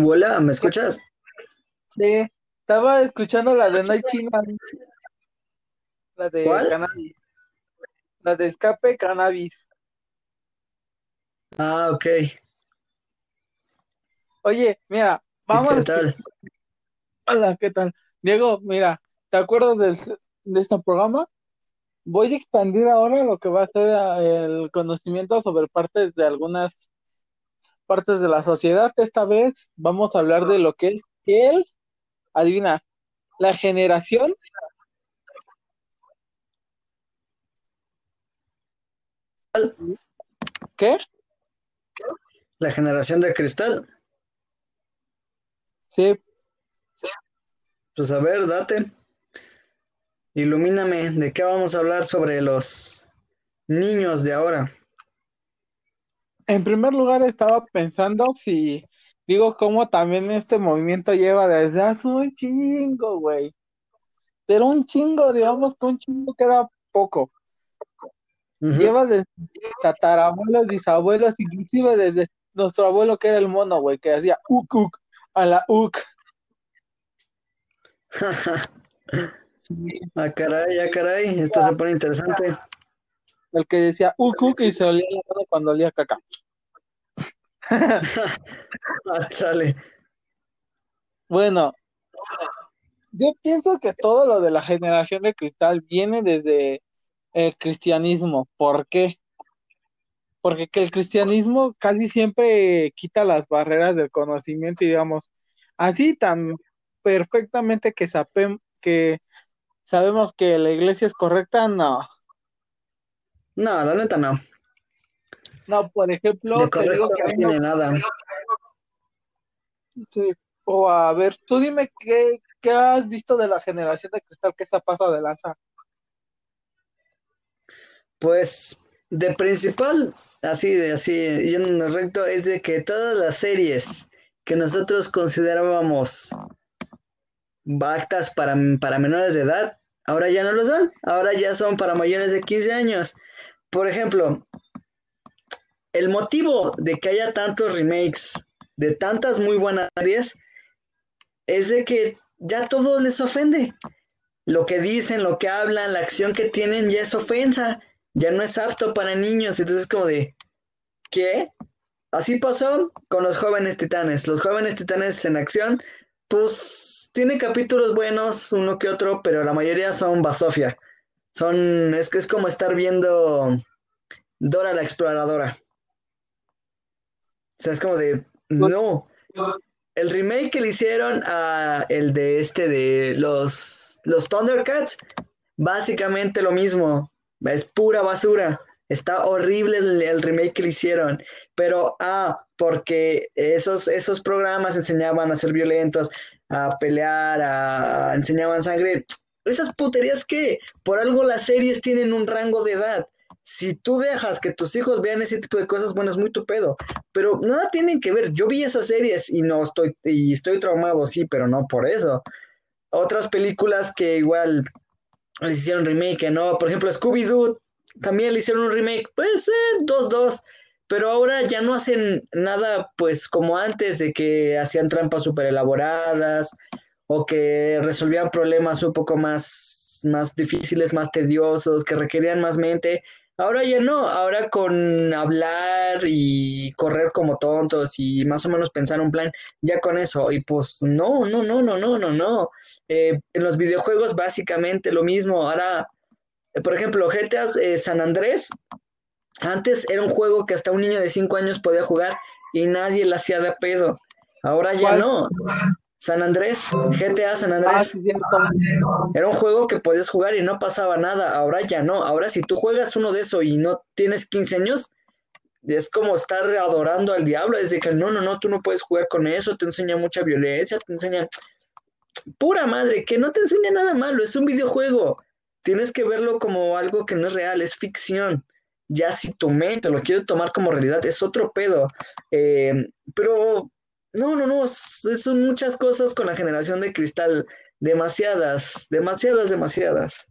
Hola, ¿me escuchas? Sí, estaba escuchando la de Night China, la de ¿Cuál? cannabis, la de escape cannabis. Ah, ok. Oye, mira, ¿Y vamos qué tal? Hola, ¿qué tal? Diego, mira, ¿te acuerdas del, de este programa? Voy a expandir ahora lo que va a ser eh, el conocimiento sobre partes de algunas partes de la sociedad. Esta vez vamos a hablar de lo que es el, adivina, la generación, ¿qué? La generación de cristal. Sí, Pues a ver, date. Ilumíname. ¿De qué vamos a hablar sobre los niños de ahora? En primer lugar, estaba pensando si digo cómo también este movimiento lleva desde hace un chingo, güey. Pero un chingo, digamos que un chingo queda poco. Lleva desde tatarabuelos, bisabuelos, inclusive desde nuestro abuelo que era el mono, güey, que hacía uk uk a la uk. Sí, Ah, caray, ah, caray. Esto se pone interesante. El que decía uk uk y se olía la mano cuando olía caca. Ah, chale. Bueno, yo pienso que todo lo de la generación de cristal viene desde el cristianismo. ¿Por qué? Porque que el cristianismo casi siempre quita las barreras del conocimiento y digamos, así tan perfectamente que, que sabemos que la iglesia es correcta, no. No, la neta no. No, por ejemplo, De te digo que no tiene no, nada. sí, o a ver, tú dime qué, qué has visto de la generación de cristal que se pasa de lanza. Pues de principal, así de así, yendo en recto, es de que todas las series que nosotros considerábamos aptas para, para menores de edad, ahora ya no lo son, ahora ya son para mayores de 15 años. Por ejemplo, el motivo de que haya tantos remakes de tantas muy buenas series es de que ya todo les ofende. Lo que dicen, lo que hablan, la acción que tienen ya es ofensa, ya no es apto para niños. Entonces, como de, ¿qué? Así pasó con los jóvenes titanes. Los jóvenes titanes en acción, pues tiene capítulos buenos, uno que otro, pero la mayoría son basofia. Son, es que es como estar viendo Dora la exploradora. O sea, es como de, no. El remake que le hicieron a el de este de los, los Thundercats, básicamente lo mismo. Es pura basura. Está horrible el, remake que le hicieron. Pero, ah, porque esos, esos programas enseñaban a ser violentos, a pelear, a, enseñaban sangre. Esas puterías que por algo las series tienen un rango de edad. Si tú dejas que tus hijos vean ese tipo de cosas, bueno, es muy tu pedo. Pero nada tienen que ver. Yo vi esas series y no estoy, y estoy traumado, sí, pero no por eso. Otras películas que igual les hicieron remake, ¿no? Por ejemplo, Scooby-Doo también le hicieron un remake, pues ser dos, dos. Pero ahora ya no hacen nada, pues como antes, de que hacían trampas súper elaboradas o que resolvían problemas un poco más, más difíciles, más tediosos, que requerían más mente. Ahora ya no, ahora con hablar y correr como tontos y más o menos pensar un plan, ya con eso. Y pues no, no, no, no, no, no, no. Eh, en los videojuegos básicamente lo mismo. Ahora, eh, por ejemplo, GTA eh, San Andrés, antes era un juego que hasta un niño de 5 años podía jugar y nadie le hacía de pedo. Ahora ya ¿Cuál? no. San Andrés, GTA San Ah, Andrés. sí, cierto. Era un juego que podías jugar y no pasaba nada. Ahora ya no. Ahora si tú juegas uno de eso y no tienes 15 años, es como estar adorando al diablo. Es de que no, no, no, tú no puedes jugar con eso. Te enseña mucha violencia, te enseña pura madre, que no te enseña nada malo. Es un videojuego. Tienes que verlo como algo que no es real, es ficción. Ya si tu mente lo quiere tomar como realidad, es otro pedo. Eh, pero no, no, no, son muchas cosas con la generación de cristal. Demasiadas, demasiadas, demasiadas.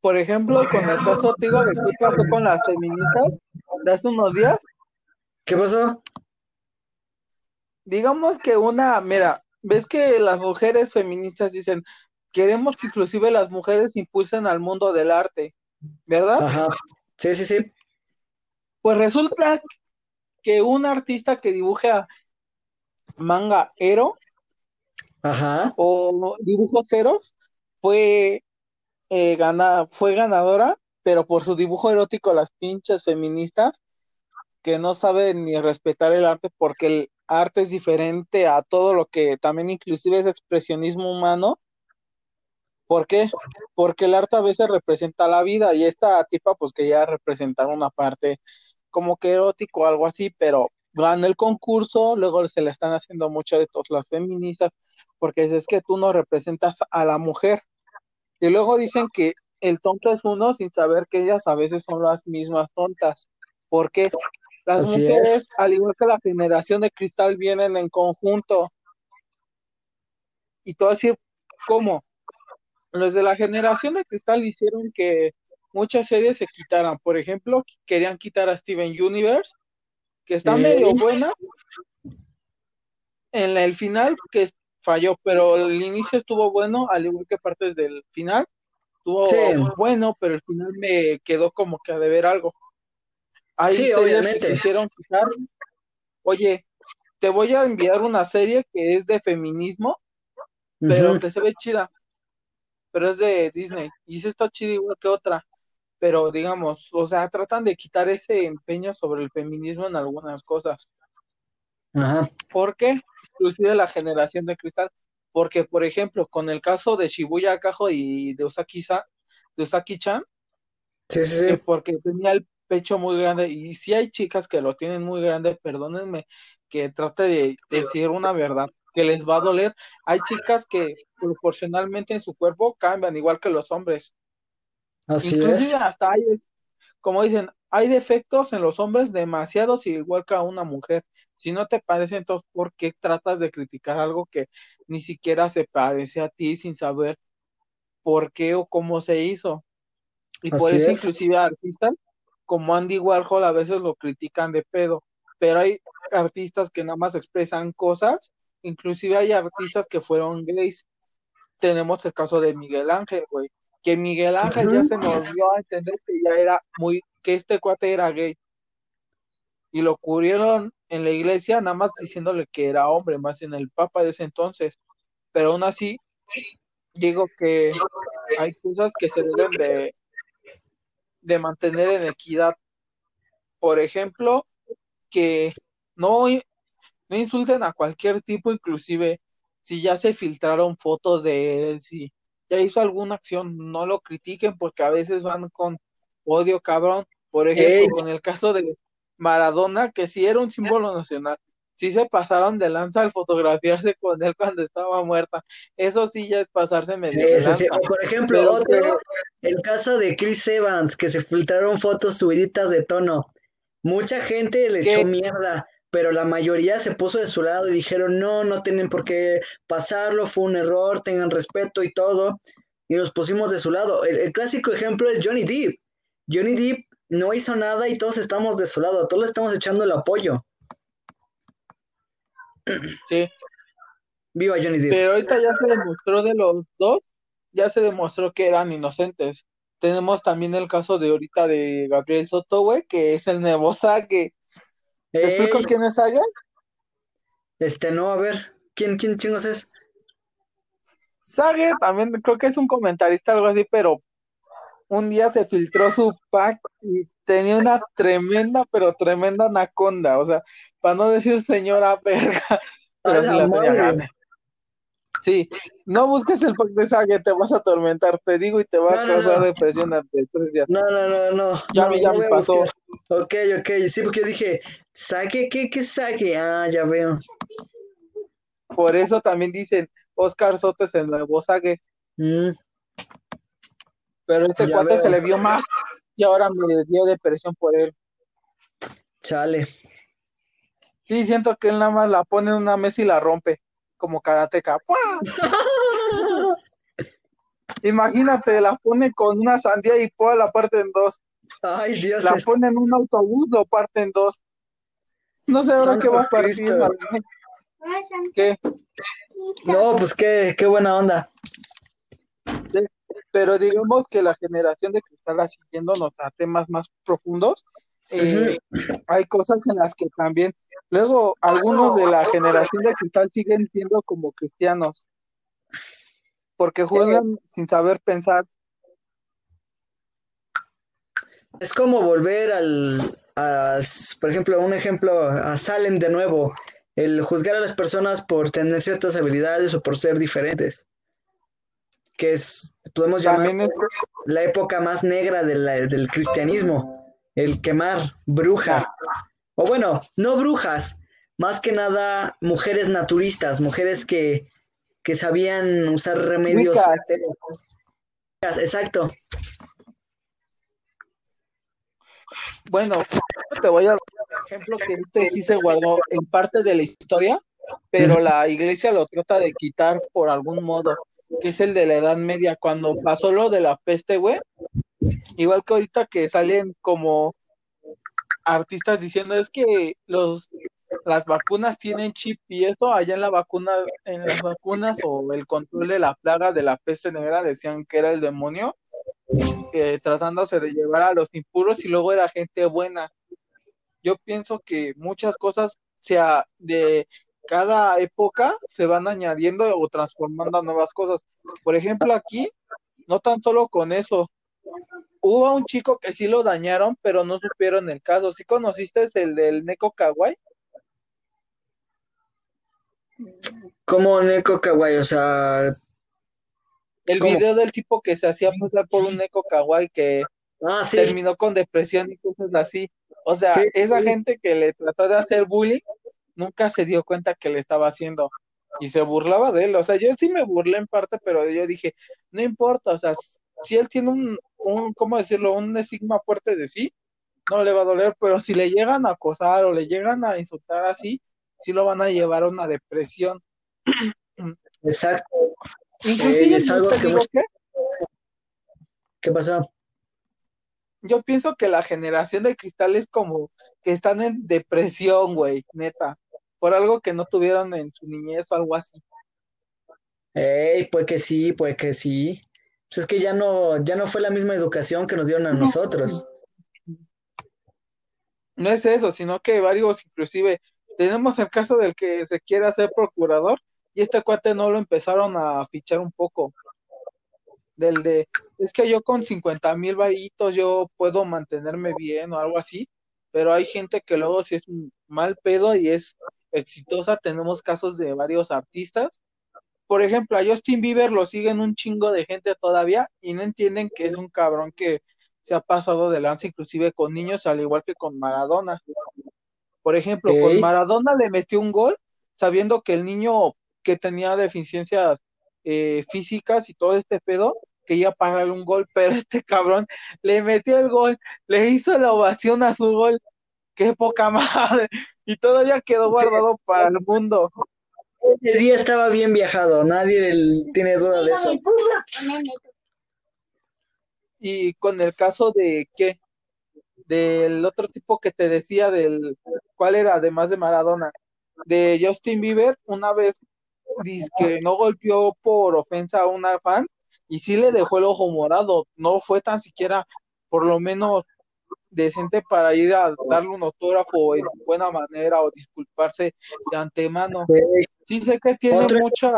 Por ejemplo, con el caso, te digo, de qué pasó con las feministas de hace unos días. ¿Qué pasó? digamos que una, mira, ves que las mujeres feministas dicen, queremos que inclusive las mujeres impulsen al mundo del arte, ¿verdad? Ajá. Sí, sí, sí. Pues resulta que un artista que dibuja manga ero Ajá. o dibujos ceros fue, eh, gana, fue ganadora, pero por su dibujo erótico las pinches feministas que no saben ni respetar el arte porque el arte es diferente a todo lo que también inclusive es expresionismo humano. ¿Por qué? Porque el arte a veces representa la vida y esta tipa pues que ya representar una parte como que erótico o algo así, pero gana el concurso, luego se le están haciendo mucho de todas las feministas, porque es, es que tú no representas a la mujer. Y luego dicen que el tonto es uno sin saber que ellas a veces son las mismas tontas. ¿Por qué? Las Así mujeres, es. al igual que la generación de cristal, vienen en conjunto. Y todo así, ¿cómo? Los de la generación de cristal hicieron que muchas series se quitaran. Por ejemplo, querían quitar a Steven Universe, que está medio buena. En el final, que falló, pero el inicio estuvo bueno, al igual que partes del final. Estuvo Sí. bueno, pero el final me quedó como que a deber algo. Hay Sí, series que obviamente. se hicieron quitar. Oye, te voy a enviar una serie que es de feminismo, pero que se ve chida. Pero es de Disney. Y sí está chida igual que otra. Pero digamos, o sea, tratan de quitar ese empeño sobre el feminismo en algunas cosas. Ajá. ¿Por qué? Inclusive la generación de cristal. Porque, por ejemplo, con el caso de Shibuya Kajo y de Usaki-san, de Usaki-chan, Sí, sí, sí. porque tenía el pecho muy grande, y si hay chicas que lo tienen muy grande, perdónenme que trate de decir una verdad que les va a doler. Hay chicas que proporcionalmente en su cuerpo cambian, igual que los hombres. Así Inclusive es. hasta hay, como dicen, hay defectos en los hombres demasiados igual que a una mujer. Si no te parece, entonces, ¿por qué tratas de criticar algo que ni siquiera se parece a ti sin saber por qué o cómo se hizo? Y por eso es. inclusive artistas como Andy Warhol a veces lo critican de pedo, pero hay artistas que nada más expresan cosas, inclusive hay artistas que fueron gays. Tenemos el caso de Miguel Ángel, güey, que Miguel Ángel ya se nos dio a entender que ya era muy, que este cuate era gay. Y lo cubrieron en la iglesia nada más diciéndole que era hombre, más en el papa de ese entonces. Pero aún así, digo que hay cosas que se deben de, de mantener en equidad. Por ejemplo, que no, no insulten a cualquier tipo, inclusive si ya se filtraron fotos de él, si ya hizo alguna acción, no lo critiquen porque a veces van con odio cabrón. Por ejemplo, Ey. con el caso de Maradona, que sí era un símbolo nacional, sí se pasaron de lanza al fotografiarse con él cuando estaba muerta. Eso sí ya es pasarse medio de Ese sí. lanza. O por ejemplo, Pero otro, el caso de Chris Evans, que se filtraron fotos subiditas de tono. Mucha gente le ¿Qué? echó mierda, pero la mayoría se puso de su lado y dijeron, no, no tienen por qué pasarlo, fue un error, tengan respeto y todo. Y nos pusimos de su lado. El, el clásico ejemplo es Johnny Depp. Johnny Depp no hizo nada y todos estamos de su lado, todos le estamos echando el apoyo. Sí, Viva Johnny Depp. pero ahorita ya se demostró de los dos, ya se demostró que eran inocentes. Tenemos también el caso de ahorita de Gabriel Soto, güey, que es el nuevo Sage. ¿Te explico quién es Sage? este, no, a ver, ¿quién, quién chingos es? Sage también creo que es un comentarista, algo así, pero un día se filtró su pack y tenía una tremenda, pero tremenda anaconda, o sea, para no decir señora verga, pero sí la tenía grande. Sí, no busques el pack de Sage, te vas a atormentar, te digo, y te va No, a no, causar no. depresión ante tres días. No, no, no, no. Ya me- ya me pasó. Ok, ok, sí, porque yo dije, ¿saque qué, qué saque? Ah, ya veo. Por eso también dicen Oscar Soto es el nuevo Sage, Mm, pero este Ya cuate veo. se le vio más y ahora me dio depresión por él. chale. Sí, siento que él nada más la pone en una mesa y la rompe, como karateca. Imagínate, la pone con una sandía y toda la parte en dos. Ay, Dios, La es- pone en un autobús, lo parte en dos. No sé ahora qué va a partir. ¿Qué? No, pues qué, qué buena onda. Pero digamos que la generación de cristal, así yéndonos a temas más profundos, eh, hay cosas en las que también, luego algunos de la generación de cristal siguen siendo como cristianos, porque juegan sin saber pensar. Es como volver al, a, por ejemplo, un ejemplo, a Salem de nuevo, el juzgar a las personas por tener ciertas habilidades o por ser diferentes, que es, podemos llamar la época más negra del cristianismo, el quemar brujas, o bueno, no brujas, más que nada mujeres naturistas, mujeres que, que sabían usar remedios. Exacto. Bueno, te voy a dar un ejemplo que este sí se guardó en parte de la historia, pero la iglesia lo trata de quitar por algún modo, que es el de la Edad Media, cuando pasó lo de la peste, güey. Igual que ahorita que salen como artistas diciendo es que los las vacunas tienen chip y eso allá en la vacuna en las vacunas o el control de la plaga de la peste negra decían que era el demonio tratándose de llevar a los impuros y luego era gente buena. Yo pienso que muchas cosas, sea de cada época, se van añadiendo o transformando nuevas cosas. Por ejemplo, aquí, no tan solo con eso, hubo un chico que sí lo dañaron, pero no supieron el caso. ¿Sí conociste el del Neko Kawaii? ¿Cómo Neko Kawaii? O sea, el video del tipo que se hacía pasar por un eco kawaii que ah, terminó con depresión y cosas así. O sea, esa gente que le trató de hacer bullying nunca se dio cuenta que le estaba haciendo y se burlaba de él. O sea, yo sí me burlé en parte, pero yo dije, no importa, o sea, si él tiene un, un ¿cómo decirlo? Un estigma fuerte de sí, no le va a doler, pero si le llegan a acosar o le llegan a insultar así, sí lo van a llevar a una depresión. Exacto. Es algo que... ¿Qué? pasó? Yo pienso que la generación de cristal es como que están en depresión, güey, neta, por algo que no tuvieron en su niñez o algo así. Ey, pues que sí, pues que sí. Pues es que ya no, ya no fue la misma educación que nos dieron a nosotros. No es eso, sino que varios, inclusive, tenemos el caso del que se quiere hacer procurador y este cuate no lo empezaron a fichar un poco. Del de, es que yo con 50 mil varitos yo puedo mantenerme bien o algo así, pero hay gente que luego si es un mal pedo y es exitosa, tenemos casos de varios artistas. Por ejemplo, a Justin Bieber lo siguen un chingo de gente todavía y no entienden que es un cabrón que se ha pasado de lanza inclusive con niños, al igual que con Maradona. Por ejemplo, con Maradona le metió un gol sabiendo que el niño que tenía deficiencias eh, físicas y todo este pedo, que iba a pagar un gol, pero este cabrón le metió el gol, le hizo la ovación a su gol, qué poca madre, y todavía quedó guardado para el mundo. El día estaba bien viajado, nadie tiene duda de eso. Y con el caso de qué, del otro tipo que te decía del cuál era además de Maradona, de Justin Bieber, una vez dice que no golpeó por ofensa a un fan y sí le dejó el ojo morado, no fue tan siquiera por lo menos decente para ir a darle un autógrafo en buena manera o disculparse de antemano. Sí sé que tiene mucha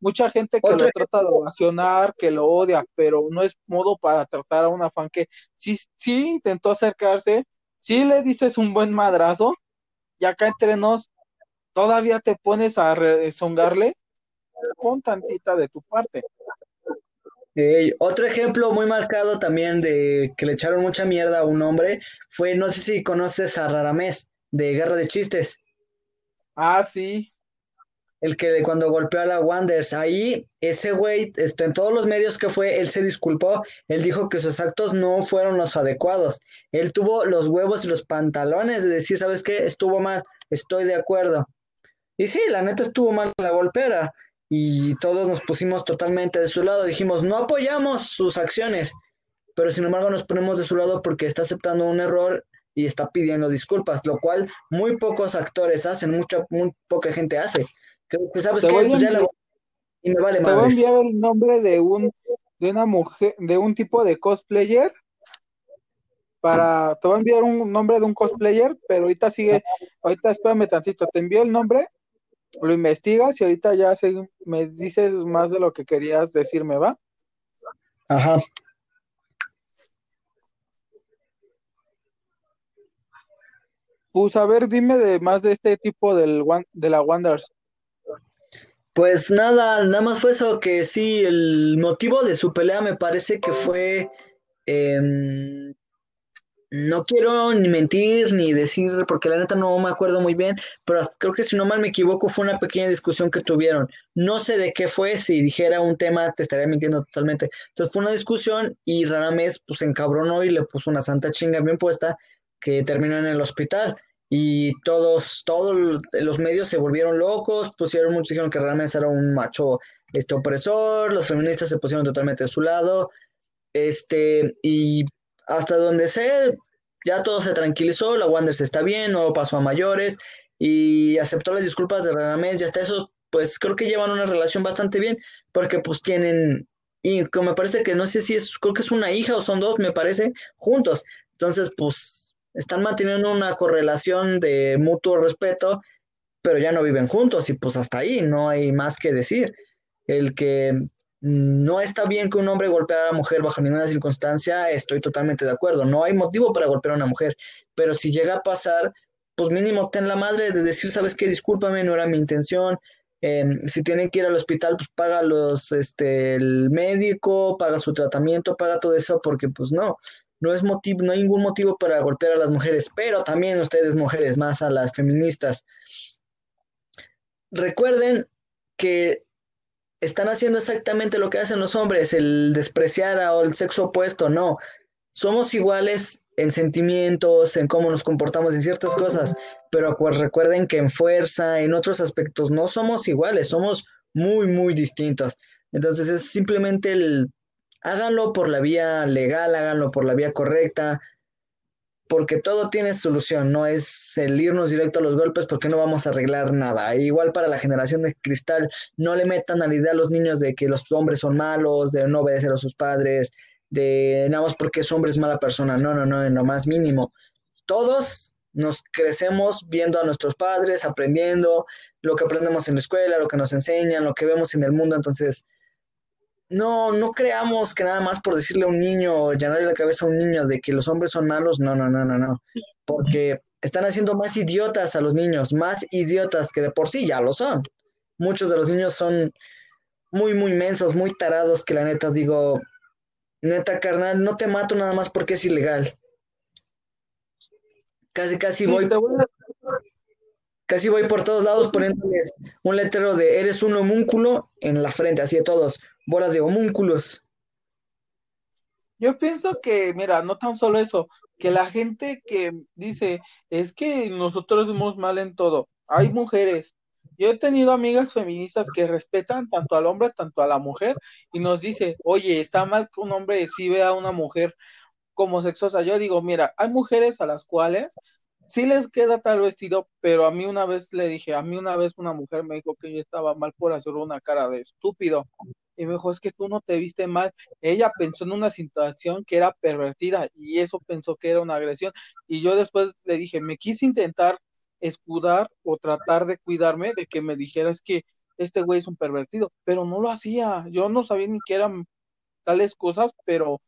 mucha gente que lo trata de ovacionar, que lo odia, pero no es modo para tratar a una fan que sí, sí intentó acercarse, sí le dices un buen madrazo, y acá entre nos, todavía te pones a rezongarle, pon tantita de tu parte. otro ejemplo muy marcado también de que le echaron mucha mierda a un hombre fue, no sé si conoces a Raramés de Guerra de Chistes. Ah, sí. El que cuando golpeó a la Wanders, ahí ese güey, esto, en todos los medios que fue, él se disculpó, él dijo que sus actos no fueron los adecuados. Él tuvo los huevos y los pantalones de decir, ¿sabes qué? Estuvo mal, estoy de acuerdo. Y sí, la neta estuvo mal la golpera y todos nos pusimos totalmente de su lado. Dijimos, no apoyamos sus acciones, pero sin embargo nos ponemos de su lado porque está aceptando un error y está pidiendo disculpas, lo cual muy pocos actores hacen, mucha, muy poca gente hace. Que, ¿Sabes qué? Pues ya lo... y me vale Te voy a enviar el nombre de un de una mujer, de un tipo de cosplayer para, te voy a enviar un nombre de un cosplayer, pero ahorita sigue, ahorita espérame tantito, te envío el nombre, lo investigas y ahorita ya me dices más de lo que querías decirme, ¿va? Ajá. Pues a ver, dime de más de este tipo del de la Wonders. Pues nada, nada más fue eso que sí, el motivo de su pelea me parece que fue, em, no quiero ni mentir ni decir, porque la neta no me acuerdo muy bien, pero creo que si no mal me equivoco fue una pequeña discusión que tuvieron. No sé de qué fue, si dijera un tema te estaría mintiendo totalmente. Entonces fue una discusión y Ramés pues se encabronó y le puso una santa chinga bien puesta que terminó en el hospital y todos, todos los medios se volvieron locos, pusieron muchos dijeron que realmente era un macho este opresor, los feministas se pusieron totalmente de su lado, este, y hasta donde sé, ya todo se tranquilizó, la Wanderers está bien, no pasó a mayores, y aceptó las disculpas de Radamés, y hasta eso, pues creo que llevan una relación bastante bien, porque pues tienen, y como me parece que no sé si es, creo que es una hija o son dos, me parece, juntos, entonces pues están manteniendo una correlación de mutuo respeto, pero ya no viven juntos y pues hasta ahí no hay más que decir. El que no está bien que un hombre golpee a la mujer bajo ninguna circunstancia, estoy totalmente de acuerdo. No hay motivo para golpear a una mujer, pero si llega a pasar, pues mínimo ten la madre de decir, sabes qué, discúlpame, no era mi intención. Em, si tienen que ir al hospital, pues paga los, este, el médico, paga su tratamiento, paga todo eso, porque pues no, no es motivo, no hay ningún motivo para golpear a las mujeres, pero también ustedes mujeres, más a las feministas. Recuerden que están haciendo exactamente lo que hacen los hombres, el despreciar al sexo opuesto, no. Somos iguales en sentimientos, en cómo nos comportamos en ciertas cosas, pero recuerden que en fuerza, en otros aspectos, no somos iguales, somos muy, muy distintos. Entonces es simplemente el háganlo por la vía legal, háganlo por la vía correcta, porque todo tiene solución, no es el irnos directo a los golpes porque no vamos a arreglar nada. Igual para la generación de cristal, no le metan a la idea a los niños de que los hombres son malos, de no obedecer a sus padres, de nada más porque es hombre es mala persona, no, no, no, en lo más mínimo. Todos nos crecemos viendo a nuestros padres, aprendiendo lo que aprendemos en la escuela, lo que nos enseñan, lo que vemos en el mundo, entonces no, no creamos que nada más por decirle a un niño, llenarle la cabeza a un niño de que los hombres son malos, no, no, no, no, no, porque están haciendo más idiotas a los niños, más idiotas que de por sí ya lo son. Muchos de los niños son muy, muy mensos, muy tarados, que la neta digo, neta carnal, no te mato nada más porque es ilegal. Casi, casi voy, casi voy por todos lados poniéndoles un letrero de eres un homúnculo en la frente, así de todos bolas de homúnculos. Yo pienso que, mira, no tan solo eso, que la gente que dice, es que nosotros somos mal en todo. Hay mujeres. Yo he tenido amigas feministas que respetan tanto al hombre, tanto a la mujer, y nos dice, oye, está mal que un hombre vea a una mujer como sexosa. Yo digo, mira, hay mujeres a las cuales sí les queda tal vestido, pero a mí una vez le dije, a mí una vez una mujer me dijo que yo estaba mal por hacer una cara de estúpido y me dijo, es que tú no te viste mal. Ella pensó en una situación que era pervertida y eso pensó que era una agresión. Y yo después le dije, me quise intentar escudar o tratar de cuidarme de que me dijeras que este güey es un pervertido, pero no lo hacía. Yo no sabía ni que eran tales cosas, pero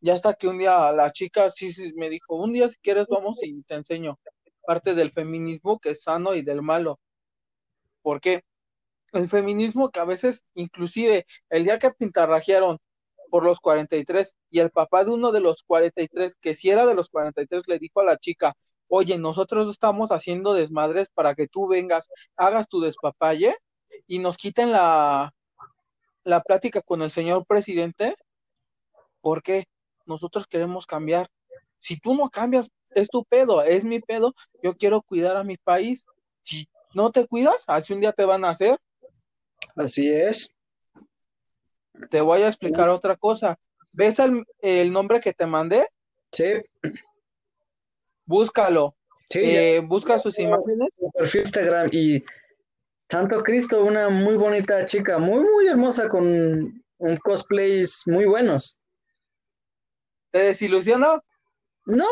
ya hasta que un día la chica sí, sí me dijo, un día si quieres vamos y te enseño parte del feminismo que es sano y del malo. ¿Por qué? El feminismo que a veces, inclusive el día que pintarrajearon por los 43 y el papá de uno de los 43, que si era de los 43, le dijo a la chica, oye, nosotros estamos haciendo desmadres para que tú vengas, hagas tu despapalle y nos quiten la, la plática con el señor presidente, porque nosotros queremos cambiar. Si tú no cambias, es tu pedo, es mi pedo, yo quiero cuidar a mi país. Si no te cuidas, así un día te van a hacer Así es. Te voy a explicar otra cosa. ¿Ves el, nombre que te mandé? Sí. búscalo. Sí, eh, busca sus imágenes. Perfil Instagram y Santo Cristo, una muy bonita chica, muy, muy hermosa, con un cosplays muy buenos. ¿Te desilusionó? No.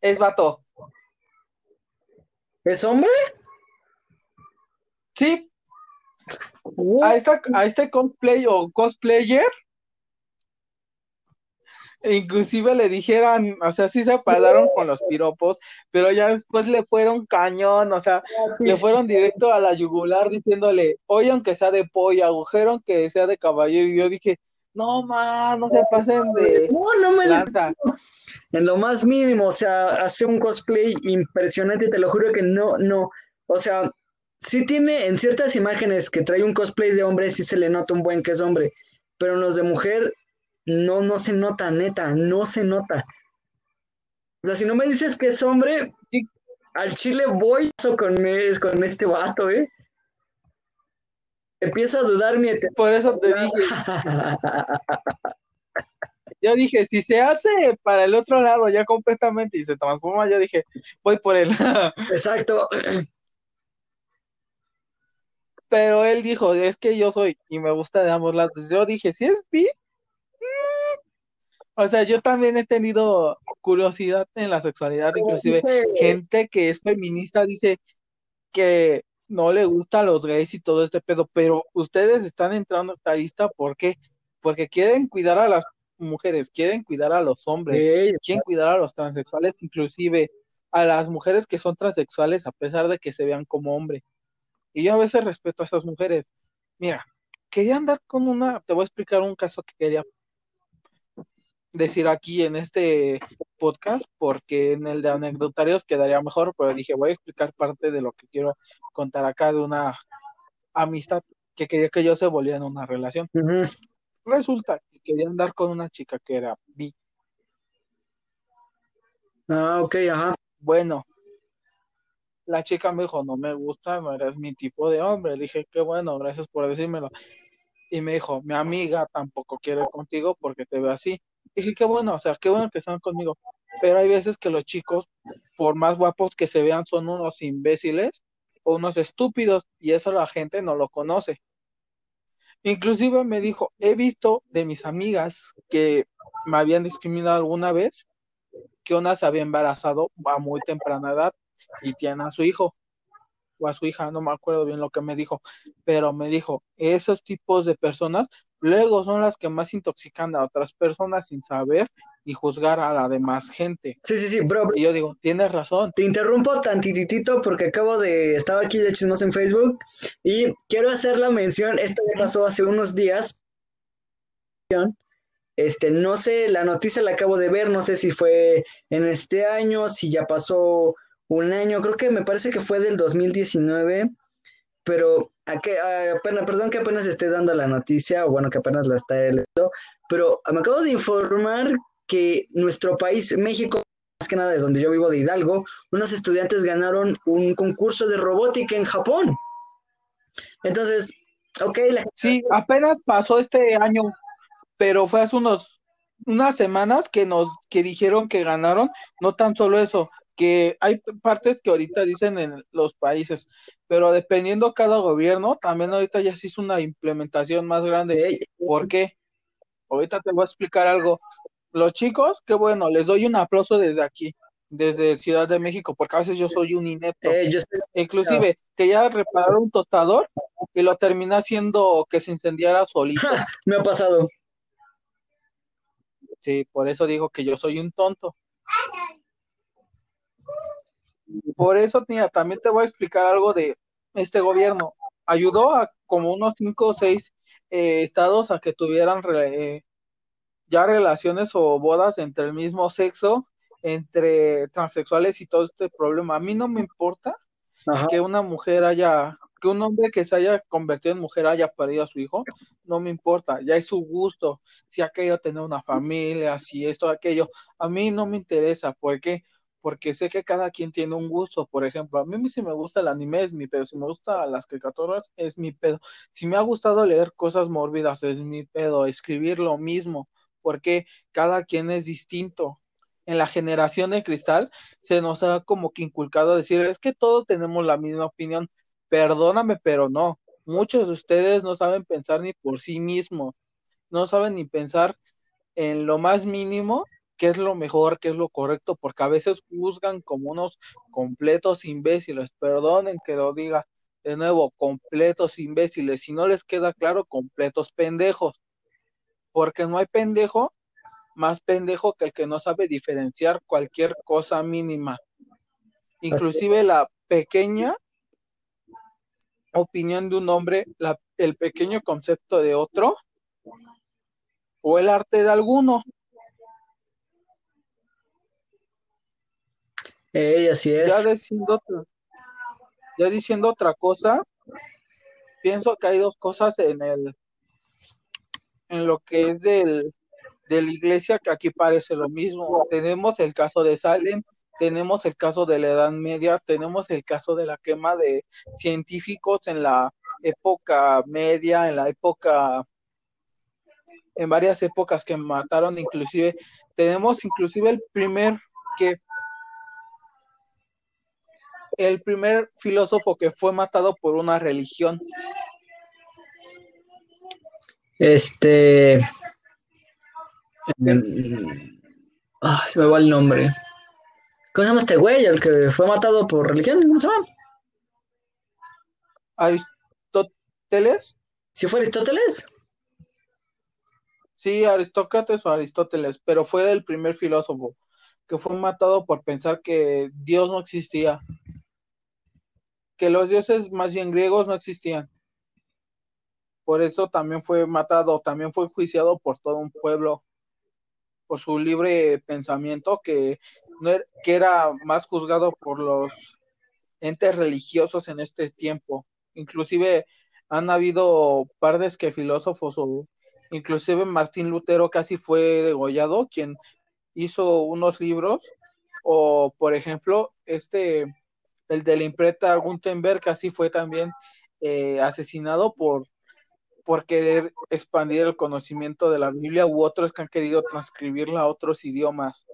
Es vato. ¿Es hombre? Sí. A, esta, a este cosplay o cosplayer inclusive le dijeran, o sea, sí se pagaron con los piropos, pero ya después le fueron cañón, o sea, le fueron directo a la yugular diciéndole, oye, aunque sea de pollo, agujero aunque sea de caballero, y yo dije, no, más, no se pasen de no, no me lanza. En lo más mínimo, o sea, hace un cosplay impresionante, te lo juro que no, no, o sea, sí tiene en ciertas imágenes que trae un cosplay de hombre, sí se le nota un buen que es hombre, pero en los de mujer no, no se nota, neta, no se nota. O sea, si no me dices que es hombre, al chile voy con, con este vato, ¿eh? Empiezo a dudar mi... Por eso te dije. yo dije, si se hace para el otro lado ya completamente y se transforma, yo dije, voy por él. Exacto. Pero él dijo, es que yo soy y me gusta de ambos lados. Yo dije, si es bi, o sea, yo también he tenido curiosidad en la sexualidad, inclusive gente que es feminista dice que no le gustan los gays y todo este pedo, pero ustedes están entrando a esta lista ¿por qué? Porque quieren cuidar a las mujeres, quieren cuidar a los hombres, quieren cuidar a los transexuales, inclusive a las mujeres que son transexuales a pesar de que se vean como hombre. Y yo a veces respeto a esas mujeres. Mira, quería andar con una, te voy a explicar un caso que quería decir aquí en este podcast, porque en el de anecdotarios quedaría mejor, pero dije, voy a explicar parte de lo que quiero contar acá de una amistad que quería que yo se volviera en una relación. Resulta que quería andar con una chica que era bi. Ah, ok, ajá. Bueno, la chica me dijo, no me gusta, no eres mi tipo de hombre. Le dije, qué bueno, gracias por decírmelo. Y me dijo, mi amiga tampoco quiere contigo porque te ve así dije, qué bueno, o sea, qué bueno que están conmigo. Pero hay veces que los chicos, por más guapos que se vean, son unos imbéciles o unos estúpidos y eso la gente no lo conoce. Inclusive me dijo, he visto de mis amigas que me habían discriminado alguna vez, que una se había embarazado a muy temprana edad y tiene a su hijo o a su hija, no me acuerdo bien lo que me dijo, pero me dijo, esos tipos de personas luego son las que más intoxican a otras personas sin saber y juzgar a la demás gente. Sí, sí, sí, bro. Y yo digo, tienes razón. Te interrumpo tantitito porque acabo de, estaba aquí de chismos en Facebook y quiero hacer la mención, esto me pasó hace unos días. Este, no sé, la noticia la acabo de ver, no sé si fue en este año, si ya pasó un año, creo que me parece que fue del 2019, pero a que, apenas, perdón que apenas esté dando la noticia, o bueno, que apenas la está leyendo, pero me acabo de informar que nuestro país, México, más que nada de donde yo vivo, de Hidalgo, unos estudiantes ganaron un concurso de robótica en Japón. Entonces, ok. La... Sí, apenas pasó este año, pero fue hace unos, unas semanas que nos, que dijeron que ganaron, no tan solo eso, que hay partes que ahorita dicen en los países, pero dependiendo cada gobierno, también ahorita ya se hizo una implementación más grande. ¿Por qué? Ahorita te voy a explicar algo. Los chicos, qué bueno, les doy un aplauso desde aquí, desde Ciudad de México, porque a veces yo soy un inepto. Eh, Inclusive, que ya repararon un tostador y lo termina haciendo que se incendiara solito. Me ha pasado. Sí, por eso digo que yo soy un tonto. Por eso, tía, también te voy a explicar algo de este gobierno. Ayudó a como unos cinco o seis eh, estados a que tuvieran eh, ya relaciones o bodas entre el mismo sexo, entre transexuales y todo este problema. A mí no me importa que una mujer haya, que un hombre que se haya convertido en mujer haya parido a su hijo, no me importa, ya es su gusto, si ha querido tener una familia, si esto, aquello, a mí no me interesa, porque porque sé que cada quien tiene un gusto. Por ejemplo, a mí si me gusta el anime es mi pedo, si me gusta las caricaturas es mi pedo. Si me ha gustado leer cosas mórbidas es mi pedo, escribir lo mismo, porque cada quien es distinto. en la generación de cristal se nos ha como que inculcado decir, es que todos tenemos la misma opinión. Perdóname, pero no. Muchos de ustedes no saben pensar ni por sí mismos. No saben ni pensar en lo más mínimo qué es lo mejor, qué es lo correcto, porque a veces juzgan como unos completos imbéciles. Perdonen que lo diga de nuevo, completos imbéciles. Si no les queda claro, completos pendejos. Porque no hay pendejo más pendejo que el que no sabe diferenciar cualquier cosa mínima. Inclusive la pequeña opinión de un hombre, la, el pequeño concepto de otro o el arte de alguno. Ey, así es. Ya diciendo, otra, ya diciendo otra cosa, pienso que hay dos cosas en el en lo que es del de la iglesia que aquí parece lo mismo. Tenemos el caso de Salem, tenemos el caso de la Edad Media, tenemos el caso de la quema de científicos en la época media, en la época, en varias épocas que mataron, inclusive, tenemos inclusive el primer que el primer filósofo que fue matado por una religión. Este, Ah, se me va el nombre. ¿Cómo se llama este güey? El que fue matado por religión. ¿Cómo se llama? ¿Aristóteles? ¿Sí fue Aristóteles? Sí, Aristócrates o Aristóteles, pero fue el primer filósofo que fue matado por pensar que Dios no existía, que los dioses más bien griegos no existían. Por eso también fue matado, también fue juiciado por todo un pueblo por su libre pensamiento que, no era, que era más juzgado por los entes religiosos en este tiempo. Inclusive han habido partes que filósofos o inclusive Martín Lutero casi fue degollado, quien hizo unos libros, o por ejemplo, este, el de la imprenta Gutenberg casi fue también eh, asesinado por por querer expandir el conocimiento de la Biblia u otros que han querido transcribirla a otros idiomas.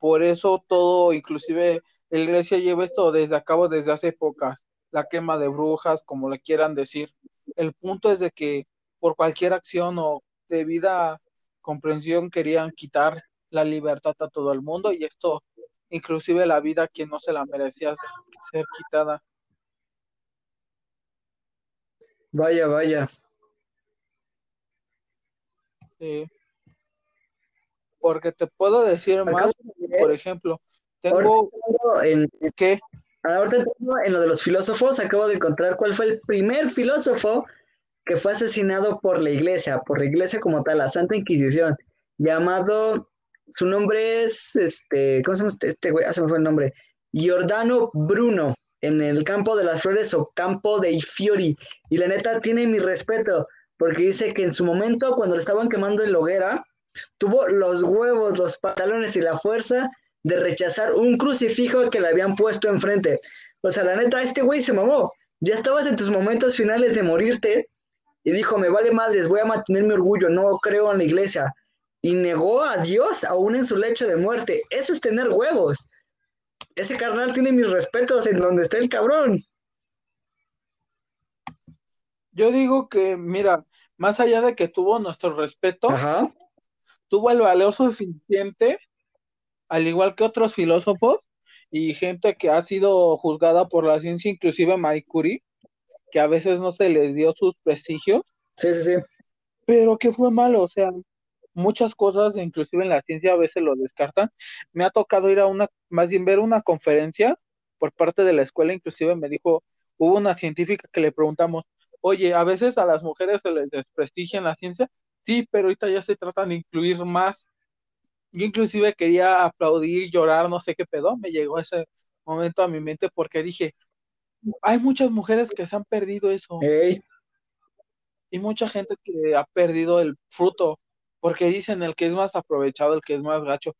Por eso todo, inclusive la iglesia lleva esto desde a cabo desde hace épocas, la quema de brujas, como le quieran decir. El punto es de que por cualquier acción o debida comprensión querían quitar la libertad a todo el mundo y esto inclusive la vida a quien no se la merecía ser quitada. Vaya, vaya. Sí. Porque te puedo decir más, por ejemplo, tengo en, ¿qué? Ahorita tengo en lo de los filósofos, acabo de encontrar cuál fue el primer filósofo que fue asesinado por la iglesia, por la iglesia como tal, la Santa Inquisición, llamado, su nombre es, este, ¿cómo se llama este, este güey? Ah, se me fue el nombre, Giordano Bruno, en el campo de las flores o campo dei fiori, y la neta tiene mi respeto, porque dice que en su momento, cuando le estaban quemando en la hoguera, tuvo los huevos, los pantalones y la fuerza de rechazar un crucifijo que le habían puesto enfrente. O sea, la neta, este güey se mamó. Ya estabas en tus momentos finales de morirte y dijo, me vale madres, voy a mantener mi orgullo, no creo en la iglesia. Y negó a Dios aún en su lecho de muerte. Eso es tener huevos. Ese carnal tiene mis respetos en donde está el cabrón. Yo digo que, mira, más allá de que tuvo nuestro respeto, tuvo el valor suficiente, al igual que otros filósofos y gente que ha sido juzgada por la ciencia, inclusive Marie Curie, que a veces no se les dio sus prestigios. Sí, sí, sí. Pero que fue malo, o sea, muchas cosas, inclusive en la ciencia, a veces lo descartan. Me ha tocado ir a una, más bien ver una conferencia por parte de la escuela, inclusive me dijo, hubo una científica que le preguntamos, oye, a veces a las mujeres se les desprestigia en la ciencia, sí, pero ahorita ya se tratan de incluir más. Yo inclusive quería aplaudir, llorar, no sé qué pedo, me llegó ese momento a mi mente porque dije, hay muchas mujeres que se han perdido eso. Y mucha gente que ha perdido el fruto, porque dicen el que es más aprovechado, el que es más gacho.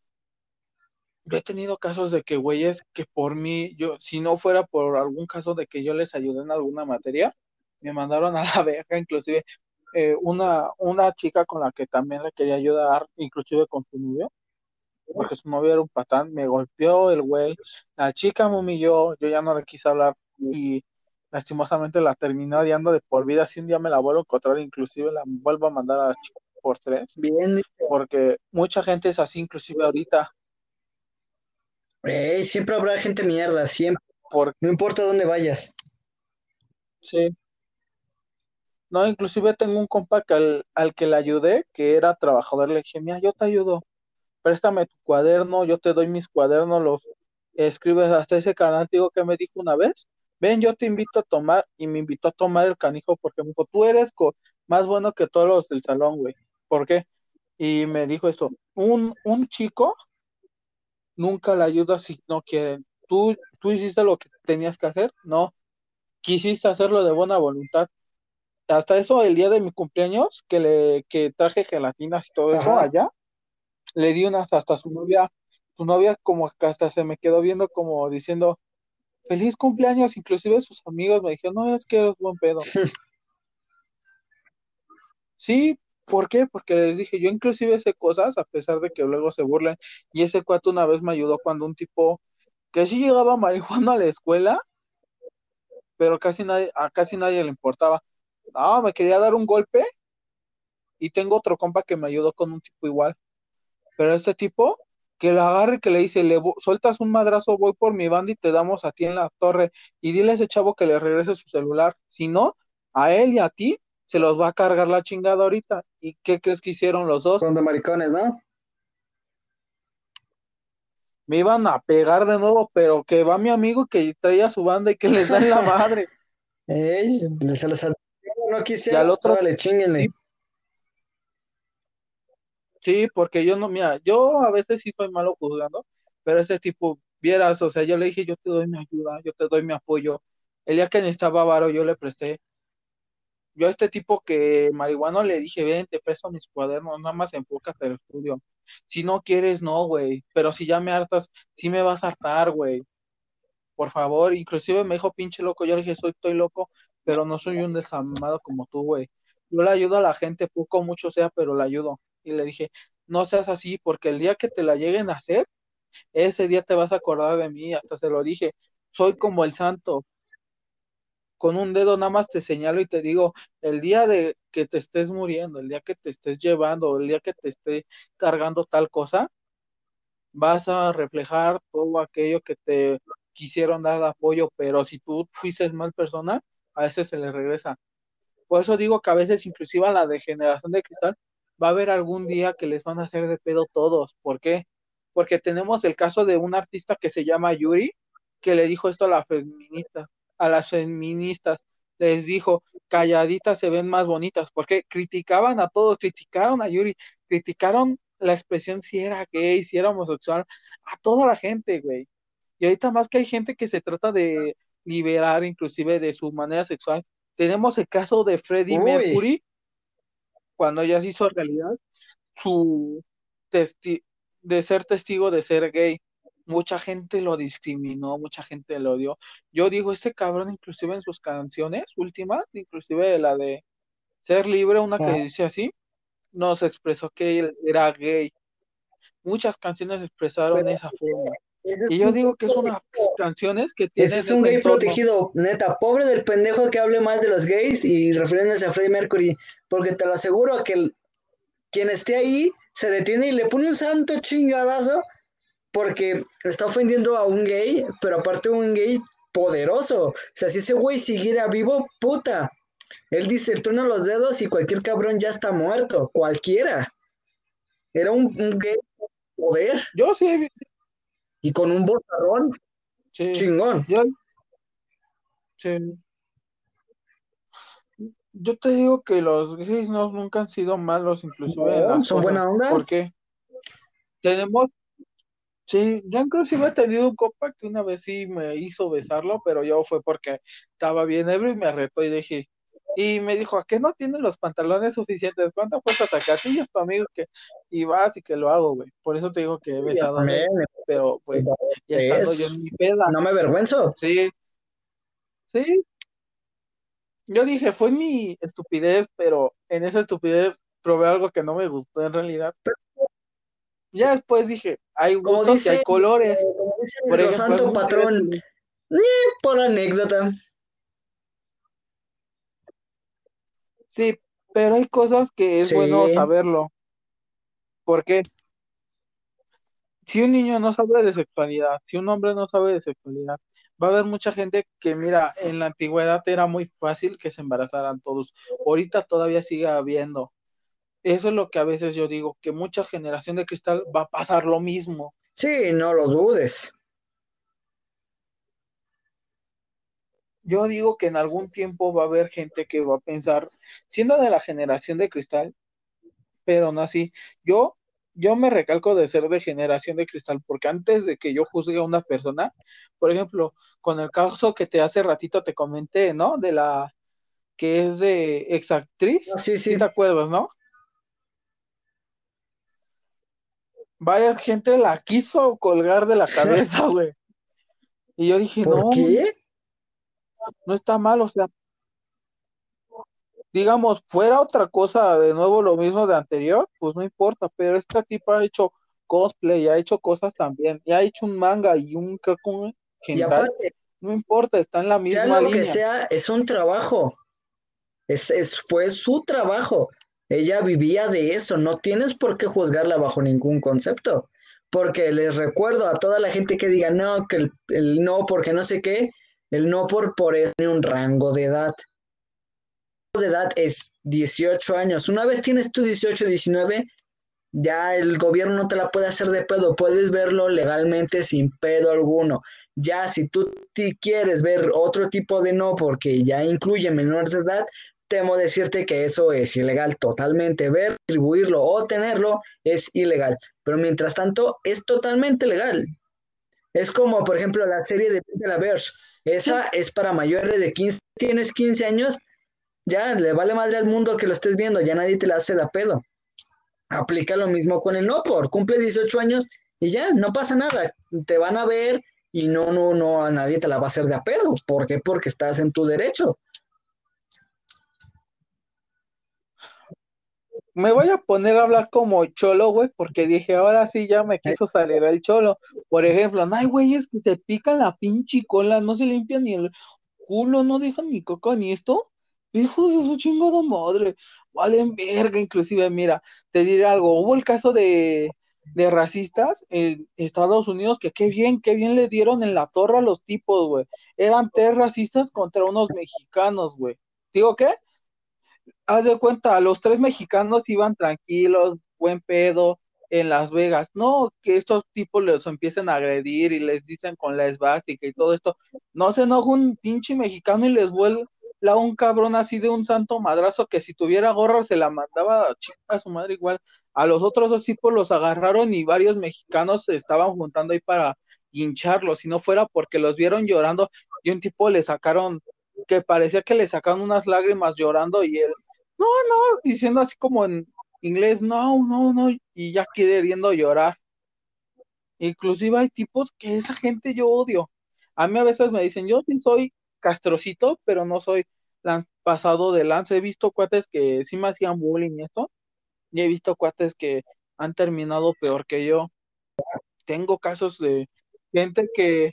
Yo he tenido casos de que güeyes que por mí, yo, si no fuera por algún caso de que yo les ayudé en alguna materia, me mandaron a la verga, inclusive eh, una, una chica con la que también le quería ayudar, inclusive con su novio, porque su novio era un patán, me golpeó el güey, la chica me humilló, yo ya no le quise hablar y lastimosamente la terminé odiando de por vida, si un día me la vuelvo a encontrar, inclusive la vuelvo a mandar a la chica por tres, Bien, porque mucha gente es así, inclusive ahorita, Ey, siempre habrá gente mierda, siempre. porque No importa dónde vayas. sí. No, inclusive tengo un compa que al, al que le ayudé, que era trabajador, le dije, mira, yo te ayudo, préstame tu cuaderno, yo te doy mis cuadernos, los escribes hasta ese canal, digo que me dijo una vez, ven, yo te invito a tomar, y me invitó a tomar el canijo porque me dijo, tú eres co- más bueno que todos los del salón, güey. ¿Por qué? Y me dijo esto, un, un chico nunca le ayuda si no quieren. ¿Tú, tú hiciste lo que tenías que hacer? No, quisiste hacerlo de buena voluntad. Hasta eso, el día de mi cumpleaños, que le que traje gelatinas y todo eso allá, le di unas hasta su novia, su novia como que hasta se me quedó viendo como diciendo, feliz cumpleaños, inclusive sus amigos me dijeron, no, es que eres buen pedo. Sí, ¿por qué? Porque les dije, yo inclusive sé cosas, a pesar de que luego se burlen, y ese cuate una vez me ayudó cuando un tipo que sí llegaba marihuana a la escuela, pero casi nadie, a casi nadie le importaba. No, me quería dar un golpe, y tengo otro compa que me ayudó con un tipo igual. Pero este tipo, que lo agarre, que le dice, le sueltas un madrazo, voy por mi banda y te damos a ti en la torre. Y dile a ese chavo que le regrese su celular. Si no, a él y a ti se los va a cargar la chingada ahorita. ¿Y qué crees que hicieron los dos? Con de maricones, ¿no? Me iban a pegar de nuevo, pero que va mi amigo que traía su banda y que les da la madre. Ey, se los no Y quisiera, al otro, órale, chinguenle. sí, sí, porque yo no, mira, yo a veces sí soy malo juzgando, pero ese tipo, vieras, o sea, yo le dije, yo te doy mi ayuda, yo te doy mi apoyo. El día que necesitaba varo, yo le presté. Yo a este tipo que marihuano le dije, ven, te presto mis cuadernos, nada más enfócate al estudio. Si no quieres, no, güey, pero si ya me hartas, sí me vas a hartar, güey. Por favor, inclusive me dijo pinche loco, yo le dije, soy, estoy loco, pero no soy un desamado como tú, güey. Yo le ayudo a la gente, poco mucho sea, pero le ayudo. Y le dije, no seas así, porque el día que te la lleguen a hacer, ese día te vas a acordar de mí, hasta se lo dije, soy como el santo, con un dedo nada más te señalo y te digo, el día de que te estés muriendo, el día que te estés llevando, el día que te esté cargando tal cosa, vas a reflejar todo aquello que te quisieron dar de apoyo, pero si tú fuiste mal persona, a veces se le regresa. Por eso digo que a veces inclusive a la de generación de cristal va a haber algún día que les van a hacer de pedo todos. ¿Por qué? Porque tenemos el caso de un artista que se llama Yuri, que le dijo esto a la feminista, a las feministas, les dijo, calladitas se ven más bonitas, porque criticaban a todos, criticaron a Yuri, criticaron la expresión si era gay, si era homosexual, a toda la gente, güey. Y ahorita más que hay gente que se trata de liberar inclusive de su manera sexual. Tenemos el caso de Freddie Uy. Mercury, cuando ya se hizo realidad su testi de ser testigo de ser gay. Mucha gente lo discriminó, mucha gente lo odió. Yo digo, este cabrón inclusive en sus canciones últimas, inclusive la de Ser Libre, una que dice así, nos expresó que él era gay. Muchas canciones expresaron esa forma. Y yo digo que es unas canciones que tienen Ese es un gay entorno. protegido, neta, pobre del pendejo que hable mal de los gays y refiriéndose a Freddie Mercury, porque te lo aseguro que el- quien esté ahí se detiene y le pone un santo chingadazo porque está ofendiendo a un gay, pero aparte un gay poderoso. O sea, si ese güey siguiera vivo, puta. Él dice, el trueno los dedos y cualquier cabrón ya está muerto, cualquiera. Era un, un gay poder Yo sí, y con un bozarrón sí, chingón. yo, sí. Yo te digo que los gays no, nunca han sido malos, inclusive No, son buena onda. ¿Por qué? Tenemos, sí, yo inclusive he tenido un copa que una vez sí me hizo besarlo, pero yo fue porque estaba bien ebrio y me retó y dije, y me dijo, ¿a qué no tienes los pantalones suficientes? ¿Cuánto cuesta tacatillas tu amigo que y vas y que lo hago, güey? Por eso te digo que he besado también, gays, pero pues ya estando yo en mi peda, no me avergüenzo. sí, sí, yo dije, fue mi estupidez, pero en esa estupidez probé algo que no me gustó en realidad. Ya después dije, hay gustos y hay colores. por ejemplo, santo patrón, ni por anécdota. Sí, pero hay cosas que es bueno saberlo. Porque si un niño no sabe de sexualidad, si un hombre no sabe de sexualidad, va a haber mucha gente que, mira, en la antigüedad era muy fácil que se embarazaran todos. Ahorita todavía sigue habiendo. Eso es lo que a veces yo digo, que mucha generación de cristal va a pasar lo mismo. Sí, no lo dudes. Yo digo que en algún tiempo va a haber gente que va a pensar, siendo de la generación de cristal, pero no así. Yo, yo me recalco de ser de generación de cristal, porque antes de que yo juzgue a una persona, por ejemplo, con el caso que te hace ratito te comenté, ¿no? De la que es de exactriz. Ah, sí, sí. ¿Sí te acuerdas, no? Vaya gente la quiso colgar de la cabeza, güey. Y yo dije, ¿Por no. qué? no está mal, o sea, digamos, fuera otra cosa, de nuevo lo mismo de anterior, pues no importa, pero esta tipa ha hecho cosplay, ha hecho cosas también, y ha hecho un manga y un, creo un no importa, está en la misma sea lo que sea, es un trabajo, es, es, fue su trabajo, ella vivía de eso, no tienes por qué juzgarla bajo ningún concepto, porque les recuerdo a toda la gente que diga, no, que el no, porque no sé qué, el no por por es un rango de edad. De edad es 18 años. Una vez tienes tú 18, 19, ya el gobierno no te la puede hacer de pedo. Puedes verlo legalmente sin pedo alguno. Ya si tú quieres ver otro tipo de no porque ya incluye menores de edad, temo decirte que eso es ilegal totalmente. Ver, distribuirlo o tenerlo es ilegal. Pero mientras tanto, es totalmente legal. Es como, por ejemplo, la serie de la Verge. Esa es para mayores de 15. Tienes 15 años, ya le vale madre al mundo que lo estés viendo, ya nadie te la hace de pedo. Aplica lo mismo con el no por, cumple 18 años y ya, no pasa nada. Te van a ver y no, no, no, a nadie te la va a hacer de a pedo. ¿Por qué? Porque estás en tu derecho. Me voy a poner a hablar como cholo, güey, porque dije, ahora sí ya me quiso salir el cholo. Por ejemplo, no hay güeyes que se pican la pinche cola, no se limpian ni el culo, no dejan ni coca ni esto. Hijos de su chingada madre, valen verga, inclusive, mira, te diré algo, hubo el caso de, de racistas en Estados Unidos, que qué bien, qué bien le dieron en la torre a los tipos, güey. Eran tres racistas contra unos mexicanos, güey. ¿Digo qué? Haz de cuenta, los tres mexicanos iban tranquilos, buen pedo, en Las Vegas. No, que estos tipos les empiecen a agredir y les dicen con la esvástica y todo esto. No se enoja un pinche mexicano y les vuelve a un cabrón así de un santo madrazo que si tuviera gorra se la mandaba a, a su madre igual. A los otros dos tipos los agarraron y varios mexicanos se estaban juntando ahí para hincharlos, si no fuera porque los vieron llorando y un tipo le sacaron que parecía que le sacaron unas lágrimas llorando y él no, no, diciendo así como en inglés, no, no, no, y ya queriendo llorar. Inclusive hay tipos que esa gente yo odio. A mí a veces me dicen, yo sí soy castrocito, pero no soy pasado de lance. He visto cuates que sí me hacían bullying y esto, y he visto cuates que han terminado peor que yo. Tengo casos de gente que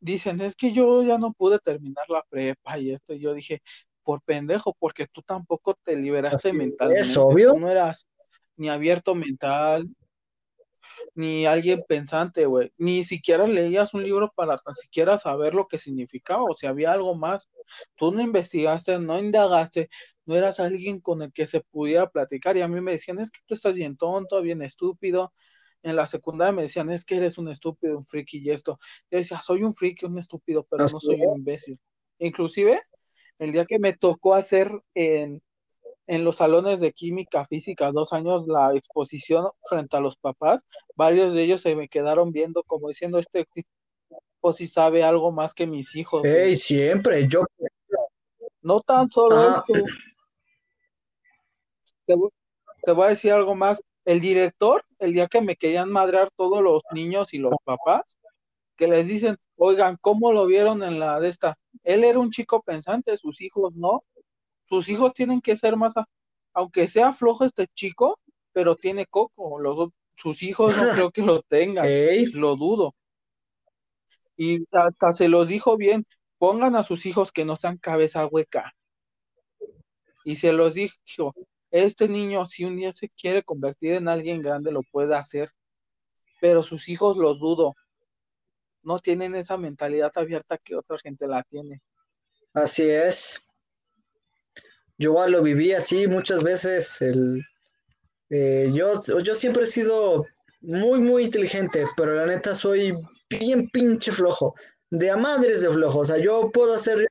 dicen, es que yo ya no pude terminar la prepa y esto, y yo dije, por pendejo, porque tú tampoco te liberaste mentalmente. Es obvio. no eras ni abierto mental, ni alguien pensante, güey. Ni siquiera leías un libro para tan siquiera saber lo que significaba, o si había algo más. Tú no investigaste, no indagaste, no eras alguien con el que se pudiera platicar. Y a mí me decían, es que tú estás bien tonto, bien estúpido. En la secundaria me decían, es que eres un estúpido, un friki y esto. Yo decía, soy un friki, un estúpido, pero no soy un imbécil. Inclusive, el día que me tocó hacer en, los salones de química física dos años la exposición frente a los papás, varios de ellos se me quedaron viendo como diciendo este tipo si sabe algo más que mis hijos. Hey, siempre, yo. No tan solo Te, te voy a decir algo más. El director, el día que me querían madrear todos los niños y los papás, que les dicen, oigan, ¿cómo lo vieron en la de esta? él era un chico pensante, sus hijos no. Sus hijos tienen que ser más, aunque sea flojo este chico, pero tiene coco. Los, sus hijos no creo que lo tengan, lo dudo. Y hasta se los dijo bien, pongan a sus hijos que no sean cabeza hueca. Y se los dijo, este niño si un día se quiere convertir en alguien grande lo puede hacer, pero sus hijos los dudo. No tienen esa mentalidad abierta que otra gente la tiene. Así es. Yo lo viví así muchas veces. El, eh, yo, yo siempre he sido muy, muy inteligente, pero la neta soy bien pinche flojo. De a madres de flojo. O sea, yo puedo hacer.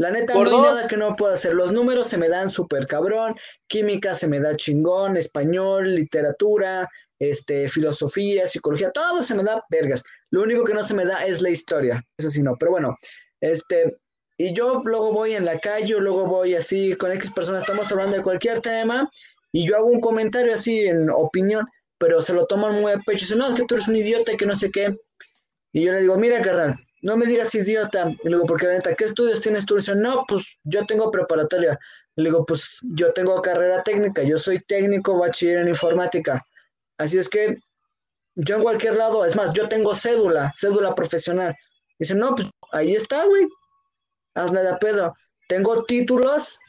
La neta, no hay nada que no pueda hacer. Los números se me dan súper cabrón. Química se me da chingón. Español, literatura, este, filosofía, psicología, todo se me da vergas. Lo único que no se me da es la historia. Eso sí, no. Pero bueno, este. Y yo luego voy en la calle, luego voy así con X personas, estamos hablando de cualquier tema y yo hago un comentario así en opinión, pero se lo toman muy a pecho. Dicen, no, es que tú eres un idiota y que no sé qué. Y yo le digo, mira, carnal, no me digas idiota. Y le digo, porque la neta, ¿qué estudios tienes tú? Y dice, no, pues yo tengo preparatoria. le digo, pues yo tengo carrera técnica, yo soy técnico bachiller en informática. Así es que yo en cualquier lado, es más, yo tengo cédula, cédula profesional. Dice, no, pues ahí está, güey. Hazme de pedo. Tengo títulos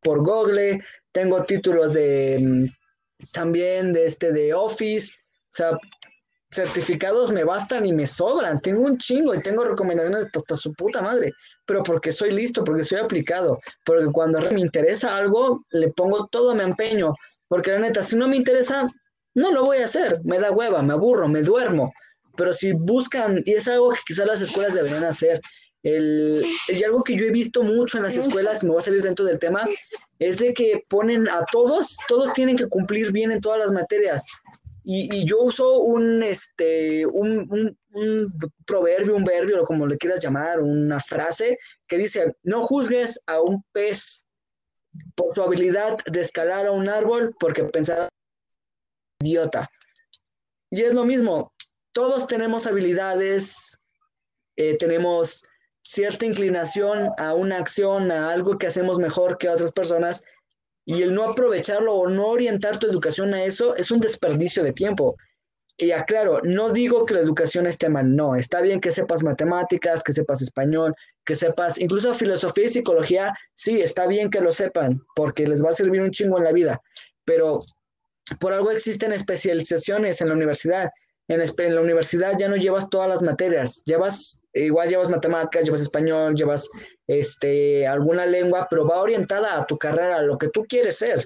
por Google, tengo títulos de mm, también de este de Office, o sea, certificados me bastan y me sobran, tengo un chingo y tengo recomendaciones hasta su puta madre, pero porque soy listo, porque soy aplicado, porque cuando me interesa algo, le pongo todo mi empeño, porque la neta, si no me interesa, no lo voy a hacer, me da hueva, me aburro, me duermo, pero si buscan, y es algo que quizás las escuelas deberían hacer, el, y algo que yo he visto mucho en las escuelas, y me voy a salir dentro del tema, es de que ponen a todos, todos tienen que cumplir bien en todas las materias. Y, yo uso un, este, un, proverbio, un verbio, como le quieras llamar, una frase que dice, no juzgues a un pez por su habilidad de escalar a un árbol porque pensará idiota. Y es lo mismo, todos tenemos habilidades, eh, tenemos cierta inclinación a una acción, a algo que hacemos mejor que otras personas, y el no aprovecharlo o no orientar tu educación a eso es un desperdicio de tiempo. Y aclaro, no digo que la educación esté mal, no, está bien que sepas matemáticas, que sepas español, que sepas incluso filosofía y psicología, sí, está bien que lo sepan, porque les va a servir un chingo en la vida, pero por algo existen especializaciones en la universidad en, la universidad ya no llevas todas las materias, llevas, igual llevas matemáticas, llevas español, llevas este, alguna lengua, pero va orientada a tu carrera, a lo que tú quieres ser.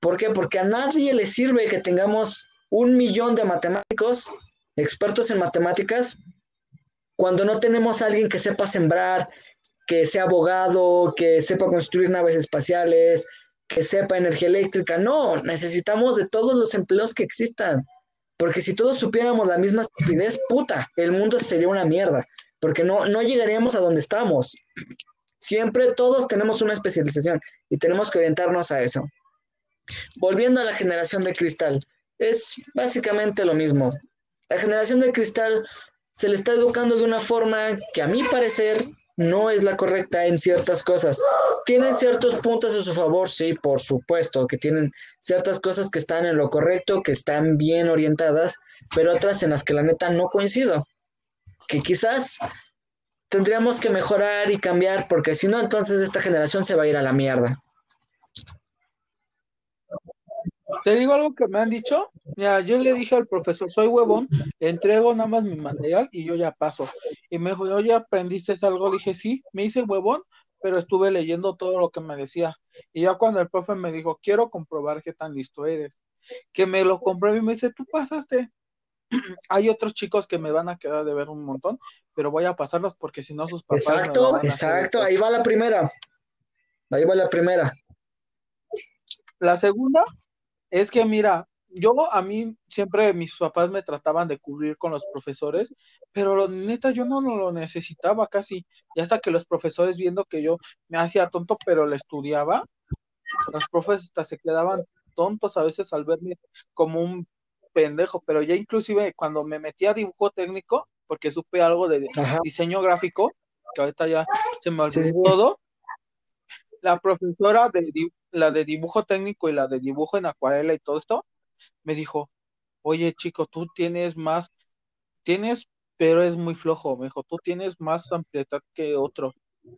¿Por qué? Porque a nadie le sirve que tengamos un millón de matemáticos, expertos en matemáticas, cuando no tenemos a alguien que sepa sembrar, que sea abogado, que sepa construir naves espaciales, que sepa energía eléctrica. No, necesitamos de todos los empleos que existan. Porque si todos supiéramos la misma estupidez, puta, el mundo sería una mierda. Porque no, no llegaríamos a donde estamos. Siempre todos tenemos una especialización y tenemos que orientarnos a eso. Volviendo a la generación de cristal, es básicamente lo mismo. La generación de cristal se le está educando de una forma que a mi parecer no es la correcta en ciertas cosas. Tienen ciertos puntos a su favor, sí, por supuesto, que tienen ciertas cosas que están en lo correcto, que están bien orientadas, pero otras en las que la neta no coincido. Que quizás tendríamos que mejorar y cambiar, porque si no, entonces esta generación se va a ir a la mierda. Te digo algo que me han dicho. Mira, yo le dije al profesor, soy huevón, le entrego nada más mi material y yo ya paso. Y me dijo, oye, ¿aprendiste algo? Le dije, sí, me hice huevón, pero estuve leyendo todo lo que me decía. Y ya cuando el profe me dijo, quiero comprobar qué tan listo eres, que me lo compré y me dice, tú pasaste. Hay otros chicos que me van a quedar de ver un montón, pero voy a pasarlos porque si no sus papás. Exacto, exacto, ahí va la primera. Ahí va la primera. La segunda es que mira, yo a mí siempre mis papás me trataban de cubrir con los profesores, pero lo, neta yo no lo necesitaba casi. Y hasta que los profesores viendo que yo me hacía tonto, pero le estudiaba, los profes hasta se quedaban tontos a veces al verme como un pendejo, pero ya inclusive cuando me metí a dibujo técnico, porque supe algo de diseño gráfico, que ahorita ya se me olvidó todo, la profesora de la de dibujo técnico y la de dibujo en acuarela y todo esto, me dijo, oye chico, tú tienes más, tienes, pero es muy flojo, me dijo, tú tienes más amplitud que otro.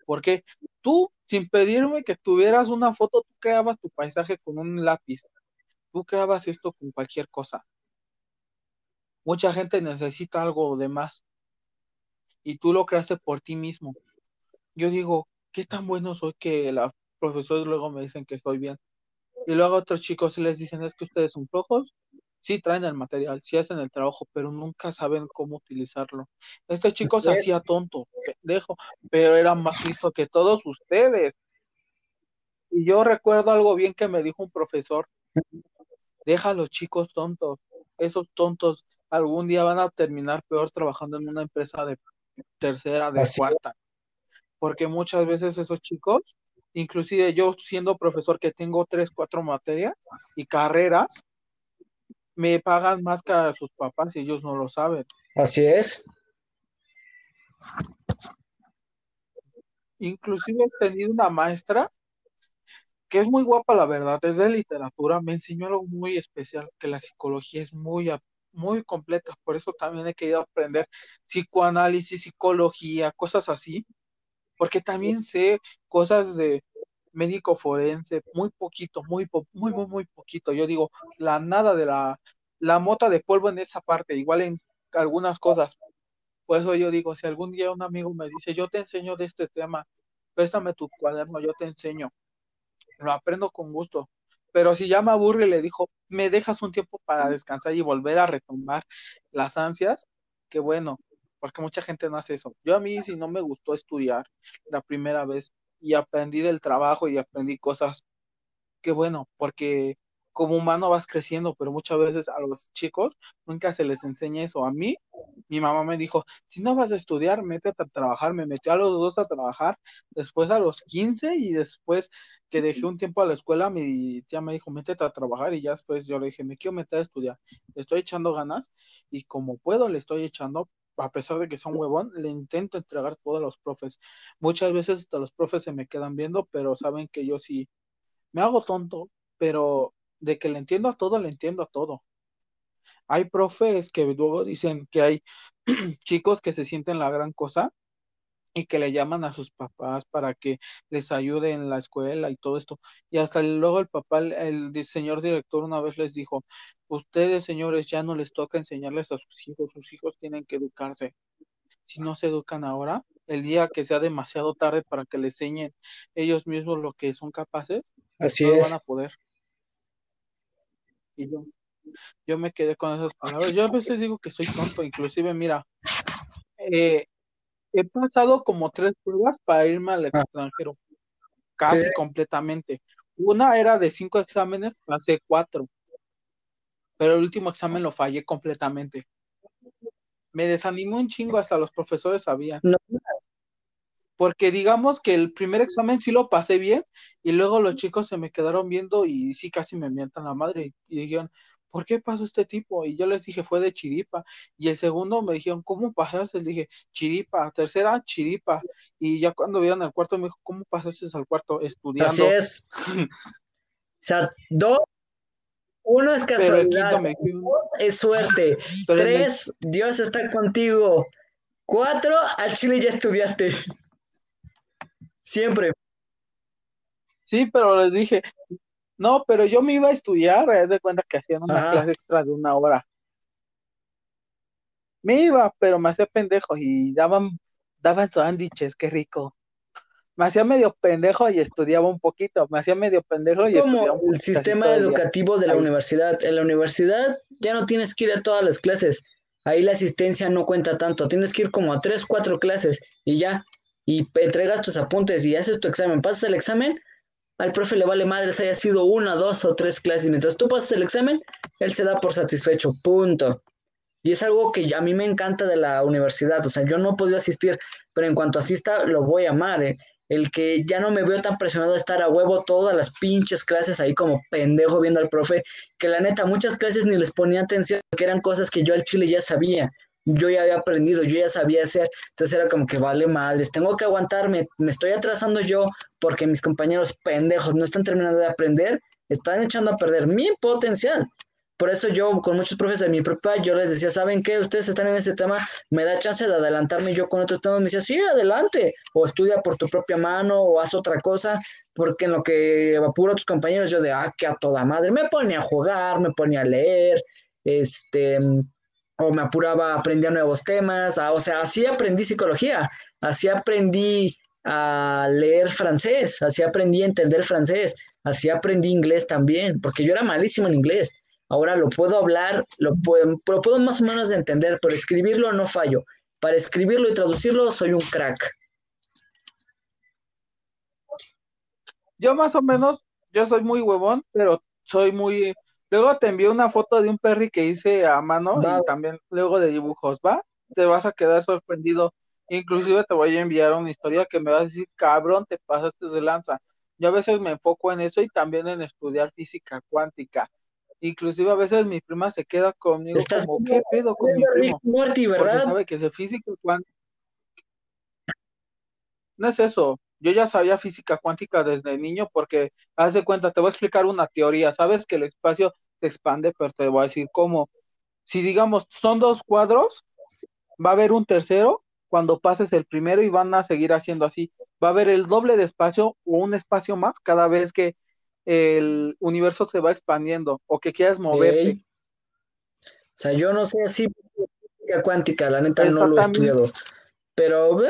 Porque tú, sin pedirme que tuvieras una foto, tú creabas tu paisaje con un lápiz. Tú creabas esto con cualquier cosa. Mucha gente necesita algo de más. Y tú lo creaste por ti mismo. Yo digo, ¿qué tan bueno soy que los profesores luego me dicen que estoy bien? Y luego otros chicos les dicen, es que ustedes son flojos, sí traen el material, sí hacen el trabajo, pero nunca saben cómo utilizarlo. Este chico se hacía tonto, pendejo, pero era más listo que todos ustedes. Y yo recuerdo algo bien que me dijo un profesor, deja a los chicos tontos, esos tontos algún día van a terminar peor trabajando en una empresa de tercera, de cuarta. Porque muchas veces esos chicos, inclusive yo siendo profesor que tengo tres, cuatro materias y carreras, me pagan más que a sus papás y ellos no lo saben. Así es. Inclusive he tenido una maestra que es muy guapa, la verdad, es de literatura, me enseñó algo muy especial, que la psicología es muy, muy completa, por eso también he querido aprender psicoanálisis, psicología, cosas así, porque también sé cosas de médico forense, muy poquito, muy, muy, muy, muy poquito. Yo digo, la nada de la, la mota de polvo en esa parte, igual en algunas cosas. Por eso yo digo, si algún día un amigo me dice, yo te enseño de este tema, préstame tu cuaderno, yo te enseño. Lo aprendo con gusto. Pero si ya me aburre le dijo, me dejas un tiempo para descansar y volver a retomar las ansias, qué bueno, porque mucha gente no hace eso. Yo a mí, si no me gustó estudiar la primera vez y aprendí del trabajo y aprendí cosas, qué bueno, porque como humano vas creciendo, pero muchas veces a los chicos nunca se les enseña eso. A mí, mi mamá me dijo, si no vas a estudiar, métete a trabajar. Me metió a los dos a trabajar, después a los 15 y después que dejé un tiempo a la escuela, mi tía me dijo, métete a trabajar y ya después yo le dije, me quiero meter a estudiar. Le estoy echando ganas y como puedo, le estoy echando a pesar de que son un huevón, le intento entregar todo a los profes. Muchas veces hasta los profes se me quedan viendo, pero saben que yo sí me hago tonto, pero de que le entiendo a todo, le entiendo a todo. Hay profes que luego dicen que hay chicos que se sienten la gran cosa y que le llaman a sus papás para que les ayude en la escuela y todo esto. Y hasta luego el papá, el, señor director una vez les dijo, ustedes señores ya no les toca enseñarles a sus hijos, sus hijos tienen que educarse. Si no se educan ahora, el día que sea demasiado tarde para que les enseñen ellos mismos lo que son capaces, Así no es. van a poder. Y yo, yo me quedé con esas palabras. Yo a veces digo que soy tonto, inclusive, mira, eh, he pasado como tres pruebas para irme al ah. extranjero, casi completamente. Una era de cinco exámenes, pasé cuatro, pero el último examen lo fallé completamente. Me desanimó un chingo, hasta los profesores sabían. Porque digamos que el primer examen sí lo pasé bien y luego los chicos se me quedaron viendo y sí casi me mientan la madre y dijeron, ¿por qué pasó este tipo? Y yo les dije, fue de chiripa. Y el segundo me dijeron, ¿cómo pasaste? Le dije, chiripa. Tercera, chiripa. Y ya cuando vieron al cuarto, me dijo, ¿cómo pasaste al cuarto? Estudiando. Así es. o sea, dos, uno es casualidad, es suerte. Tres, Dios está contigo. Cuatro, al chile ya estudiaste. Siempre. Sí, pero les dije, no, pero yo me iba a estudiar, es de cuenta que hacían una clase extra de una hora. Me iba, pero me hacía pendejo y daban, daban sándwiches, qué rico. Me hacía medio pendejo y estudiaba un poquito. Me hacía medio pendejo y Como estudiaba el sistema educativo de la universidad. En la universidad ya no tienes que ir a todas las clases. Ahí la asistencia no cuenta tanto. Tienes que ir como a tres, cuatro clases y ya. Y entregas tus apuntes y haces tu examen. Pasas el examen, al profe le vale madres haya sido una, dos o tres clases. Mientras tú pasas el examen, él se da por satisfecho, punto. Y es algo que a mí me encanta de la universidad. O sea, yo no he asistir, pero en cuanto asista, lo voy a amar. ¿eh? El que ya no me veo tan presionado de estar a huevo todas las pinches clases ahí como pendejo viendo al profe, que la neta, muchas clases ni les ponía atención, porque eran cosas que yo al chile ya sabía yo ya había aprendido, yo ya sabía hacer, entonces era como que vale les tengo que aguantarme, me estoy atrasando yo porque mis compañeros pendejos no están terminando de aprender, están echando a perder mi potencial. Por eso yo con muchos profes de mi prepa, yo les decía, ¿saben qué? Ustedes están en ese tema, me da chance de adelantarme yo con otros temas. Me decía, sí, adelante, o estudia por tu propia mano, o haz otra cosa, porque en lo que apuro a tus compañeros, yo de, ah, que a toda madre, me ponía a jugar, me ponía a leer, este, o me apuraba, aprendía nuevos temas, o sea, así aprendí psicología, así aprendí a leer francés, así aprendí a entender francés, así aprendí inglés también, porque yo era malísimo en inglés. Ahora lo puedo hablar, lo puedo, lo puedo más o menos entender, pero escribirlo no fallo. Para escribirlo y traducirlo soy un crack. Yo más o menos, yo soy muy huevón, pero soy muy... Luego te envío una foto de un perry que hice a mano y también luego de dibujos, ¿va? Te vas a quedar sorprendido. Inclusive te voy a enviar una historia que me vas a decir, cabrón, te pasaste de lanza. Yo a veces me enfoco en eso y también en estudiar física cuántica. Inclusive a veces mi prima se queda conmigo como, ¿qué pedo con mi primo? Porque sabe que es físico cuántico. No es eso. Yo ya sabía física cuántica desde niño porque, haz de cuenta, te voy a explicar una teoría. Sabes que el espacio se expande, pero te voy a decir cómo. Si digamos, son dos cuadros, va a haber un tercero cuando pases el primero y van a seguir haciendo así. Va a haber el doble de espacio o un espacio más cada vez que el universo se va expandiendo o que quieras moverte. O sea, yo no sé si física cuántica, la neta no lo he estudiado, pero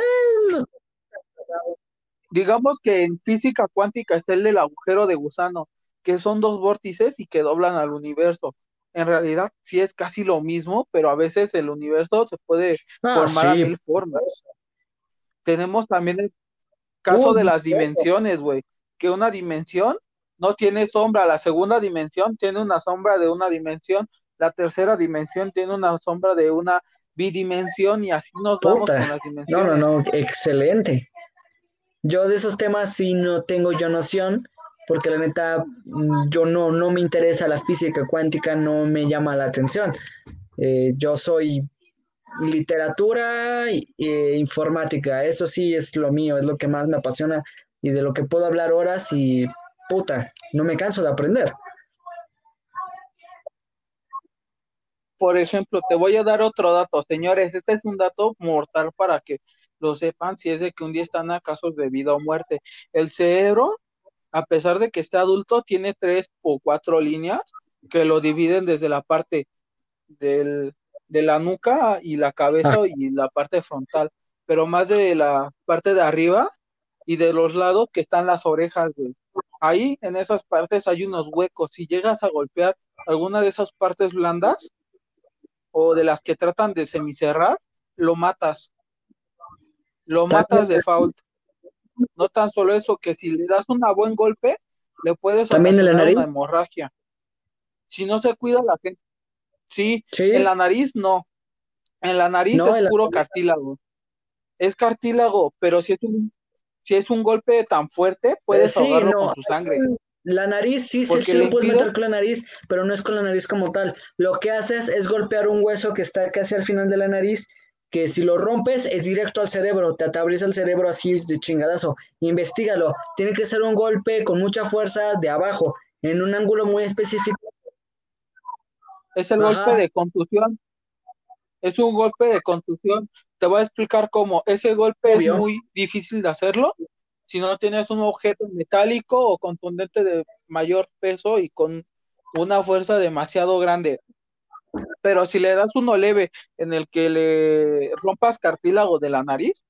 digamos que en física cuántica está el del agujero de gusano, que son dos vórtices y que doblan al universo. En realidad sí es casi lo mismo, pero a veces el universo se puede ah, formar a mil formas. Tenemos también el caso de las dimensiones, güey, que una dimensión no tiene sombra, la segunda dimensión tiene una sombra de una dimensión, la tercera dimensión tiene una sombra de una bidimensión y así nos vamos con las dimensiones. No, no, no, excelente. Yo de esos temas sí no tengo yo noción, porque la neta mm, yo no, no me interesa la física cuántica, no me llama la atención. Eh, yo soy literatura e informática, eso sí es lo mío, es lo que más me apasiona y de lo que puedo hablar horas y puta, no me canso de aprender. Por ejemplo, te voy a dar otro dato, señores, este es un dato mortal para que lo sepan si es de que un día están a casos de vida o muerte. El cerebro, a pesar de que está adulto, tiene tres o cuatro líneas que lo dividen desde la parte del, de la nuca y la cabeza ah. y la parte frontal, pero más de la parte de arriba y de los lados que están las orejas, güey. Ahí en esas partes hay unos huecos. Si llegas a golpear alguna de esas partes blandas o de las que tratan de semicerrar, lo matas. Lo matas de fault. No tan solo eso, que si le das un buen golpe, le puedes ¿También en la nariz? una hemorragia. Si no se cuida la gente. Sí, en la nariz no. En la nariz es puro cartílago. Es cartílago, pero si es un si es un golpe tan fuerte, puedes ahogarlo con tu sangre. La nariz sí, sí, sí lo puedes meter con la nariz, pero no es con la nariz como tal. Lo que haces es golpear un hueso que está casi al final de la nariz, que si lo rompes es directo al cerebro, te atabriza el cerebro así de chingadazo. Investígalo. Tiene que ser un golpe con mucha fuerza de abajo, en un ángulo muy específico. Es el golpe de contusión. Es un golpe de contusión te voy a explicar cómo. Ese golpe es muy difícil de hacerlo si no tienes un objeto metálico o contundente de mayor peso y con una fuerza demasiado grande. Pero si le das uno leve en el que le rompas cartílago de la nariz,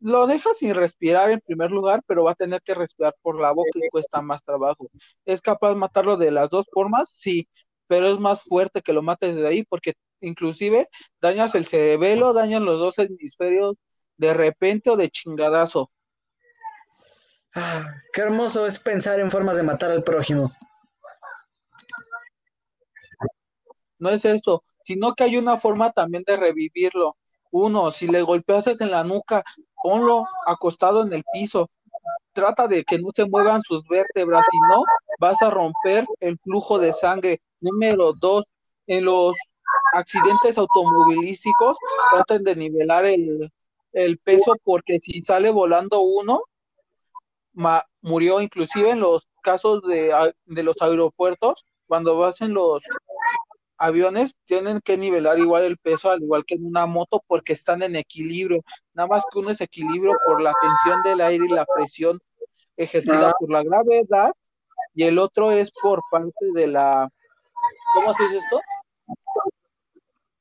lo dejas sin respirar en primer lugar, pero va a tener que respirar por la boca y cuesta más trabajo. ¿Es capaz de matarlo de las dos formas? Sí, pero es más fuerte que lo mates de ahí porque inclusive dañas el cerebelo, dañan los dos hemisferios de repente o de chingadazo. Ah, qué hermoso es pensar en formas de matar al prójimo. No es eso, sino que hay una forma también de revivirlo. Uno, si le golpeas en la nuca, ponlo acostado en el piso. Trata de que no se muevan sus vértebras, si no, vas a romper el flujo de sangre. Número dos, en los accidentes automovilísticos traten de nivelar el, peso porque si sale volando uno, murió inclusive en los casos de, de, los aeropuertos, cuando vas en los aviones tienen que nivelar igual el peso, al igual que en una moto, porque están en equilibrio. Nada más que uno es equilibrio por la tensión del aire y la presión ejercida por la gravedad, y el otro es por parte de la, ¿cómo se dice esto?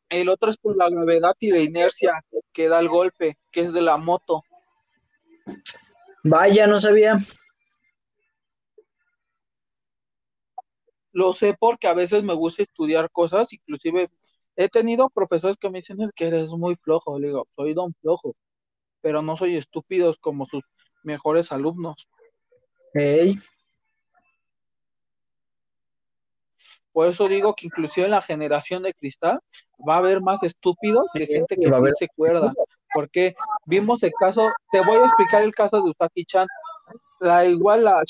El otro es por la gravedad y la inercia que da el golpe, que es de la moto. Vaya, no sabía. Lo sé porque a veces me gusta estudiar cosas, inclusive he tenido profesores que me dicen es que eres muy flojo. Le digo, soy don flojo, pero no soy estúpido como sus mejores alumnos. Por eso digo que inclusive en la generación de cristal va a haber más estúpidos que gente que no se acuerda. Porque vimos el caso, te voy a explicar el caso de Usaki-chan. La igual la,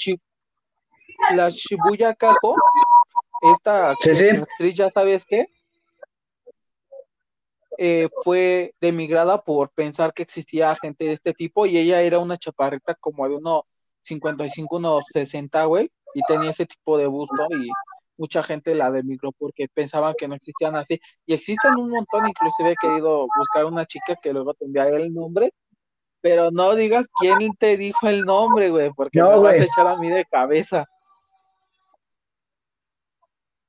la Shibuya Kajo esta actriz, ya sabes qué, eh, fue demigrada por pensar que existía gente de este tipo y ella era una chaparrita como de unos 55, unos 60, güey, y tenía ese tipo de busto y mucha gente la demigró porque pensaban que no existían así. Y existen un montón, inclusive he querido buscar una chica que luego te enviaré el nombre, pero no digas quién te dijo el nombre, güey, porque no, me vas a echar a mí de cabeza.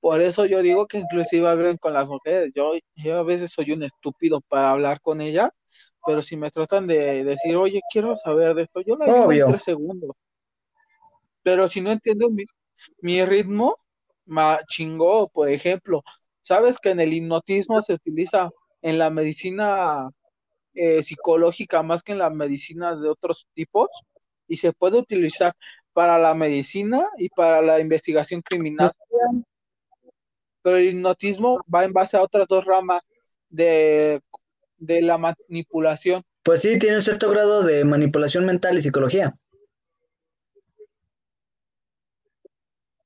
Por eso yo digo que inclusive hablen con las mujeres. Yo, yo a veces soy un estúpido para hablar con ella, pero si me tratan de decir, oye, quiero saber de esto, yo la digo en tres segundos. Pero si no entiendo mi, mi ritmo, me chingó, por ejemplo. ¿Sabes que en el hipnotismo se utiliza en la medicina eh, psicológica más que en la medicina de otros tipos? Y se puede utilizar para la medicina y para la investigación criminal pero el hipnotismo va en base a otras dos ramas de, la manipulación. Pues sí, tiene un cierto grado de manipulación mental y psicología.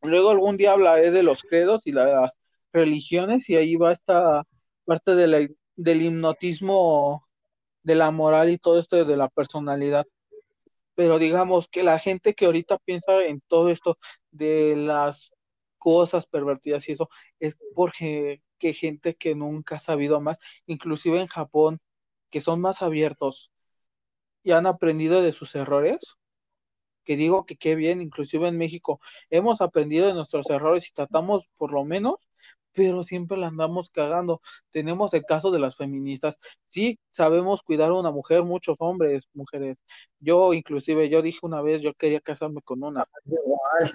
Luego algún día hablaré de los credos y las religiones y ahí va esta parte de del hipnotismo, de la moral y todo esto de la personalidad. Pero digamos que la gente que ahorita piensa en todo esto de las cosas pervertidas y eso, es porque que gente que nunca ha sabido más, inclusive en Japón, que son más abiertos y han aprendido de sus errores, que digo que qué bien, inclusive en México, hemos aprendido de nuestros errores y tratamos por lo menos pero siempre la andamos cagando. Tenemos el caso de las feministas. Sí, sabemos cuidar a una mujer, muchos hombres, mujeres. Yo, inclusive, yo dije una vez, yo quería casarme con una.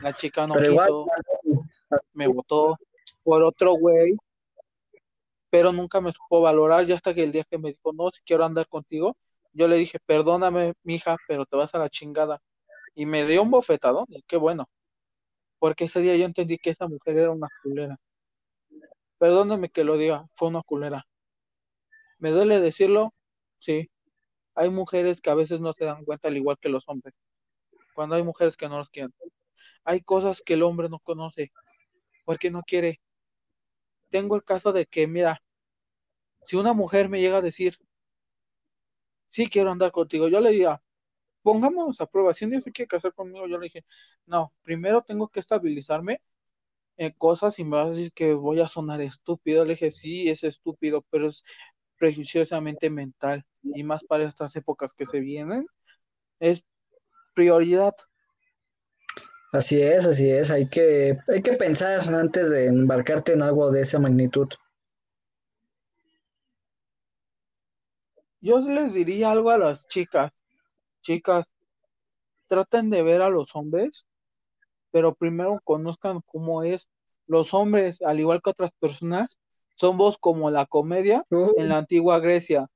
La chica no quiso, me votó por otro güey, pero nunca me supo valorar. Ya hasta que el día que me dijo, no, si quiero andar contigo, yo le dije, perdóname, mija, pero te vas a la chingada. Y me dio un bofetado, y qué bueno. Porque ese día yo entendí que esa mujer era una culera Perdóneme que lo diga, fue una culera. ¿Me duele decirlo? Sí. Hay mujeres que a veces no se dan cuenta al igual que los hombres. Cuando hay mujeres que no los quieren. Hay cosas que el hombre no conoce porque no quiere. Tengo el caso de que, mira, si una mujer me llega a decir, sí quiero andar contigo, yo le diría, pongámonos a prueba. Si un día se quiere casar conmigo, yo le dije, no, primero tengo que estabilizarme eh, cosas y me vas a decir que voy a sonar estúpido. Le dije, sí, es estúpido, pero es prejudiciosamente mental y más para estas épocas que se vienen, es prioridad. Así es, así es, hay que, hay que pensar antes de embarcarte en algo de esa magnitud. Yo les diría algo a las chicas, chicas, traten de ver a los hombres pero primero conozcan cómo es. Los hombres, al igual que otras personas, somos como la comedia en la antigua Grecia,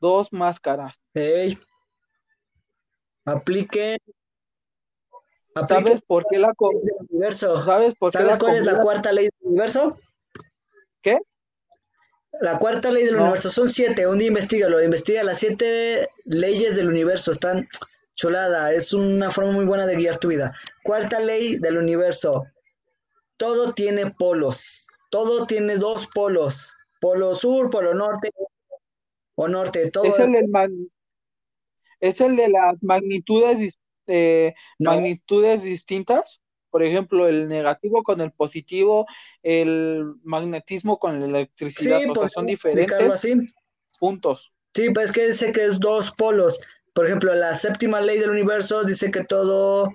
dos máscaras. Hey. Apliquen. ¿Sabes por qué la comedia universo? ¿Sabes por qué cuál es la cuarta ley del universo? ¿Qué? La cuarta ley del universo son siete. Un día investigalo. Investiga las siete leyes del universo. Están Chulada, es una forma muy buena de guiar tu vida. Cuarta ley del universo. Todo tiene polos. Todo tiene dos polos. Polo sur, polo norte o norte. Todo es, el es el de las magnitudes, eh, magnitudes distintas. por ejemplo, el negativo con el positivo, el magnetismo con la electricidad, o sea, son diferentes así. puntos. Sí, pues es que dice que es dos polos. Por ejemplo, la séptima ley del universo dice que todo,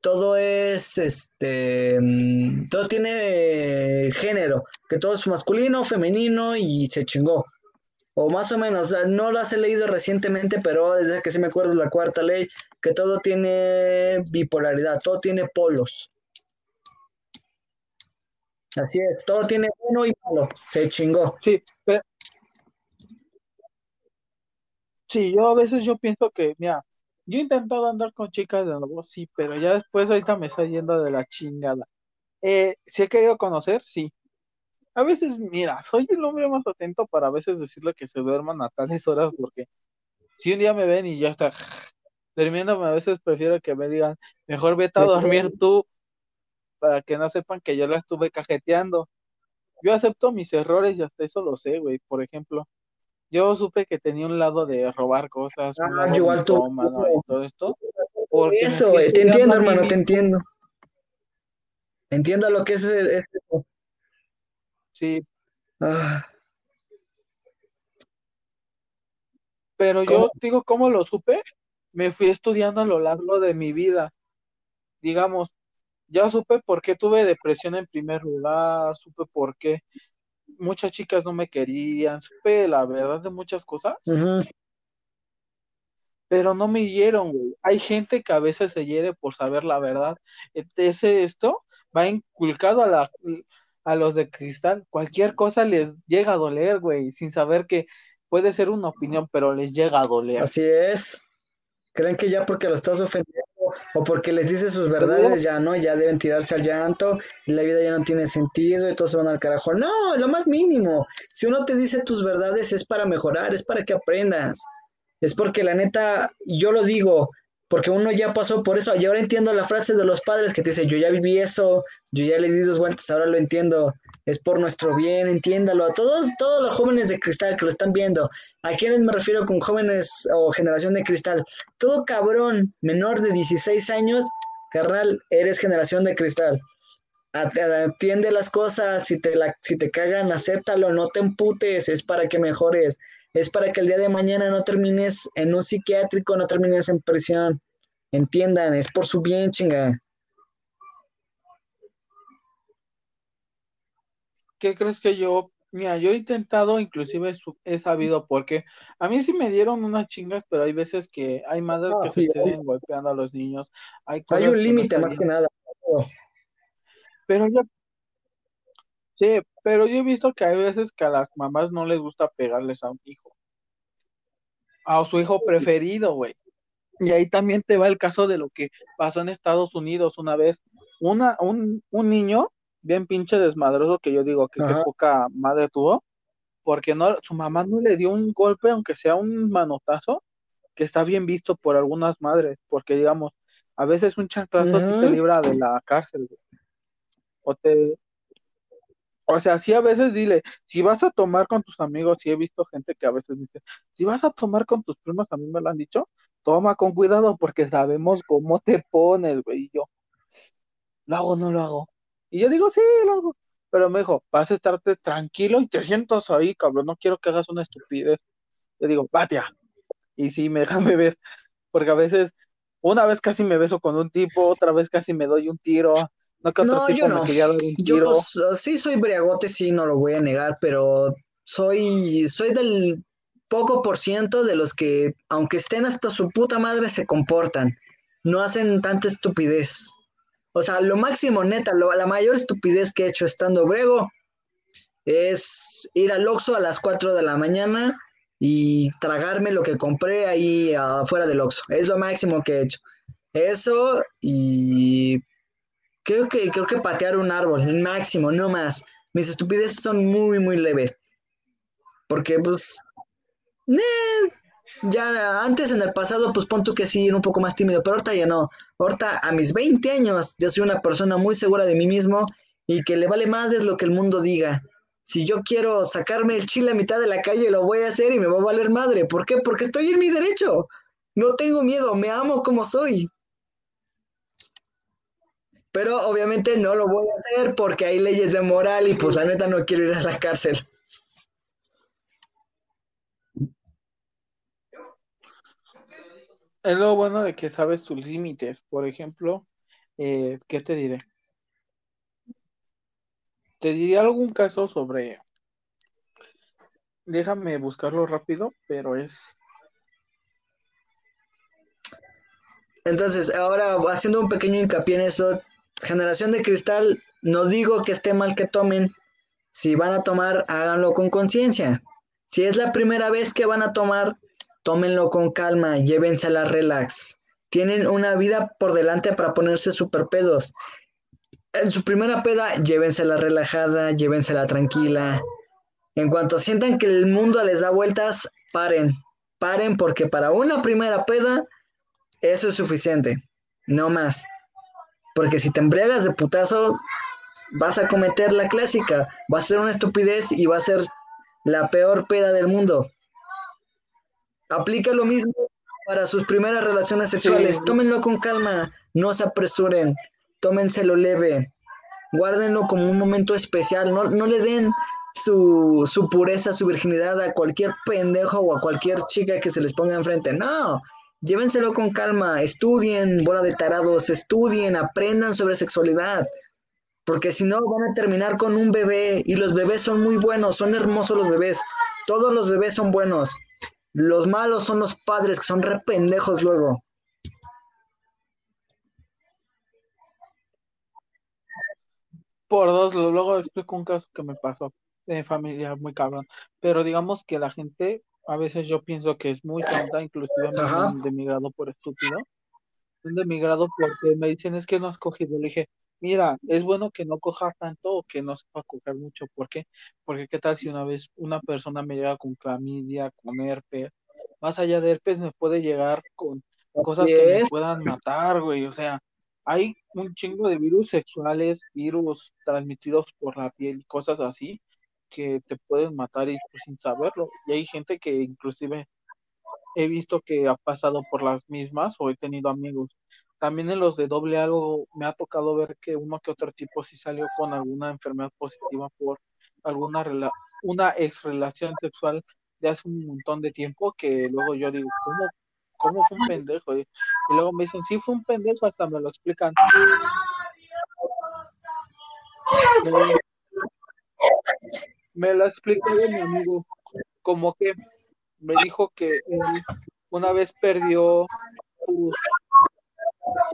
todo es, este, mm, todo tiene género, que todo es masculino, femenino y se chingó. O más o menos, no las he leído recientemente, pero desde que se me acuerdo la cuarta ley, que todo tiene bipolaridad, todo tiene polos. Así es, todo tiene bueno y malo, se chingó. Sí, pero... Sí, yo a veces yo pienso que, mira, yo he intentado andar con chicas de nuevo, sí, pero ya después ahorita me está yendo de la chingada. Eh, si he querido conocer, sí, a veces, mira, soy el hombre más atento para a veces decirle que se duerman a tales horas, porque si un día me ven y ya está durmiendo, a veces prefiero que me digan, mejor vete a dormir tú, para que no sepan que yo la estuve cajeteando. Yo acepto mis errores y hasta eso lo sé, güey. Por ejemplo, yo supe que tenía un lado de robar cosas, ah, de tú. y todo esto. Eso, güey, te entiendo, hermano, te entiendo. Entiendo lo que es este Sí. Ah. Pero yo digo, ¿cómo lo supe? Me fui estudiando a lo largo de mi vida. Digamos, ya supe por qué tuve depresión en primer lugar, supe por qué muchas chicas no me querían, supe la verdad de muchas cosas. Pero no me hieron, güey. Hay gente que a veces se hiere por saber la verdad. Ese, esto va inculcado a la, a los de cristal, cualquier cosa les llega a doler, güey, sin saber que puede ser una opinión, pero les llega a doler. Así es. Creen que ya porque lo estás ofendiendo o porque les dices sus verdades, ya no, ya deben tirarse al llanto y la vida ya no tiene sentido y todos se van al carajo. No, lo más mínimo. Si uno te dice tus verdades es para mejorar, es para que aprendas. Es porque la neta, yo lo digo, porque uno ya pasó por eso. Y ahora entiendo la frase de los padres que te dice, yo ya viví eso, yo ya le di dos vueltas, ahora lo entiendo. Es por nuestro bien, entiéndalo. A todos, todos los jóvenes de cristal que lo están viendo, ¿a quiénes me refiero con jóvenes o generación de cristal? Todo cabrón menor de 16 años, carnal, eres generación de cristal. Atiende las cosas, si te, la, si te cagan, acéptalo, no te emputes, es para que mejores es para que el día de mañana no termines en un psiquiátrico, no termines en prisión. Entiendan, es por su bien, chinga. ¿Qué crees que yo, mira, yo he intentado, inclusive he sabido porque a mí sí me dieron unas chingas, pero hay veces que hay madres que se siguen golpeando a los niños. Hay, un límite más que nada. Pero yo, Sí, pero yo he visto que hay veces que a las mamás no les gusta pegarles a un hijo. A su hijo preferido, güey. Y ahí también te va el caso de lo que pasó en Estados Unidos una vez. Una, un, un niño bien pinche desmadroso que yo digo que qué poca madre tuvo, porque no, su mamá no le dio un golpe, aunque sea un manotazo, que está bien visto por algunas madres, porque digamos, a veces un chanclazo te libra de la cárcel, güey. O te, o sea, sí a veces dile, si vas a tomar con tus amigos, sí he visto gente que a veces dice, si vas a tomar con tus primos, a mí me lo han dicho, toma con cuidado porque sabemos cómo te pones, güey. Y yo, ¿lo hago o no lo hago? Y yo digo, sí, lo hago. Pero me dijo, vas a estarte tranquilo y te sientas ahí, cabrón, no quiero que hagas una estupidez. Yo digo, patia. Y sí, me déjame ver, porque a veces, una vez casi me beso con un tipo, otra vez casi me doy un tiro, no, yo no. Yo pues, sí soy briagote, sí, no lo voy a negar, pero soy, soy del poco por ciento de los que, aunque estén hasta su puta madre, se comportan. No hacen tanta estupidez. O sea, lo máximo, neta, la mayor estupidez que he hecho estando brego es ir al Oxxo a las 4 de la mañana y tragarme lo que compré ahí afuera del Oxxo. Es lo máximo que he hecho. Eso y Creo que, creo que patear un árbol, el máximo, no más. Mis estupideces son muy, muy leves. Porque, pues, ya antes en el pasado, pues pon tú que sí, era un poco más tímido, pero ahorita ya no. Ahorita a mis 20 años, yo soy una persona muy segura de mí mismo y que le vale más de lo que el mundo diga. Si yo quiero sacarme el chile a mitad de la calle, lo voy a hacer y me va a valer madre. ¿Por qué? Porque estoy en mi derecho. No tengo miedo, me amo como soy. Pero obviamente no lo voy a hacer porque hay leyes de moral y pues la neta no quiero ir a la cárcel. Es lo bueno de que sabes tus límites. Por ejemplo, eh, ¿qué te diré? Te diría algún caso sobre... Déjame buscarlo rápido, pero es... Entonces, ahora haciendo un pequeño hincapié en eso, generación de cristal, no digo que esté mal que tomen. Si van a tomar, háganlo con conciencia. Si es la primera vez que van a tomar, tómenlo con calma, llévensela relax. Tienen una vida por delante para ponerse super pedos. En su primera peda, llévensela relajada, llévensela tranquila. En cuanto sientan que el mundo les da vueltas, paren. Paren porque para una primera peda, eso es suficiente. No más. Porque si te embriagas de putazo, vas a cometer la clásica. Va a ser una estupidez y va a ser la peor peda del mundo. Aplica lo mismo para sus primeras relaciones sexuales. Tómenlo con calma, no se apresuren, tómenselo leve, guárdenlo como un momento especial, no, no le den su, su, pureza, su virginidad a cualquier pendejo o a cualquier chica que se les ponga enfrente. No, llévenselo con calma, estudien, bola de tarados, estudien, aprendan sobre sexualidad. Porque si no, van a terminar con un bebé y los bebés son muy buenos, son hermosos los bebés. Todos los bebés son buenos. Los malos son los padres que son re pendejos luego. Por dos, luego explico un caso que me pasó de familia muy cabrón. Pero digamos que la gente, a veces yo pienso que es muy tonta, inclusive me de mi grado por estúpido. De mi grado porque me dicen es que no has cogido. Le dije, mira, es bueno que no coja tanto o que no sepa coger mucho. ¿Por qué? Porque qué tal si una vez una persona me llega con clamidia, con herpes, más allá de herpes me puede llegar con cosas que me puedan matar, güey. O sea, hay un chingo de virus sexuales, virus transmitidos por la piel y cosas así que te pueden matar y pues, sin saberlo. Y hay gente que inclusive he visto que ha pasado por las mismas o he tenido amigos también en los de doble algo me ha tocado ver que uno que otro tipo sí salió con alguna enfermedad positiva por alguna una ex relación sexual de hace un montón de tiempo que luego yo digo, ¿cómo, cómo fue un pendejo? Y, luego me dicen, sí fue un pendejo, hasta me lo explican. Me, lo explicó mi amigo, como que me dijo que una vez perdió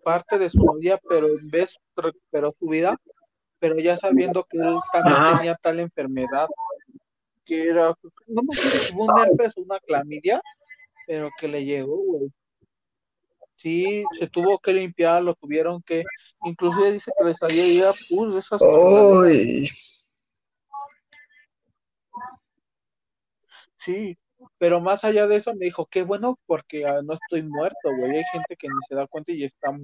parte de su novia, pero en vez recuperó su vida, pero ya sabiendo que él también tenía tal enfermedad, que era, no me acuerdo un herpes una clamidia, pero que le llegó, güey. Sí, se tuvo que limpiar, lo tuvieron que, inclusive dice que le salía ida pus de esas Sí, pero más allá de eso me dijo, qué bueno porque ah, no estoy muerto, güey. Hay gente que ni se da cuenta y está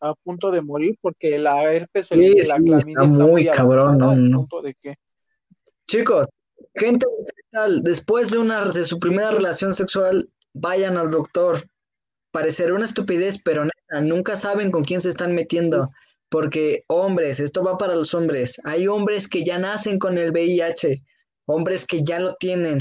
a punto de morir porque la herpes o la clamidia está, muy, cabrón, no, punto de que... Chicos, gente después de una de su primera relación sexual, vayan al doctor. Parecerá una estupidez, pero nunca saben con quién se están metiendo. Porque hombres, esto va para los hombres. Hay hombres que ya nacen con el VIH, hombres que ya lo tienen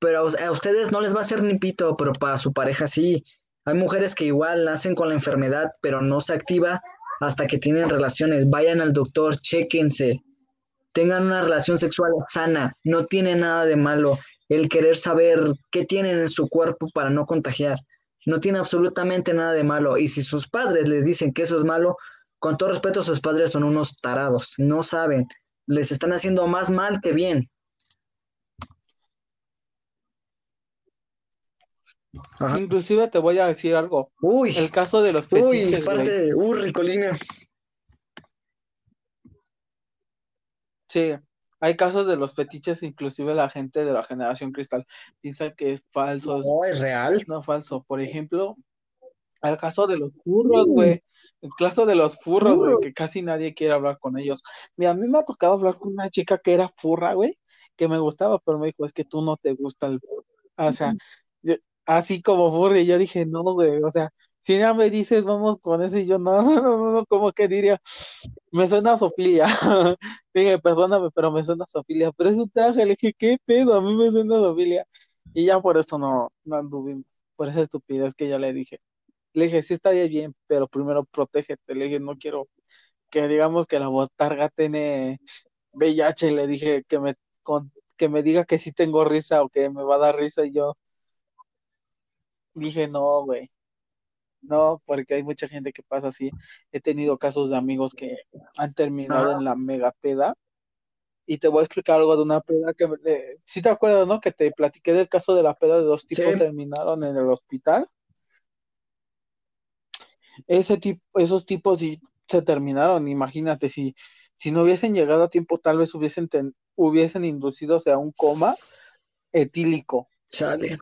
pero a, ustedes no les va a hacer ni pito, pero para su pareja sí. Hay mujeres que igual nacen con la enfermedad, pero no se activa hasta que tienen relaciones. Vayan al doctor, chéquense. Tengan una relación sexual sana. No tiene nada de malo el querer saber qué tienen en su cuerpo para no contagiar. No tiene absolutamente nada de malo. Y si sus padres les dicen que eso es malo, con todo respeto, sus padres son unos tarados. No saben. Les están haciendo más mal que bien. Inclusive te voy a decir algo. Uy. El caso de los fetiches. Uy, parte de... Uy, ricolina. Sí, hay casos de los fetiches, inclusive la gente de la generación cristal piensa que es falso. No, es real. No, falso. Por ejemplo, el caso de los furros, güey. El caso de los furros, güey, que casi nadie quiere hablar con ellos. Mira, a mí me ha tocado hablar con una chica que era furra, güey, que me gustaba, pero me dijo, es que tú no te gusta el... O sea, así como furry, yo dije, no, güey, o sea, si ya me dices, vamos con eso, y yo, no, no, no, no, como que diría, me suena a Sofía. dije, perdóname, pero me suena a Sofía. Pero es un traje, le dije, ¿qué pedo? A mí me suena a Sofía. Y ya por eso no, no anduvimos, por esa estupidez que ya le dije. Le dije, sí estaría bien, pero primero protégete. Le dije, no quiero que digamos que la botarga tiene VIH. Le dije que me, que me diga que sí tengo risa o que me va a dar risa. Y yo dije, no, güey. No, porque hay mucha gente que pasa así. He tenido casos de amigos que han terminado en la mega peda. Y te voy a explicar algo de una peda que, si te acuerdas, ¿no? Que te platiqué del caso de la peda de dos tipos terminaron en el hospital. Ese tipo, esos tipos sí se terminaron. Imagínate, si, si no hubiesen llegado a tiempo, tal vez hubiesen, hubiesen inducido a un coma etílico. Chale.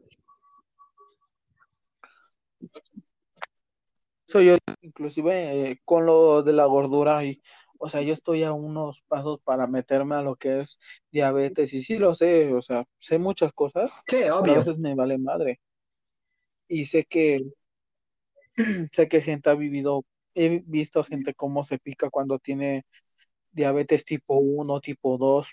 Soy yo, inclusive eh, con lo de la gordura y, o sea, yo estoy a unos pasos para meterme a lo que es diabetes y sí lo sé, o sea, sé muchas cosas. Sí, obvio. a veces me vale madre. Y sé que, sé que gente ha vivido, he visto gente cómo se pica cuando tiene diabetes tipo 1, tipo 2.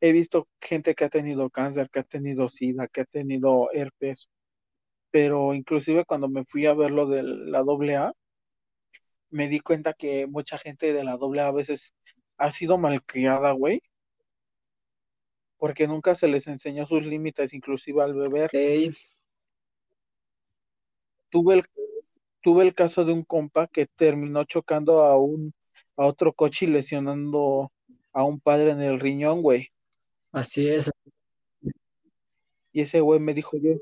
He visto gente que ha tenido cáncer, que ha tenido sida, que ha tenido herpes pero inclusive cuando me fui a ver lo de la doble A, me di cuenta que mucha gente de la doble A a veces ha sido malcriada, güey, porque nunca se les enseñó sus límites, inclusive al beber. Tuve el, tuve el caso de un compa que terminó chocando a un a otro coche y lesionando a un padre en el riñón, güey. Así es. Y ese güey me dijo, yo,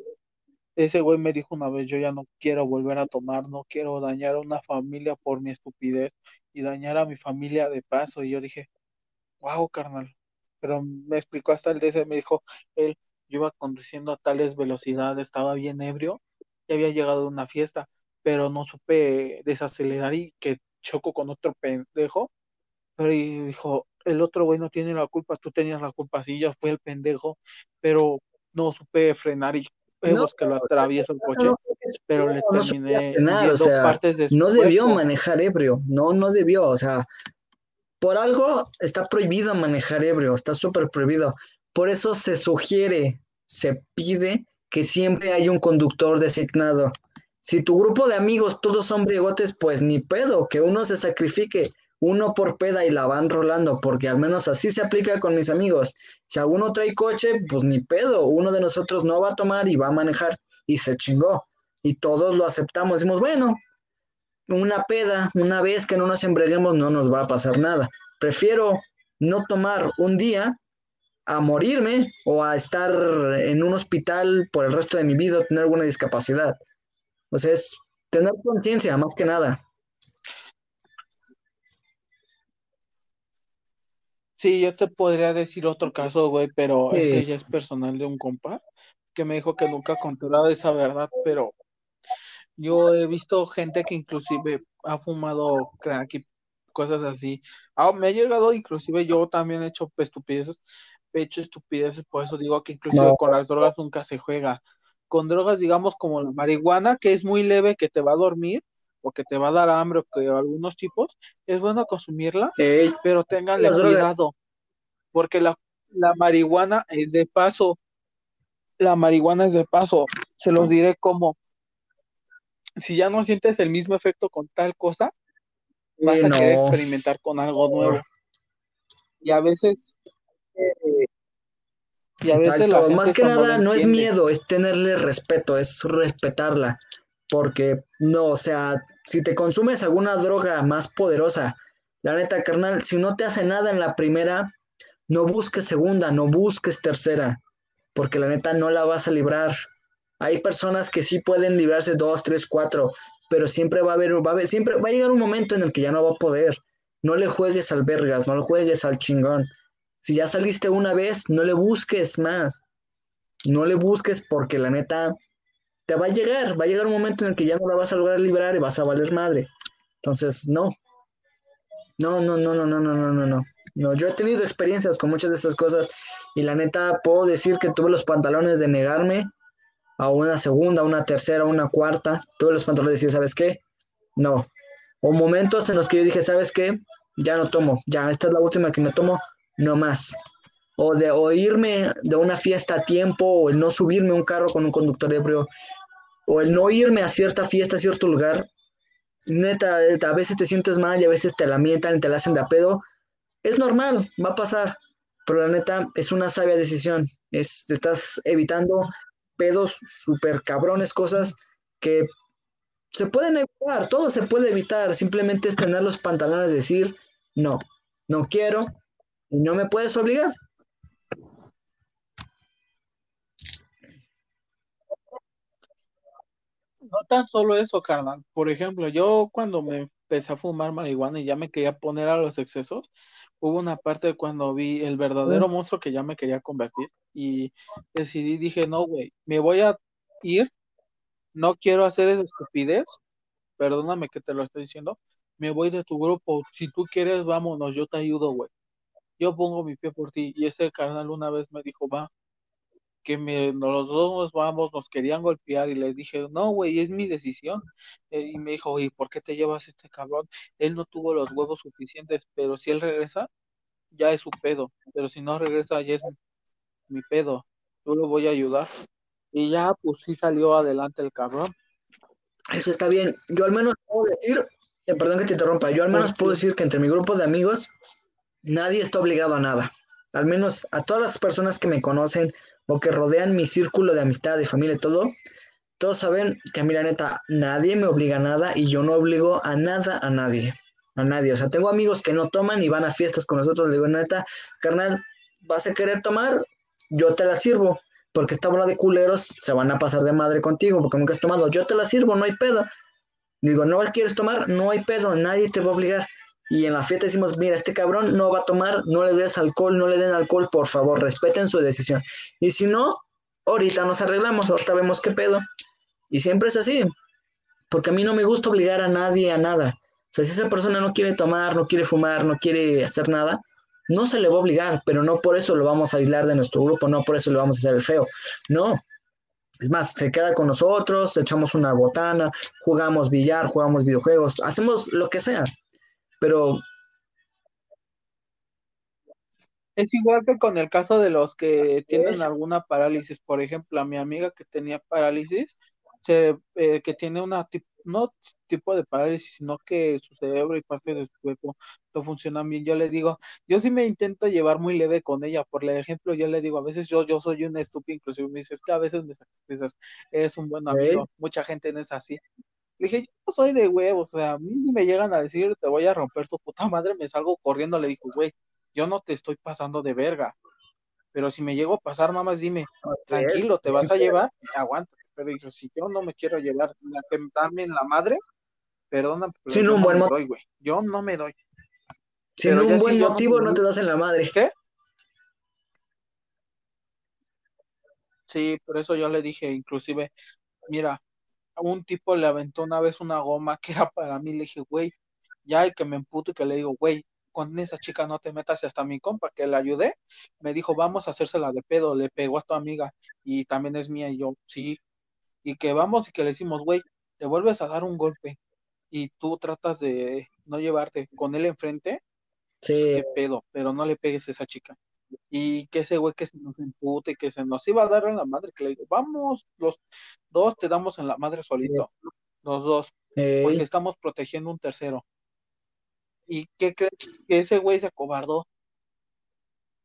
ese güey me dijo una vez, yo ya no quiero volver a tomar, no quiero dañar a una familia por mi estupidez y dañar a mi familia de paso. Y yo dije, wow, carnal. Pero me explicó hasta el ese, me dijo, él, yo iba conduciendo a tales velocidades, estaba bien ebrio, y había llegado a una fiesta, pero no supe desacelerar y que choco con otro pendejo. Pero dijo, el otro güey no tiene la culpa, tú tenías la culpa, sí, yo fui el pendejo, pero no supe frenar y no, que lo atraviesa el coche, pero le terminé o sea, partes de No debió manejar ebrio, no, no debió, o sea, por algo está prohibido manejar ebrio, está súper prohibido. Por eso se sugiere, se pide que siempre hay un conductor designado. Si tu grupo de amigos todos son briegotes, pues ni pedo, que uno se sacrifique uno por peda y la van rolando, porque al menos así se aplica con mis amigos. Si alguno trae coche, pues ni pedo, uno de nosotros no va a tomar y va a manejar y se chingó. Y todos lo aceptamos, decimos, bueno, una peda, una vez que no nos embreguemos no nos va a pasar nada. Prefiero no tomar un día a morirme o a estar en un hospital por el resto de mi vida, tener alguna discapacidad. O sea, es tener conciencia más que nada. Sí, yo te podría decir otro caso, güey, pero ese ya es personal de un compa que me dijo que nunca controlaba esa verdad, pero yo he visto gente que inclusive ha fumado crack y cosas así. Ah, me ha llegado, inclusive yo también he hecho estupideces, he hecho estupideces, por eso digo que inclusive con las drogas nunca se juega. Con drogas, digamos, como la marihuana, que es muy leve, que te va a dormir, o que te va a dar hambre o que algunos tipos, es bueno consumirla, pero ténganle cuidado, porque la, la marihuana es de paso, la marihuana es de paso, se los diré como, si ya no sientes el mismo efecto con tal cosa, vas a querer experimentar con algo nuevo. Y a veces... y a veces más que nada no es miedo, es tenerle respeto, es respetarla porque no, o sea, si te consumes alguna droga más poderosa, la neta, carnal, si no te hace nada en la primera, no busques segunda, no busques tercera, porque la neta no la vas a librar. Hay personas que sí pueden librarse dos, tres, cuatro, pero siempre va a haber, va a haber, siempre va a llegar un momento en el que ya no va a poder. No le juegues al vergas, no le juegues al chingón. Si ya saliste una vez, no le busques más. No le busques porque la neta te va a llegar, va a llegar un momento en el que ya no la vas a lograr liberar y vas a valer madre. Entonces, no. No, no, no, no, no, no, no, no, no. yo he tenido experiencias con muchas de estas cosas y la neta puedo decir que tuve los pantalones de negarme a una segunda, a una tercera, a una cuarta, todos los pantalones decir, ¿sabes qué? No. O momentos en los que yo dije, ¿sabes qué? Ya no tomo, ya, esta es la última que me tomo, no más. O de o irme de una fiesta a tiempo, o el no subirme a un carro con un conductor ebrio, o el no irme a cierta fiesta, a cierto lugar. Neta, a veces te sientes mal y a veces te la mientan, te la hacen de pedo. Es normal, va a pasar. Pero la neta, es una sabia decisión. Es, te estás evitando pedos súper cabrones, cosas que se pueden evitar, todo se puede evitar, simplemente es tener los pantalones de decir, no, no quiero y no me puedes obligar. No tan solo eso, carnal. Por ejemplo, yo cuando me empecé a fumar marihuana y ya me quería poner a los excesos, hubo una parte cuando vi el verdadero monstruo que ya me quería convertir y decidí, dije, no, güey, me voy a ir, no quiero hacer esa estupidez, perdóname que te lo estoy diciendo, me voy de tu grupo, si tú quieres, vámonos, yo te ayudo, güey. Yo pongo mi pie por ti y ese carnal una vez me dijo, va, que me, los dos nos vamos, nos querían golpear y le dije, no, güey, es mi decisión. Eh, y me dijo, ¿y por qué te llevas este cabrón? Él no tuvo los huevos suficientes, pero si él regresa, ya es su pedo. Pero si no regresa, ya es mi pedo. Yo lo voy a ayudar. Y ya, pues sí salió adelante el cabrón. Eso está bien. Yo al menos puedo decir, eh, perdón que te interrumpa, yo al menos puedo decir que entre mi grupo de amigos nadie está obligado a nada. Al menos a todas las personas que me conocen, o que rodean mi círculo de amistad, de familia y todo, todos saben que a mí la neta nadie me obliga a nada y yo no obligo a nada a nadie, a nadie. O sea, tengo amigos que no toman y van a fiestas con nosotros, le digo, neta, carnal, ¿vas a querer tomar? Yo te la sirvo, porque esta bola de culeros se van a pasar de madre contigo, porque nunca has tomado, yo te la sirvo, no hay pedo. Digo, ¿no quieres tomar? No hay pedo, nadie te va a obligar y en la fiesta decimos, mira, este cabrón no va a tomar, no le des alcohol, no le den alcohol, por favor, respeten su decisión. Y si no, ahorita nos arreglamos, ahorita vemos qué pedo. Y siempre es así, porque a mí no me gusta obligar a nadie a nada. O sea, si esa persona no quiere tomar, no quiere fumar, no quiere hacer nada, no se le va a obligar, pero no por eso lo vamos a aislar de nuestro grupo, no por eso le vamos a hacer el feo. No. Es más, se queda con nosotros, echamos una botana, jugamos billar, jugamos videojuegos, hacemos lo que sea pero es igual que con el caso de los que tienen alguna parálisis. Por ejemplo, a mi amiga que tenía parálisis, se, eh, que tiene una no tipo de parálisis, sino que su cerebro y partes de su cuerpo no funcionan bien. Yo le digo, yo sí me intento llevar muy leve con ella. Por ejemplo, yo le digo, a veces yo, yo soy un estúpido, inclusive me dices que a veces me sacrificas, eres un buen amigo. Mucha gente no es así. Le dije, yo no soy de huevos, o sea, a mí si me llegan a decir te voy a romper tu puta madre, me salgo corriendo, le digo, güey, yo no te estoy pasando de verga, pero si me llego a pasar, nada más dime, tranquilo, te vas a llevar, aguanta, pero digo, si yo no me quiero llevar, darme en la madre, perdona, pero Sin un no buen me doy, güey, yo no me doy. Sin un buen motivo no, te das en la madre. ¿Qué? Sí, por eso yo le dije, inclusive, mira, un tipo le aventó una vez una goma que era para mí, le dije, güey, ya hay que me emputo y que le digo, güey, con esa chica no te metas y hasta mi compa que le ayudé, me dijo, vamos a hacérsela de pedo, le pegó a tu amiga y también es mía y yo, sí, y que vamos y que le decimos, güey, te vuelves a dar un golpe y tú tratas de no llevarte con él enfrente, sí. qué pedo, pero no le pegues a esa chica y que ese güey que se nos empute, que se nos iba a dar en la madre, que le digo, vamos, los dos te damos en la madre solito, los dos, porque estamos protegiendo un tercero. ¿Y qué crees? Que ese güey se acobardó.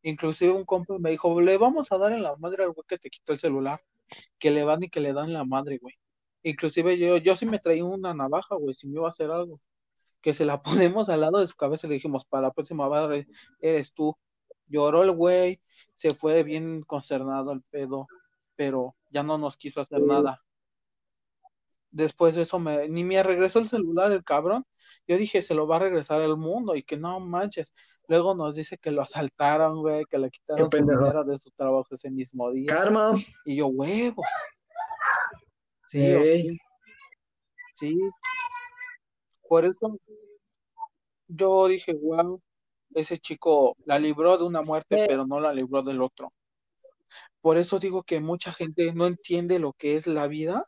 Inclusive un compa me dijo, le vamos a dar en la madre al güey que te quitó el celular, que le van y que le dan la madre, güey. Inclusive yo, yo sí me traía una navaja, güey, si me iba a hacer algo. Que se la ponemos al lado de su cabeza y le dijimos, para la próxima vez eres tú Lloró el güey, se fue bien consternado el pedo, pero ya no nos quiso hacer nada. Después de eso, me, ni me regresó el celular el cabrón. Yo dije, se lo va a regresar el mundo y que no manches. Luego nos dice que lo asaltaron, güey, que le quitaron su dinero de su trabajo ese mismo día. Karma. Y yo, huevo. Sí, sí. Por eso yo dije, wow, ese chico la libró de una muerte, pero no la libró del otro. Por eso digo que mucha gente no entiende lo que es la vida,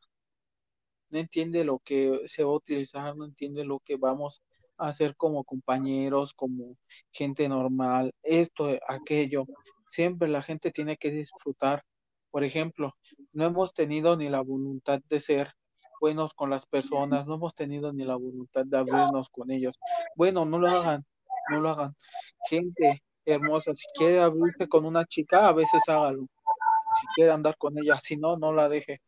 no entiende lo que se va a utilizar, no entiende lo que vamos a hacer como compañeros, como gente normal, esto, aquello. Siempre la gente tiene que disfrutar. Por ejemplo, no hemos tenido ni la voluntad de ser buenos con las personas, no hemos tenido ni la voluntad de abrirnos con ellos. Bueno, no lo hagan, no lo hagan. Gente hermosa, si quiere abrirse con una chica, a veces hágalo. Si quiere andar con ella, si no, no la deje.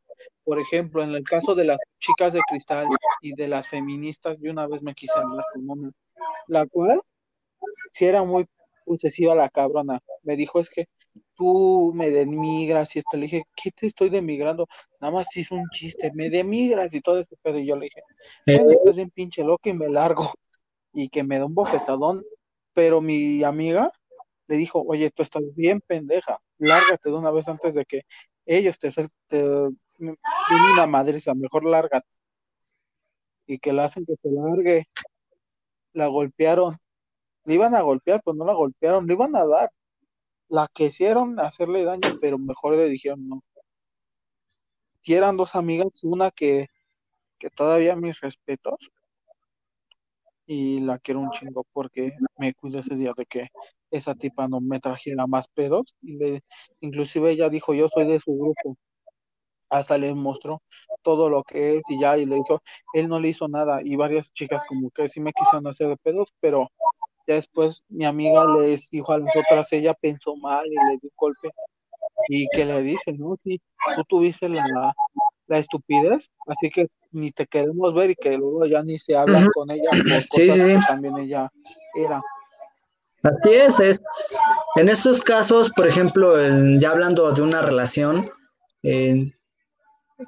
Por ejemplo, en el caso de las chicas de cristal y de las feministas, yo una vez me quise andar con una, la cual, si era muy posesiva la cabrona, me dijo es que tú me demigras y esto, le dije, ¿qué te estoy demigrando? Nada más hizo un chiste, me demigras y todo eso, pero yo le dije, bueno, estás bien pinche loco y me largo, y que me da un bofetadón, pero mi amiga le dijo, oye, tú estás bien pendeja, lárgate de una vez antes de que ellos te, te una madre, a mejor lárgate. Y que la hacen que se largue. La golpearon. Le iban a golpear, pues no la golpearon, le iban a dar. La que hicieron hacerle daño, pero mejor le dijeron no. Y eran dos amigas, una que, que todavía mis respetos, y la quiero un chingo porque me cuidó ese día de que esa tipa no me trajera más pedos y le, inclusive ella dijo yo soy de su grupo hasta le mostró todo lo que es y ya y le dijo él no le hizo nada y varias chicas como que sí me quisieron hacer de pedos pero ya después mi amiga les dijo a las otras ella pensó mal y le dio golpe. Y que le dice no sí tú tuviste la, la estupidez así que ni te queremos ver y que luego ya ni se habla con ella sí, sí, sí. también ella era. Así es, es, en estos casos, por ejemplo, ya hablando de una relación,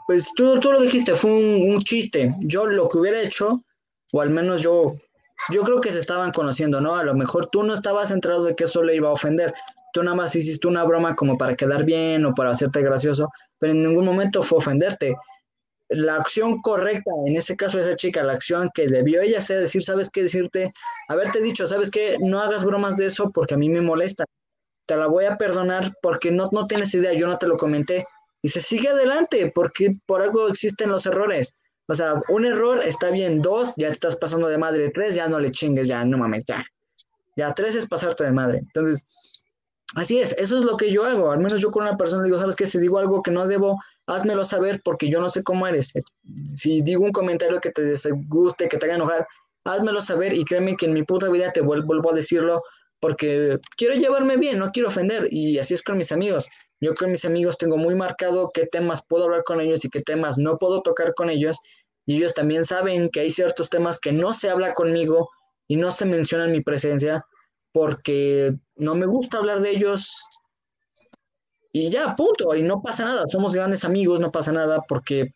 pues tú, tú lo dijiste, fue un, chiste. Yo lo que hubiera hecho, o al menos yo, yo creo que se estaban conociendo, ¿no? A lo mejor tú no estabas centrado de que eso le iba a ofender. Tú nada más hiciste una broma como para quedar bien o para hacerte gracioso, pero en ningún momento fue ofenderte la acción correcta, en ese caso esa chica, la acción que debió ella hacer, decir, ¿sabes qué? Decirte, haberte dicho, ¿sabes qué? No hagas bromas de eso porque a mí me molesta. Te la voy a perdonar porque no, no tienes idea, yo no te lo comenté. Y se sigue adelante porque por algo existen los errores. O sea, un error está bien, dos, ya te estás pasando de madre, tres, ya no le chingues, ya, no mames, ya. Ya, tres es pasarte de madre. Entonces, así es, eso es lo que yo hago. Al menos yo con una persona digo, ¿sabes qué? Si digo algo que no debo, házmelo saber porque yo no sé cómo eres. Si digo un comentario que te desguste, que te haga enojar, házmelo saber y créeme que en mi puta vida te vuelvo a decirlo porque quiero llevarme bien, no quiero ofender y así es con mis amigos. Yo con mis amigos tengo muy marcado qué temas puedo hablar con ellos y qué temas no puedo tocar con ellos y ellos también saben que hay ciertos temas que no se habla conmigo y no se menciona en mi presencia porque no me gusta hablar de ellos y ya, punto, y no pasa nada, somos grandes amigos, no pasa nada porque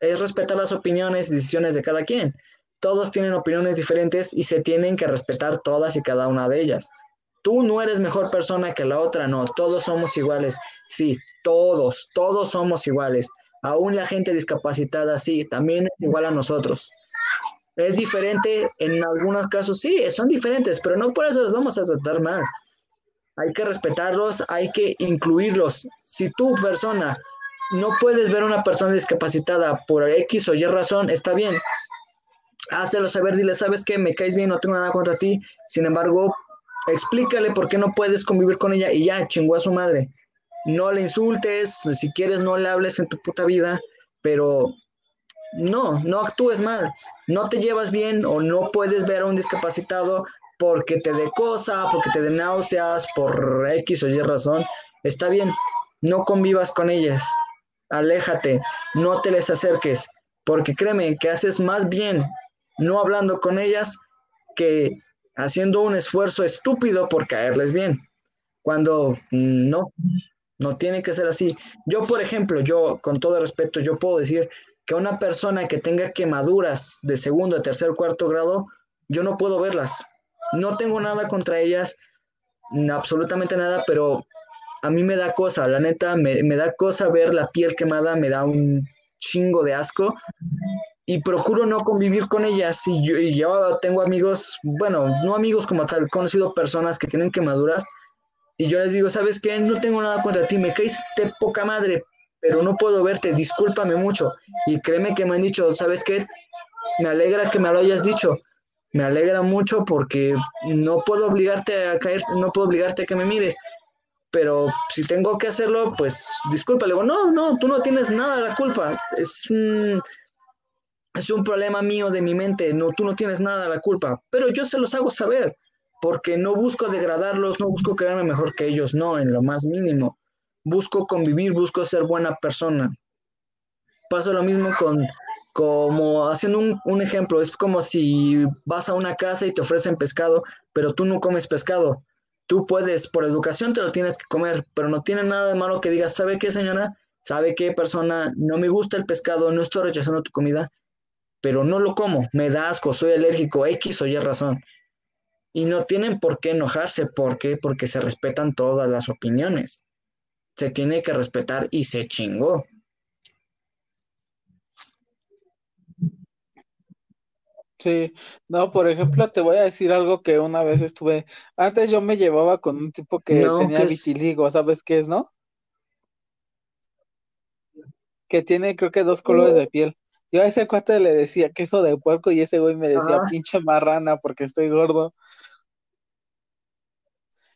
es respetar las opiniones y decisiones de cada quien. Todos tienen opiniones diferentes y se tienen que respetar todas y cada una de ellas. Tú no eres mejor persona que la otra, no, todos somos iguales. Sí, todos, todos somos iguales. Aún la gente discapacitada, sí, también es igual a nosotros. Es diferente en algunos casos, sí, son diferentes, pero no por eso los vamos a tratar mal hay que respetarlos, hay que incluirlos. Si tu persona no puedes ver a una persona discapacitada por X o Y razón, está bien. Hácelo saber, dile, sabes que me caes bien, no tengo nada contra ti. Sin embargo, explícale por qué no puedes convivir con ella y ya, chingó a su madre. No le insultes, si quieres no le hables en tu puta vida, pero no, no actúes mal. No te llevas bien o no puedes ver a un discapacitado, porque te dé cosa, porque te dé náuseas, por X o Y razón, está bien, no convivas con ellas, aléjate, no te les acerques, porque créeme que haces más bien no hablando con ellas que haciendo un esfuerzo estúpido por caerles bien, cuando no, no tiene que ser así. Yo, por ejemplo, yo, con todo respeto, yo puedo decir que una persona que tenga quemaduras de segundo, tercer, cuarto grado, yo no puedo verlas. No tengo nada contra ellas, absolutamente nada, pero a mí me da cosa, la neta, me, da cosa ver la piel quemada, me da un chingo de asco y procuro no convivir con ellas. Y yo, tengo amigos, bueno, no amigos como tal, conocido personas que tienen quemaduras Y yo les digo, ¿sabes qué? No tengo nada contra ti, me caes poca madre, pero no puedo verte, discúlpame mucho. Y créeme que me han dicho, ¿sabes qué? Me alegra que me lo hayas dicho. Me alegra mucho porque no puedo obligarte a caer, no puedo obligarte a que me mires. Pero si tengo que hacerlo, pues disculpa. Le digo, no, no, tú no tienes nada la culpa. Es un, es un problema mío de mi mente. No, tú no tienes nada la culpa. Pero yo se los hago saber porque no busco degradarlos, no busco crearme mejor que ellos, no, en lo más mínimo. Busco convivir, busco ser buena persona. Pasa lo mismo con, como haciendo un, un, ejemplo, es como si vas a una casa y te ofrecen pescado, pero tú no comes pescado. Tú puedes, por educación te lo tienes que comer, pero no tiene nada de malo que digas, ¿sabe qué, señora? ¿Sabe qué, persona? No me gusta el pescado, no estoy rechazando tu comida, pero no lo como, me da asco, soy alérgico, X o Y razón y no tienen por qué enojarse. ¿Por qué? Porque se respetan todas las opiniones. Se tiene que respetar y se chingó. Sí, no, por ejemplo, te voy a decir algo que una vez estuve, antes yo me llevaba con un tipo que tenía vitiligo, ¿sabes qué es, no? Que tiene creo que dos colores de piel. Yo a ese cuate le decía queso de puerco y ese güey me decía pinche marrana porque estoy gordo.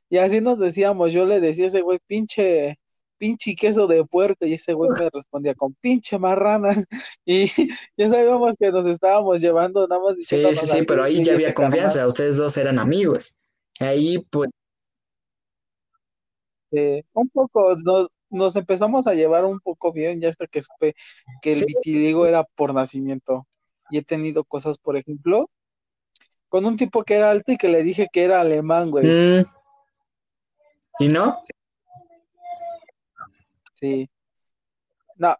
Y así nos decíamos, yo le decía a ese güey, pinche, pinche queso de puerco, y ese güey me respondía con pinche marrana. Y ya sabíamos que nos estábamos llevando nada más Sí, sí, sí, pero ahí ya había confianza, ustedes dos eran amigos. Ahí pues. un poco, nos, nos, empezamos a llevar un poco bien, ya hasta que supe que el vitiligo era por nacimiento. Y he tenido cosas, por ejemplo, con un tipo que era alto y que le dije que era alemán, güey. Mm. ¿Y no? Sí. No,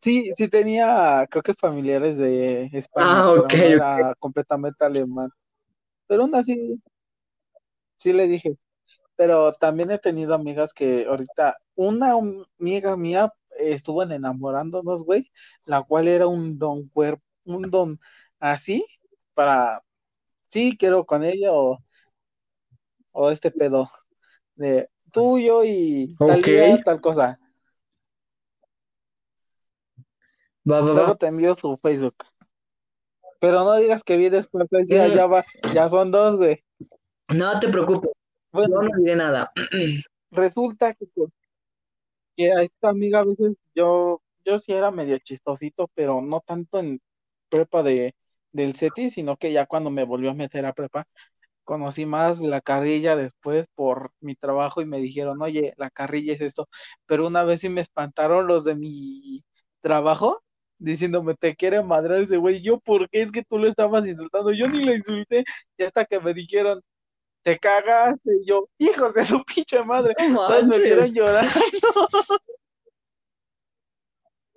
sí, sí tenía, creo que familiares de España, ah, pero no era completamente alemán. Pero aún así, sí le dije. Pero también he tenido amigas que ahorita, una amiga mía estuvo en enamorándonos, güey, la cual era un don cuerpo, un don así, para, sí, quiero con ella o, o este pedo de tuyo y tal día, tal cosa. Va, va, Luego te envío su Facebook. Pero no digas que vi después, ya, ya va, ya son dos, güey. No te preocupes. Bueno, no diré nada. Resulta que, pues, que a esta amiga a veces yo, yo sí era medio chistosito, pero no tanto en prepa de, del CETI, sino que ya cuando me volvió a meter a prepa, conocí más la carrilla después por mi trabajo y me dijeron, oye, la carrilla es esto, pero una vez sí me espantaron los de mi trabajo diciéndome, te quiere madrar ese güey, yo, ¿por qué es que tú lo estabas insultando? Yo ni le insulté, y hasta que me dijeron, te cagaste, y yo, hijos de su pinche madre, todos me vieron llorando.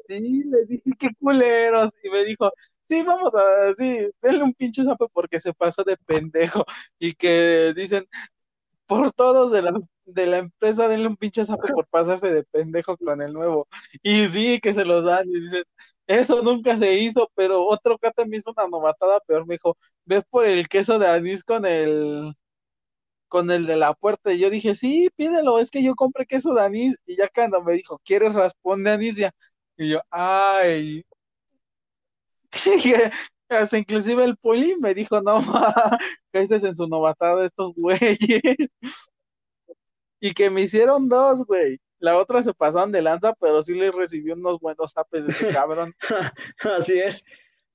sí, le dije, qué culeros, y me dijo, sí, vamos a, sí, denle un pinche sapo porque se pasa de pendejo y que dicen, por todos de la, de la empresa, denle un pinche sapo por pasarse de pendejo con el nuevo. Y sí, que se los dan y dicen, eso nunca se hizo, pero otro acá también hizo una novatada peor, me dijo, ves por el queso de anís con el con el de la puerta, y yo dije, sí, pídelo, es que yo compré queso de anís, y ya cuando me dijo, ¿quieres raspón de anís? Ya, y yo, ay, hasta inclusive el poli me dijo, no, que es en su novatada estos güeyes. Y que me hicieron dos, güey. La otra se pasaron de lanza, pero sí le recibió unos buenos apes de ese cabrón. Así es.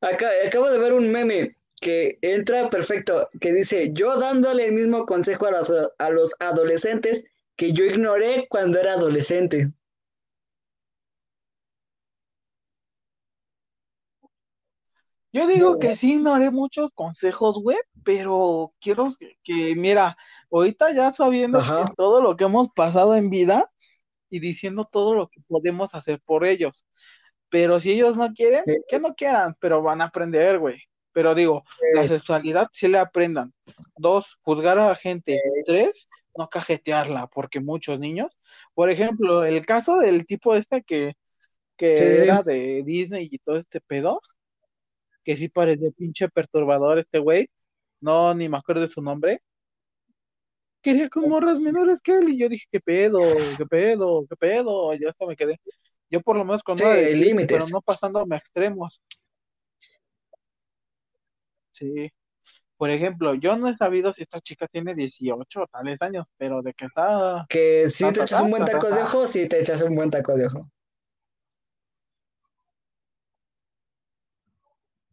Acá, acabo de ver un meme que entra perfecto, que dice, yo dándole el mismo consejo a los, a los adolescentes que yo ignoré cuando era adolescente. Yo digo que sí, no haré muchos consejos, güey, pero quiero que, mira, ahorita ya sabiendo todo lo que hemos pasado en vida y diciendo todo lo que podemos hacer por ellos. Pero si ellos no quieren, que no quieran, pero van a aprender, güey. Pero digo, la sexualidad sí le aprendan. Dos, juzgar a la gente. Tres, no cajetearla, porque muchos niños, por ejemplo, el caso del tipo este que, que era de Disney y todo este pedo, que sí parece pinche perturbador este güey, no, ni me acuerdo de su nombre, quería con morras menores que él y yo dije, ¿qué pedo? ¿Qué pedo? ¿Qué pedo? Y ya hasta me quedé. Yo por lo menos con Sí, una de límites. pero no pasándome a extremos. Sí. Por ejemplo, yo no he sabido si esta chica tiene 18 o tales años, pero de que está Que si Ta, te ta, echas un buen ta, taco ta, de ojo, sí te echas un buen taco de ojo.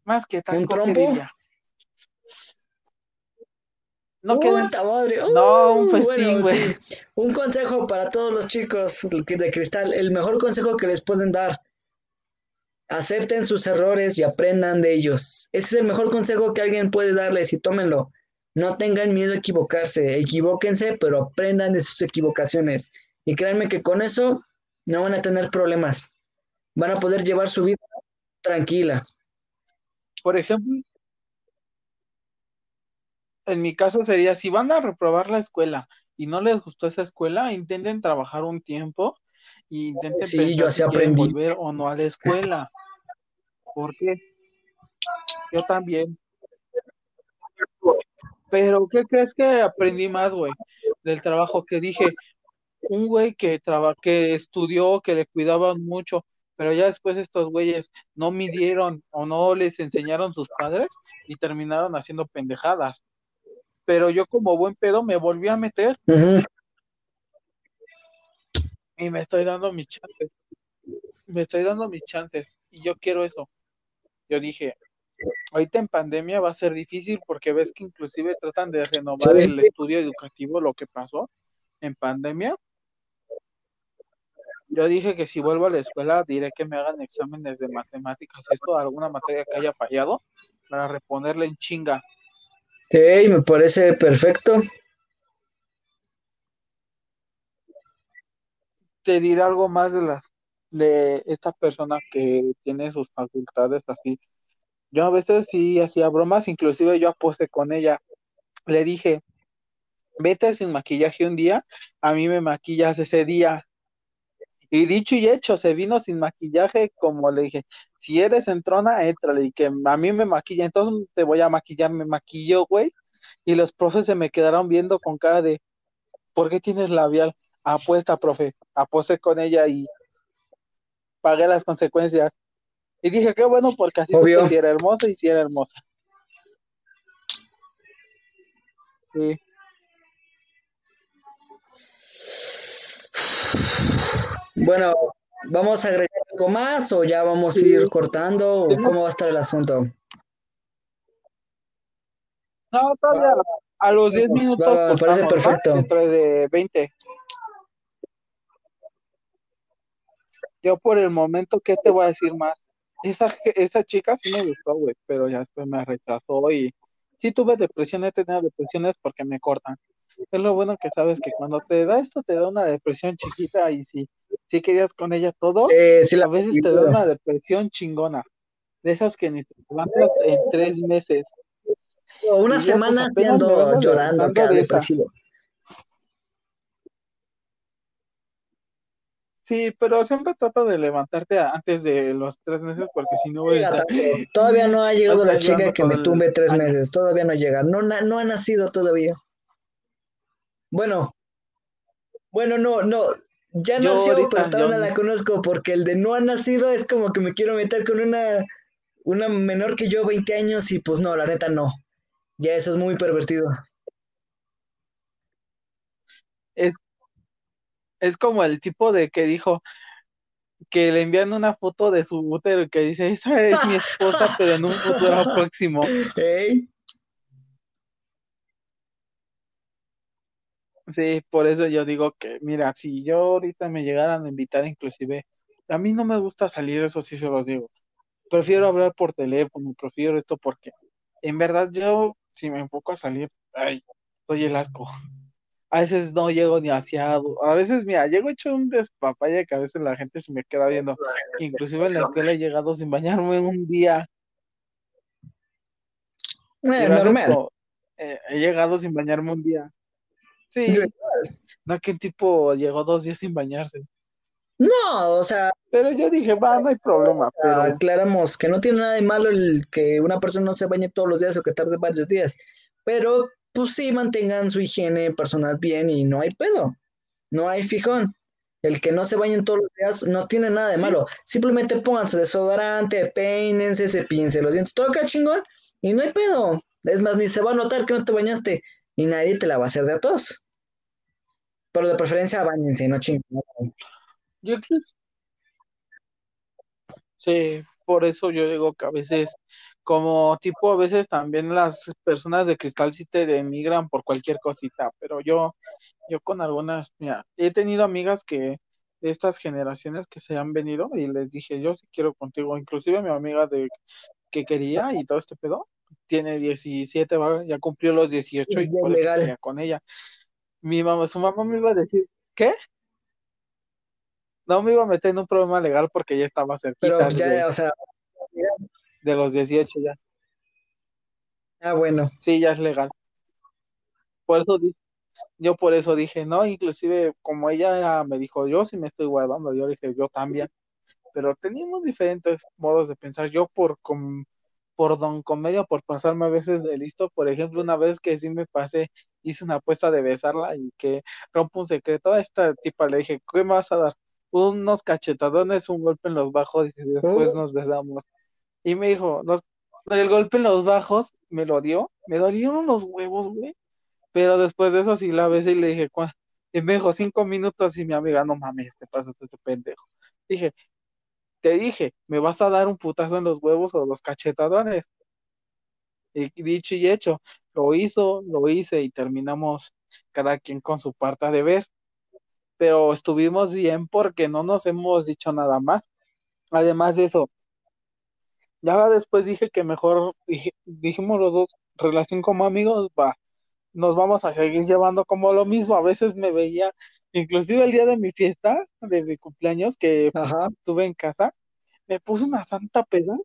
más que taco, ¿qué trompo? diría? No que ¡Puta madre! No, un festín, güey. sí. Un consejo para todos los chicos de cristal. El mejor consejo que les pueden dar. Acepten sus errores y aprendan de ellos. Ese es el mejor consejo que alguien puede darles y tómenlo. No tengan miedo a equivocarse. Equivóquense, pero aprendan de sus equivocaciones. Y créanme que con eso no van a tener problemas. Van a poder llevar su vida tranquila. Por ejemplo, en mi caso sería, si van a reprobar la escuela y no les gustó esa escuela, intenten trabajar un tiempo y intenten Sí, pensar yo así si quieren aprendí. volver o no a la escuela. ¿Por qué? Yo también. Pero, ¿qué crees que aprendí más, güey? Del trabajo que dije, un güey que traba, que estudió, que le cuidaban mucho, pero ya después estos güeyes no midieron o no les enseñaron sus padres y terminaron haciendo pendejadas. Pero yo como buen pedo me volví a meter y me estoy dando mis chances. Me estoy dando mis chances y yo quiero eso. Yo dije, ahorita en pandemia va a ser difícil porque ves que inclusive tratan de renovar el estudio educativo, lo que pasó en pandemia. Yo dije que si vuelvo a la escuela diré que me hagan exámenes de matemáticas, esto, alguna materia que haya fallado, para reponerla en chinga. Sí, me parece perfecto. Te diré algo más de las de esta persona que tiene sus facultades así. Yo a veces sí hacía bromas, inclusive yo aposté con ella. Le dije, vete sin maquillaje un día, a mí me maquillas ese día. Y dicho y hecho, se vino sin maquillaje, como le dije, si eres entrona, éntrale, y que a mí me maquilla, entonces te voy a maquillar, me maquilló, güey. Y los profes se me quedaron viendo con cara de, ¿por qué tienes labial? Apuesta, profe, aposté con ella y pagué las consecuencias. Y dije, qué bueno, porque así si era hermosa y si era hermosa. Sí. Bueno, ¿vamos a agregar algo más o ya vamos a Sí. ir cortando o cómo va a estar el asunto? No, todavía a los 10 Vamos, minutos va, me parece perfecto. Dentro de 20. Yo por el momento, ¿qué te voy a decir más? Esa, esa chica sí me gustó, güey, pero ya después me rechazó y sí tuve depresión, he tenido depresiones porque me cortan. Es lo bueno que sabes que cuando te da esto, te da una depresión chiquita y si, si querías con ella todo, Eh, sí, la- a veces te da una depresión chingona. De esas que ni te levantas en tres meses. una pues, semana ando llorando de depresivo. Sí, pero siempre trata de levantarte antes de los tres meses porque si no voy a Llega estar... tanto. Todavía no ha llegado la chica que me tumbe tres meses, todavía no llega, no, na- no ha nacido todavía. Bueno, bueno, no, no, ya Yo nació, ahorita, pero yo- la conozco porque el de no ha nacido es como que me quiero meter con una, una menor que yo, 20 años, y pues no, la neta no. Ya eso es muy pervertido. Es, es como el tipo de que dijo que le envían una foto de su útero y que dice, esa es mi esposa, pero en un futuro próximo. Ey, Sí, por eso yo digo que, mira, si yo ahorita me llegaran a invitar, inclusive, a mí no me gusta salir, eso sí se los digo. Prefiero hablar por teléfono, prefiero esto porque, en verdad, yo, si me enfoco a salir, ay, soy el asco. A veces no llego ni aseado, a veces, mira, llego hecho un despapaya que a veces la gente se me queda viendo. Inclusive en la escuela he llegado sin bañarme un día. eh, normal. eh, he llegado sin bañarme un día. Sí, Sí. no que un tipo llegó dos días sin bañarse. No, o sea, Pero yo dije, va, no hay problema, pero aclaramos que no tiene nada de malo el que una persona no se bañe todos los días o que tarde varios días, pero pues sí mantengan su higiene personal bien y no hay pedo, no hay fijón. El que no se bañen todos los días no tiene nada de malo. Simplemente pónganse desodorante, peínense, cepillense los dientes, todo acá chingón y no hay pedo. Es más, ni se va a notar que no te bañaste y nadie te la va a hacer de a todos. Pero de preferencia bañense, no chingón. Yo creo Sí, por eso yo digo que a veces, como tipo, a veces también las personas de cristal sí te denigran por cualquier cosita, pero yo, yo con algunas, mira, he tenido amigas que de estas generaciones que se han venido y les dije, yo sí quiero contigo, inclusive mi amiga de que quería y todo este pedo, tiene 17, ya cumplió los 18 y por eso con ella. Mi mamá, su mamá me iba a decir, ¿qué? no me iba a meter en un problema legal porque ya estaba cerquita. Pero ya, o sea. De los 18 ya. Ah, bueno. Sí, ya es legal. Por eso yo por eso dije, no, inclusive como ella me dijo, yo sí me estoy guardando, yo dije, yo también. Pero teníamos diferentes modos de pensar. Yo por por don comedia, por pasarme a veces de listo, por ejemplo, una vez que sí me pasé, hice una apuesta de besarla y que rompo un secreto, a esta tipa le dije, ¿qué me vas a dar? unos cachetadones, un golpe en los bajos y después nos besamos. Y me dijo, el golpe en los bajos me lo dio, me dolieron los huevos, güey. Pero después de eso sí la besé y le dije, ¿cuál? Y me dijo cinco minutos y mi amiga, no mames, te pasas este pendejo. Dije, te dije, ¿me vas a dar un putazo en los huevos o los cachetadones? Y dicho y hecho, lo hizo, lo hice y terminamos cada quien con su parte de ver pero estuvimos bien porque no nos hemos dicho nada más. Además de eso, ya después dije que mejor, dijimos los dos, relación como amigos, va, nos vamos a seguir llevando como lo mismo. A veces me veía, inclusive el día de mi fiesta, de mi cumpleaños, que estuve en casa, me puse una santa peda,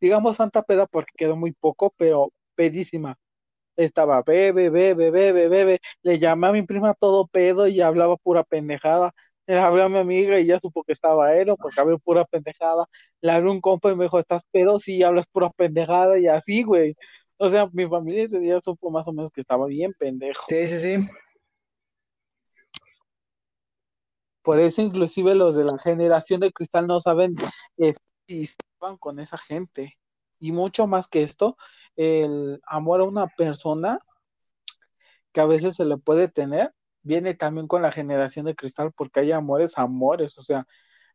digamos santa peda porque quedó muy poco, pero pedísima estaba bebe, bebe, bebe, bebe, le llamé a mi prima todo pedo y hablaba pura pendejada, le hablé a mi amiga y ya supo que estaba él, porque hablé pura pendejada, le hablé a un compa y me dijo, ¿estás pedo? Sí, hablas pura pendejada y así, güey. O sea, mi familia ese día supo más o menos que estaba bien pendejo. Sí, sí, sí. Por eso inclusive los de la generación de cristal no saben si estaban con esa gente. Y mucho más que esto, el amor a una persona que a veces se le puede tener, viene también con la generación de cristal, porque hay amores, amores, o sea,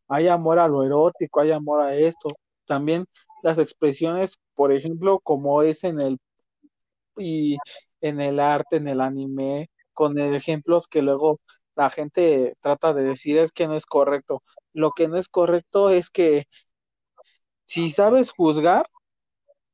hay amor a lo erótico, hay amor a esto. También las expresiones, por ejemplo, como es en el y en el arte, en el anime, con ejemplos que luego la gente trata de decir es que no es correcto. Lo que no es correcto es que si sabes juzgar,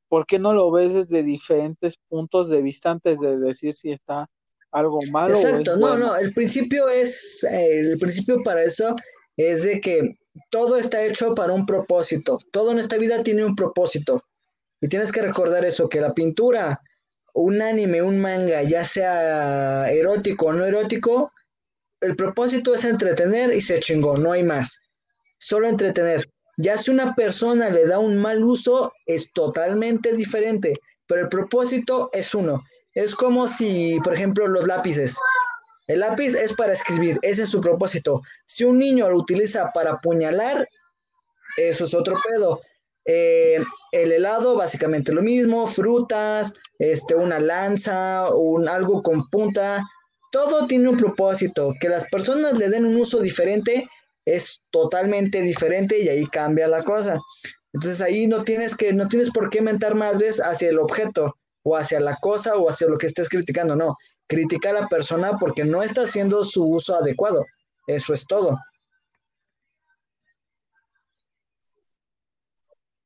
¿por qué no lo ves desde diferentes puntos de vista antes de decir si está algo malo? Exacto, no, no, el principio es, eh, el principio para eso es de que todo está hecho para un propósito, todo en esta vida tiene un propósito. Y tienes que recordar eso, que la pintura, un anime, un manga, ya sea erótico o no erótico, el propósito es entretener y se chingó, no hay más. Solo entretener. Ya si una persona le da un mal uso, es totalmente diferente, pero el propósito es uno. Es como si, por ejemplo, los lápices. El lápiz es para escribir, ese es su propósito. Si un niño lo utiliza para apuñalar, eso es otro pedo. Eh, el helado, básicamente lo mismo, frutas, este, una lanza, un, algo con punta, todo tiene un propósito. Que las personas le den un uso diferente es totalmente diferente y ahí cambia la cosa. Entonces ahí no tienes que, no tienes por qué mentar madres hacia el objeto o hacia la cosa o hacia lo que estés criticando, no. Critica a la persona porque no está haciendo su uso adecuado. Eso es todo.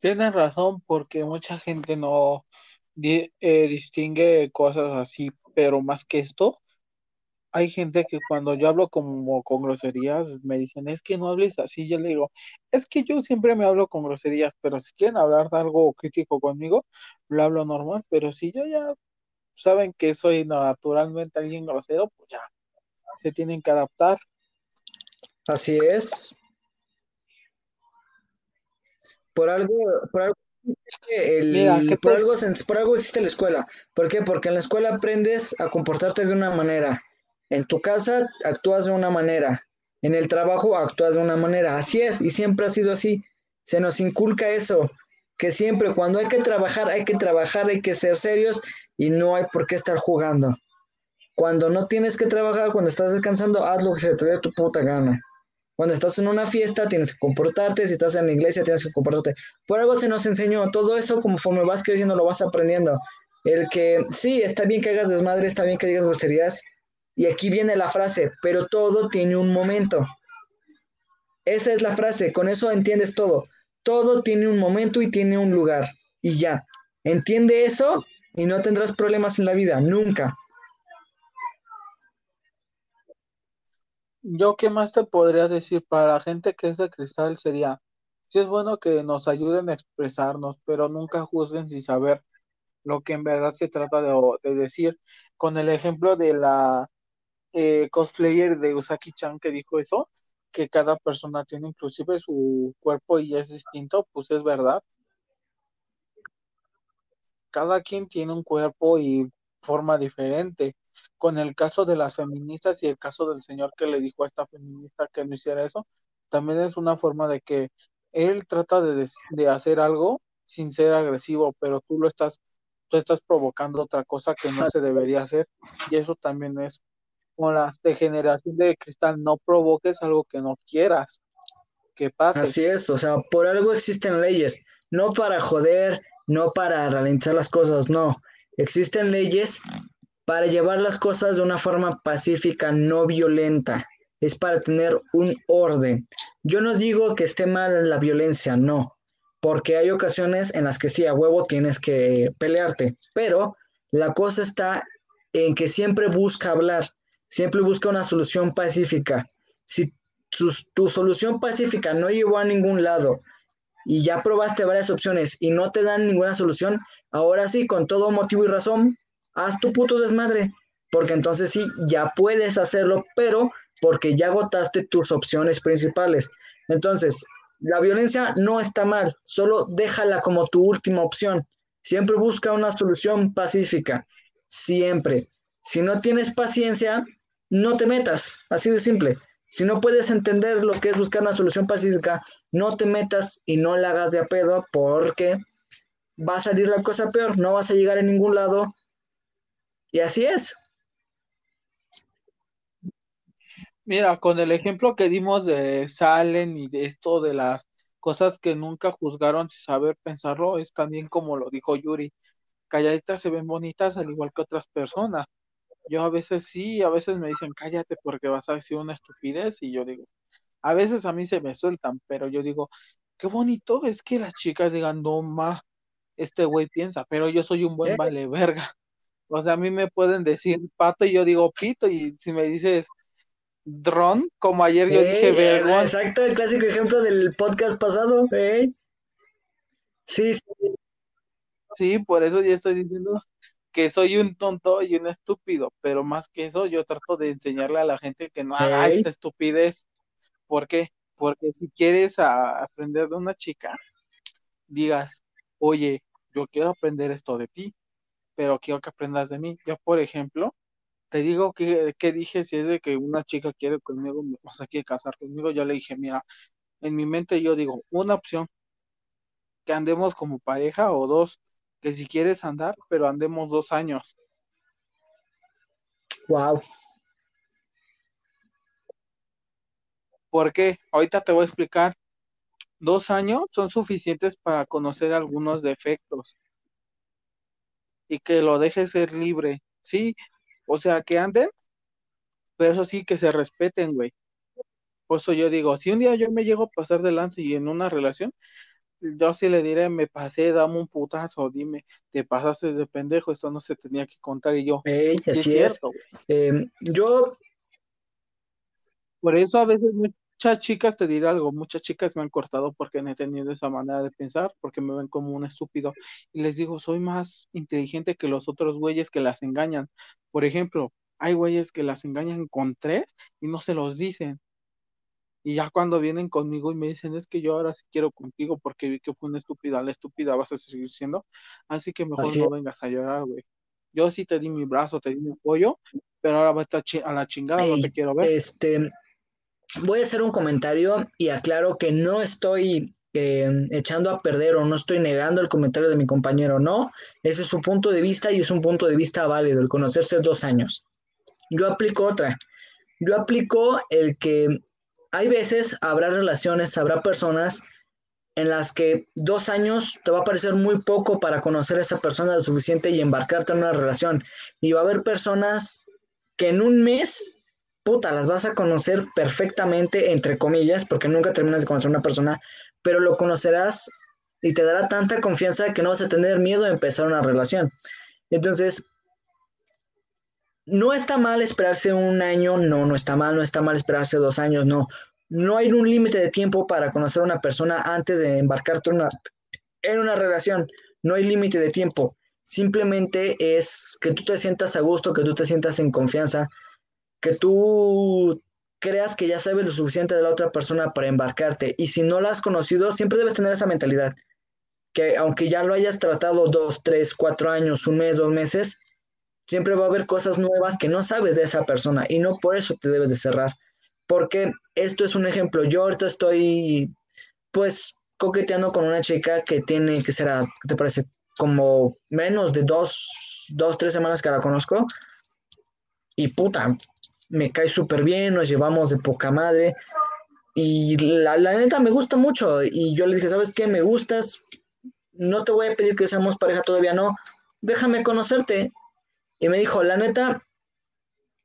Tienes razón porque mucha gente no eh, distingue cosas así, pero más que esto, hay gente que cuando yo hablo como con groserías me dicen, es que no hables así, yo le digo, es que yo siempre me hablo con groserías, pero si quieren hablar de algo crítico conmigo, lo hablo normal, pero si yo ya saben que soy naturalmente alguien grosero, pues ya, se tienen que adaptar. Así es. Por algo, por algo El, por, algo, por algo existe la escuela. ¿Por qué? Porque en la escuela aprendes a comportarte de una manera. En tu casa actúas de una manera. En el trabajo actúas de una manera. Así es, y siempre ha sido así. Se nos inculca eso, que siempre cuando hay que trabajar, hay que trabajar, hay que ser serios y no hay por qué estar jugando. Cuando no tienes que trabajar, cuando estás descansando, haz lo que se te dé tu puta gana. Cuando estás en una fiesta, tienes que comportarte. Si estás en la iglesia, tienes que comportarte. Por algo se nos enseñó. Todo eso, conforme vas creciendo, lo vas aprendiendo. El que, sí, está bien que hagas desmadre, está bien que digas groserías. Y aquí viene la frase, pero todo tiene un momento. Esa es la frase, con eso entiendes todo. Todo tiene un momento y tiene un lugar. Y ya. Entiende eso y no tendrás problemas en la vida, nunca. Yo qué más te podría decir para la gente que es de cristal sería, si es bueno que nos ayuden a expresarnos, pero nunca juzguen sin saber lo que en verdad se trata de, decir. Con el ejemplo de la eh, cosplayer de Usaki-chan que dijo eso, que cada persona tiene inclusive su cuerpo y es distinto, pues es verdad. Cada quien tiene un cuerpo y forma diferente con el caso de las feministas y el caso del señor que le dijo a esta feminista que no hiciera eso, también es una forma de que él trata de, de hacer algo sin ser agresivo, pero tú lo estás, tú estás provocando otra cosa que no se debería hacer y eso también es con las de generación de cristal, no provoques algo que no quieras que pase. Así es, o sea, por algo existen leyes, no para joder, no para ralentizar las cosas, no. Existen leyes para llevar las cosas de una forma pacífica, no violenta. Es para tener un orden. Yo no digo que esté mal la violencia, no, porque hay ocasiones en las que sí, a huevo tienes que pelearte, pero la cosa está en que siempre busca hablar, siempre busca una solución pacífica. Si tu solución pacífica no llevó a ningún lado y ya probaste varias opciones y no te dan ninguna solución, ahora sí, con todo motivo y razón, haz tu puto desmadre, porque entonces sí, ya puedes hacerlo, pero porque ya agotaste tus opciones principales. Entonces, la violencia no está mal, solo déjala como tu última opción. Siempre busca una solución pacífica, siempre. Si no tienes paciencia, no te metas, así de simple. Si no puedes entender lo que es buscar una solución pacífica, no te metas y no la hagas de a pedo porque va a salir la cosa peor, no vas a llegar a ningún lado y así es. Mira, con el ejemplo que dimos de Salen y de esto de las cosas que nunca juzgaron sin saber pensarlo, es también como lo dijo Yuri, calladitas se ven bonitas al igual que otras personas. Yo a veces sí, a veces me dicen cállate porque vas a decir una estupidez y yo digo, a veces a mí se me sueltan, pero yo digo, qué bonito es que las chicas digan, no, ma, este güey piensa, pero yo soy un buen vale verga. O sea, a mí me pueden decir pato y yo digo pito, y si me dices dron, como ayer yo dije vergón. Exacto, el clásico ejemplo del podcast pasado, ¿eh? Sí, sí. Sí, por eso yo estoy diciendo que soy un tonto y un estúpido, pero más que eso, yo trato de enseñarle a la gente que no haga esta estupidez. ¿Por qué? Porque si quieres aprender de una chica, digas, oye, yo quiero aprender esto de ti pero quiero que aprendas de mí. Yo, por ejemplo, te digo que, dije si es de que una chica quiere conmigo, o sea, quiere casar conmigo, yo le dije, mira, en mi mente yo digo, una opción, que andemos como pareja o dos, que si quieres andar, pero andemos dos años. Wow. ¿Por qué? Ahorita te voy a explicar. Dos años son suficientes para conocer algunos defectos y que lo deje ser libre, ¿sí? O sea, que anden, pero eso sí, que se respeten, güey. Por eso yo digo, si un día yo me llego a pasar de lance y en una relación, yo sí le diré, me pasé, dame un putazo, dime, te pasaste de pendejo, esto no se tenía que contar y yo. sí es cierto, em, yo. Por eso a veces muchas chicas, te diré algo, muchas chicas me han cortado porque no he tenido esa manera de pensar, porque me ven como un estúpido. Y les digo, soy más inteligente que los otros güeyes que las engañan. Por ejemplo, hay güeyes que las engañan con tres y no se los dicen. Y ya cuando vienen conmigo y me dicen, es que yo ahora sí quiero contigo porque vi que fue una estúpida, la estúpida vas a seguir siendo, así que mejor no vengas a llorar, güey. Yo sí te di mi brazo, te di mi apoyo, pero ahora va a estar a la chingada, no te quiero ver. Este, voy a hacer un comentario y aclaro que no estoy eh, echando a perder o no estoy negando el comentario de mi compañero, no, ese es su punto de vista y es un punto de vista válido, el conocerse dos años. Yo aplico otra, yo aplico el que hay veces, habrá relaciones, habrá personas en las que dos años te va a parecer muy poco para conocer a esa persona lo suficiente y embarcarte en una relación. Y va a haber personas que en un mes, puta, las vas a conocer perfectamente, entre comillas, porque nunca terminas de conocer a una persona, pero lo conocerás y te dará tanta confianza que no vas a tener miedo de empezar una relación. Entonces, no está mal esperarse un año, no, no está mal, no está mal esperarse dos años, no. No hay un límite de tiempo para conocer a una persona antes de embarcarte una, en una relación. No hay límite de tiempo. Simplemente es que tú te sientas a gusto, que tú te sientas en confianza, que tú creas que ya sabes lo suficiente de la otra persona para embarcarte. Y si no la has conocido, siempre debes tener esa mentalidad. Que aunque ya lo hayas tratado dos, tres, cuatro años, un mes, dos meses, siempre va a haber cosas nuevas que no sabes de esa persona y no por eso te debes de cerrar. Porque esto es un ejemplo. Yo ahorita estoy, pues, coqueteando con una chica que tiene, que será, ¿qué te parece? Como menos de dos, dos, tres semanas que la conozco. Y puta, me cae súper bien, nos llevamos de poca madre. Y la, la, neta me gusta mucho. Y yo le dije, ¿sabes qué? Me gustas. No te voy a pedir que seamos pareja todavía, no. Déjame conocerte. Y me dijo, la neta,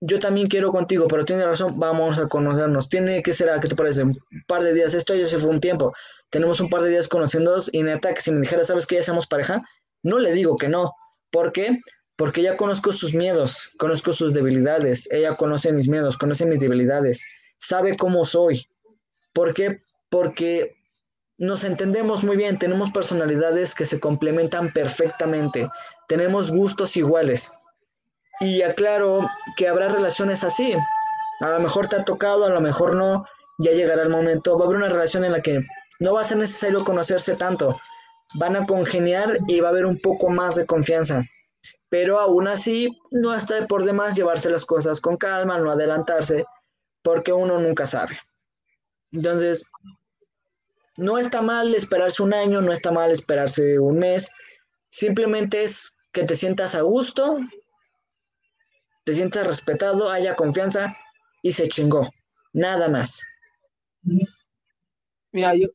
yo también quiero contigo, pero tiene razón, vamos a conocernos. Tiene que ser, ¿qué te parece? Un par de días, esto ya se fue un tiempo. Tenemos un par de días conociéndonos y neta, que si me dijera, ¿sabes que ya somos pareja? No le digo que no. ¿Por qué? Porque ya conozco sus miedos, conozco sus debilidades. Ella conoce mis miedos, conoce mis debilidades, sabe cómo soy. ¿Por qué? Porque nos entendemos muy bien, tenemos personalidades que se complementan perfectamente, tenemos gustos iguales. Y aclaro que habrá relaciones así. A lo mejor te ha tocado, a lo mejor no. Ya llegará el momento. Va a haber una relación en la que no va a ser necesario conocerse tanto. Van a congeniar y va a haber un poco más de confianza. Pero aún así, no está por demás llevarse las cosas con calma, no adelantarse, porque uno nunca sabe. Entonces, no está mal esperarse un año, no está mal esperarse un mes. Simplemente es que te sientas a gusto, te sientas respetado, haya confianza y se chingó. Nada más. Mira, yo,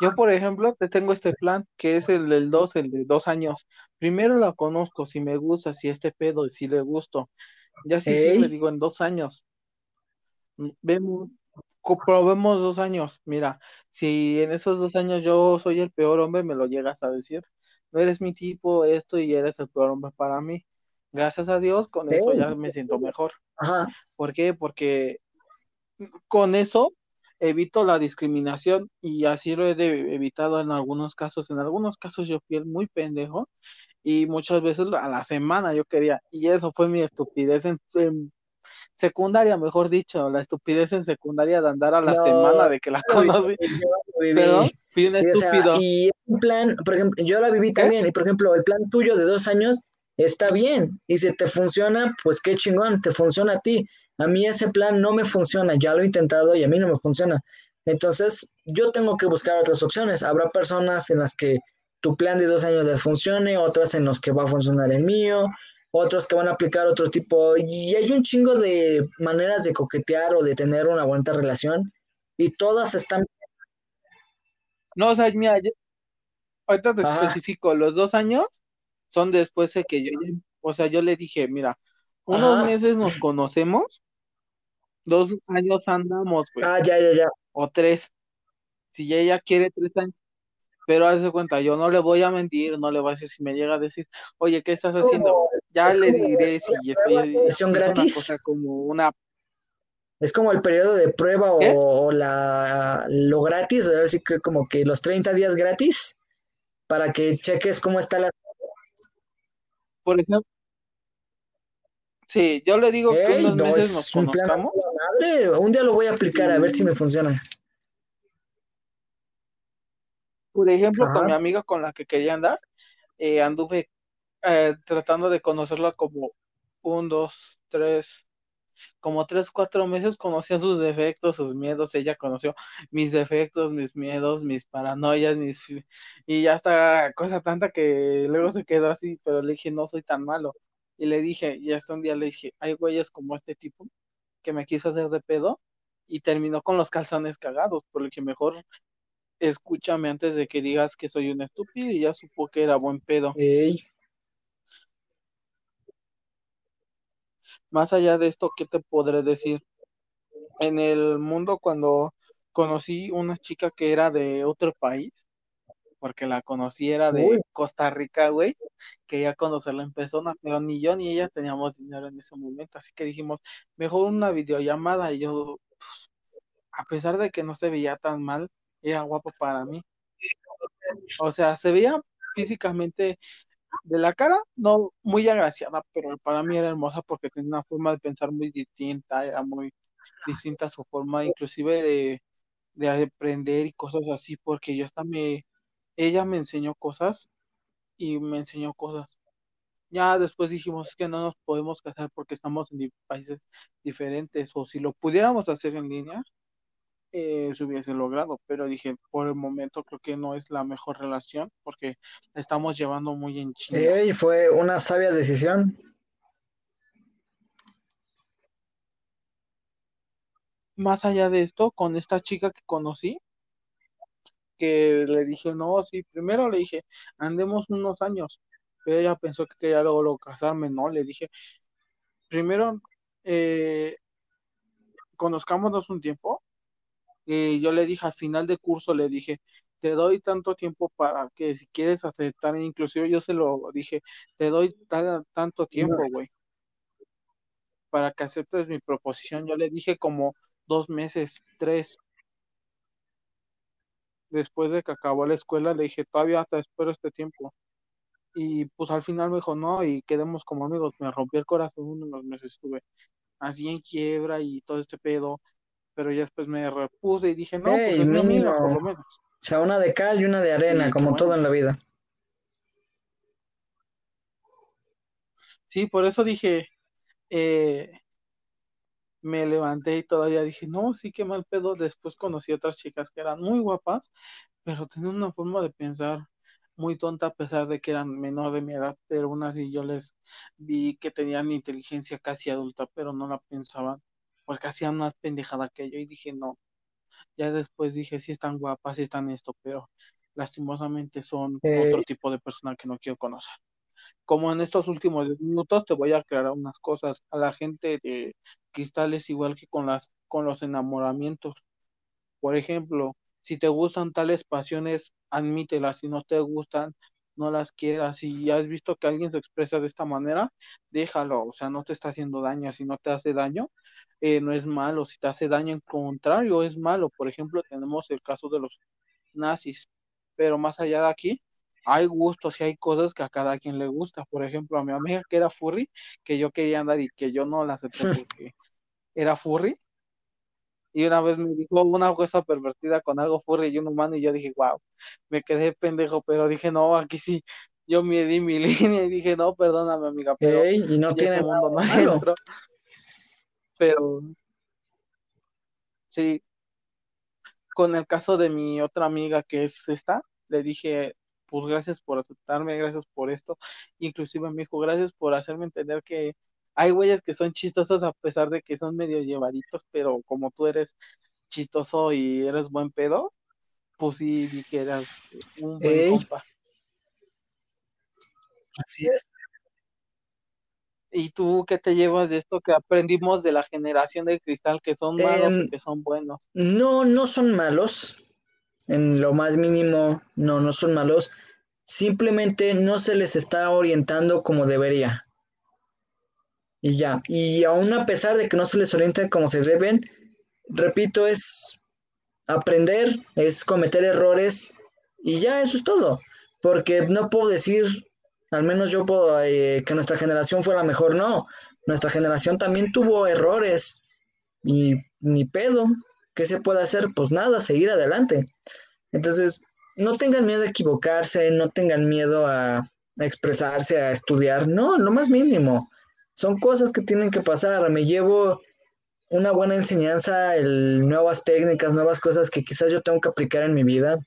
yo por ejemplo, te tengo este plan que es el del dos, el de dos años. Primero la conozco, si me gusta, si este pedo, si le gusto. Ya sí, sí, le digo en dos años. Vemos, probemos dos años. Mira, si en esos dos años yo soy el peor hombre, me lo llegas a decir. No eres mi tipo, esto y eres el peor hombre para mí. Gracias a Dios, con eso ya me siento mejor. Ajá. ¿Por qué? Porque con eso evito la discriminación y así lo he evitado en algunos casos. En algunos casos yo fui muy pendejo y muchas veces a la semana yo quería, y eso fue mi estupidez en, secundaria, mejor dicho, la estupidez en secundaria de andar a la semana de que la conocí. Pero fui un estúpido. y un plan, por ejemplo, yo la viví también, y por ejemplo, el plan tuyo de dos años está bien. Y si te funciona, pues qué chingón, te funciona a ti. A mí ese plan no me funciona, ya lo he intentado y a mí no me funciona. Entonces, yo tengo que buscar otras opciones. Habrá personas en las que tu plan de dos años les funcione, otras en las que va a funcionar el mío, otros que van a aplicar otro tipo. Y hay un chingo de maneras de coquetear o de tener una buena relación y todas están. No, o sea, mira, ahorita te especifico, los dos años son después de que yo, o sea, yo le dije, mira, unos meses nos conocemos, dos años andamos, pues. Ah, ya, ya, ya. O tres. Si ella quiere tres años. Pero hace cuenta, yo no le voy a mentir, no le voy a decir si me llega a decir, oye, ¿qué estás haciendo? Ya le diré si estoy gratis. Una cosa como una es como el periodo de prueba o, la lo gratis, o decir que como que los 30 días gratis para que cheques cómo está la por ejemplo, sí, yo le digo que unos meses nos conozcamos. un día lo voy a aplicar a ver si me funciona. Por ejemplo, con mi amiga con la que quería andar, eh, anduve eh, tratando de conocerla como un, dos, tres, como tres, cuatro meses conocía sus defectos, sus miedos, ella conoció mis defectos, mis miedos, mis paranoias, mis y ya está cosa tanta que luego se quedó así, pero le dije, no soy tan malo. Y le dije, y hasta un día le dije, hay güeyes como este tipo que me quiso hacer de pedo y terminó con los calzones cagados, por lo que mejor escúchame antes de que digas que soy un estúpido y ya supo que era buen pedo. Más allá de esto, ¿qué te podré decir? En el mundo cuando conocí una chica que era de otro país, porque la conocí era de Costa Rica, güey, quería conocerla en persona, pero ni yo ni ella teníamos dinero en ese momento, así que dijimos, mejor una videollamada y yo, pues, a pesar de que no se veía tan mal, era guapo para mí. O sea, se veía físicamente de la cara, no muy agraciada, pero para mí era hermosa porque tenía una forma de pensar muy distinta, era muy distinta su forma, inclusive de, de aprender y cosas así, porque yo hasta ella me enseñó cosas y me enseñó cosas. Ya después dijimos que no nos podemos casar porque estamos en países diferentes, o si lo pudiéramos hacer en línea, eh, se hubiese logrado, pero dije, por el momento creo que no es la mejor relación porque estamos llevando muy en China. y fue una sabia decisión. Más allá de esto, con esta chica que conocí, que le dije, no, sí, primero le dije, andemos unos años, pero ella pensó que quería luego, casarme, no, le dije, primero, eh, conozcámonos un tiempo, y yo le dije al final de curso, le dije, te doy tanto tiempo para que si quieres aceptar, inclusive yo se lo dije, te doy tanto tiempo, güey, para que aceptes mi proposición. Yo le dije como dos meses, tres. Después de que acabó la escuela, le dije, todavía hasta espero este tiempo. Y pues al final me dijo, no, y quedemos como amigos. Me rompió el corazón unos meses, estuve así en quiebra y todo este pedo pero ya después me repuse y dije, no, pues es por lo menos. O sea, una de cal y una de arena, como todo en la vida. Sí, por eso dije, eh, me levanté y todavía dije, no, sí, qué mal pedo. Después conocí otras chicas que eran muy guapas, pero tenían una forma de pensar muy tonta a pesar de que eran menor de mi edad, pero aún así yo les vi que tenían inteligencia casi adulta, pero no la pensaban porque hacían más pendejada que yo y dije, no. Ya después dije, sí están guapas, sí están esto, pero lastimosamente son otro tipo de persona que no quiero conocer. Como en estos últimos minutos te voy a aclarar unas cosas. A la gente de cristales igual que con las con los enamoramientos. Por ejemplo, si te gustan tales pasiones, admítelas. Si no te gustan, no las quieras. Si has visto que alguien se expresa de esta manera, déjalo. O sea, no te está haciendo daño. Si no te hace daño, eh, no es malo, si te hace daño en contrario es malo. Por ejemplo, tenemos el caso de los nazis, pero más allá de aquí, hay gustos y hay cosas que a cada quien le gusta. Por ejemplo, a mi amiga que era furry, que yo quería andar y que yo no la acepté porque era furry. Y una vez me dijo una cosa pervertida con algo furry y un humano y yo dije, wow, me quedé pendejo, pero dije, no, aquí sí, yo me di mi línea y dije, no, perdóname amiga, pero y no tiene mundo no entro pero sí, con el caso de mi otra amiga que es esta, le dije, pues gracias por aceptarme, gracias por esto. Inclusive me dijo, gracias por hacerme entender que hay güeyes que son chistosos a pesar de que son medio llevaditos, pero como tú eres chistoso y eres buen pedo, pues sí que eras un buen compa. Así es. ¿Y tú qué te llevas de esto que aprendimos de la generación de cristal, que son malos y em, que son buenos? No, no son malos. En lo más mínimo, no, no son malos. Simplemente no se les está orientando como debería. Y ya. Y aún a pesar de que no se les orienta como se deben, repito, es aprender, es cometer errores y ya eso es todo. Porque no puedo decir al menos yo puedo, eh, que nuestra generación fuera mejor, no. Nuestra generación también tuvo errores y ni pedo. ¿Qué se puede hacer? Pues nada, seguir adelante. Entonces, no tengan miedo a equivocarse, no tengan miedo a expresarse, a estudiar, no, lo más mínimo. Son cosas que tienen que pasar. Me llevo una buena enseñanza, el, nuevas técnicas, nuevas cosas que quizás yo tengo que aplicar en mi vida.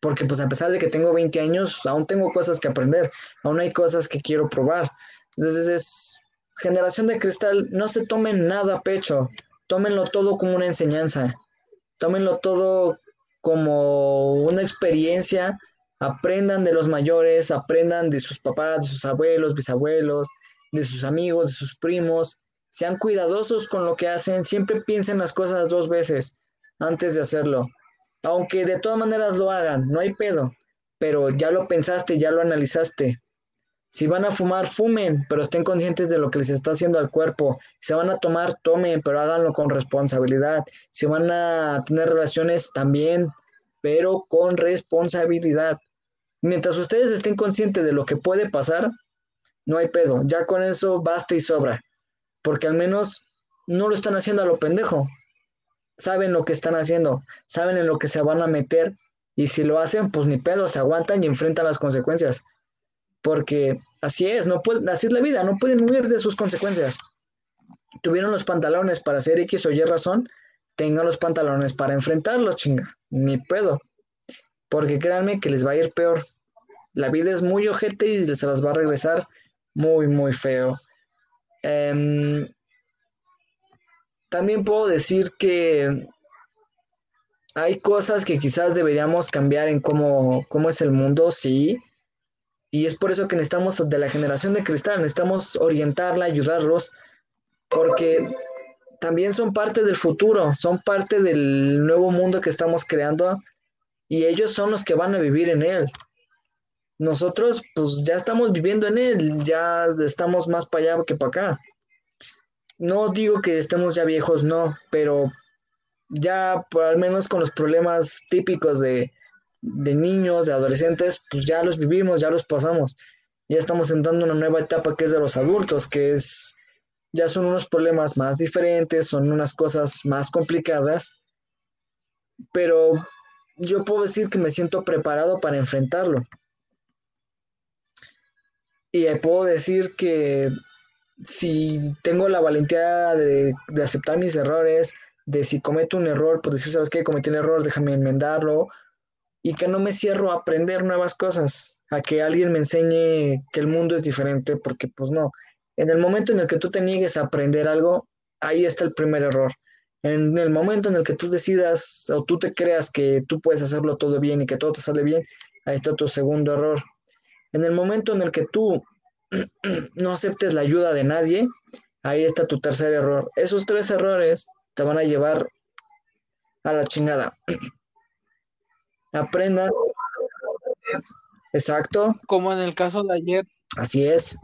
Porque pues a pesar de que tengo 20 años, aún tengo cosas que aprender, aún hay cosas que quiero probar. Entonces es generación de cristal, no se tomen nada a pecho, tómenlo todo como una enseñanza, tómenlo todo como una experiencia, aprendan de los mayores, aprendan de sus papás, de sus abuelos, bisabuelos, de sus amigos, de sus primos, sean cuidadosos con lo que hacen, siempre piensen las cosas dos veces antes de hacerlo. Aunque de todas maneras lo hagan, no hay pedo, pero ya lo pensaste, ya lo analizaste. Si van a fumar, fumen, pero estén conscientes de lo que les está haciendo al cuerpo. Si van a tomar, tomen, pero háganlo con responsabilidad. Si van a tener relaciones, también, pero con responsabilidad. Mientras ustedes estén conscientes de lo que puede pasar, no hay pedo. Ya con eso basta y sobra porque al menos no lo están haciendo a lo pendejo. Saben lo que están haciendo, saben en lo que se van a meter y si lo hacen, pues ni pedo, se aguantan y enfrentan las consecuencias. Porque así es, no pueden, así es la vida, no pueden huir de sus consecuencias. Tuvieron los pantalones para hacer X o Y razón, tengan los pantalones para enfrentarlos, chinga, ni pedo. Porque créanme que les va a ir peor. La vida es muy ojete y se las va a regresar muy, muy feo. Em, también puedo decir que hay cosas que quizás deberíamos cambiar en cómo, cómo es el mundo, sí. Y es por eso que necesitamos de la generación de cristal, necesitamos orientarla, ayudarlos, porque también son parte del futuro, son parte del nuevo mundo que estamos creando y ellos son los que van a vivir en él nosotros pues ya estamos viviendo en él, ya estamos más para allá que para acá. No digo que estemos ya viejos, no, pero ya por al menos con los problemas típicos de, de niños, de adolescentes, pues ya los vivimos, ya los pasamos. Ya estamos entrando en una nueva etapa que es de los adultos, que es, ya son unos problemas más diferentes, son unas cosas más complicadas, pero yo puedo decir que me siento preparado para enfrentarlo. Y puedo decir que si tengo la valentía de, aceptar mis errores, de si cometo un error, pues decir, ¿sabes qué? Cometí un error, déjame enmendarlo. Y que no me cierro a aprender nuevas cosas, a que alguien me enseñe que el mundo es diferente, porque pues no. En el momento en el que tú te niegues a aprender algo, ahí está el primer error. En el momento en el que tú decidas o tú te creas que tú puedes hacerlo todo bien y que todo te sale bien, ahí está tu segundo error. En el momento en el que tú no aceptes la ayuda de nadie, ahí está tu tercer error. Esos tres errores te van a llevar a la chingada. Aprenda. Exacto. Como en el caso de ayer. Así es.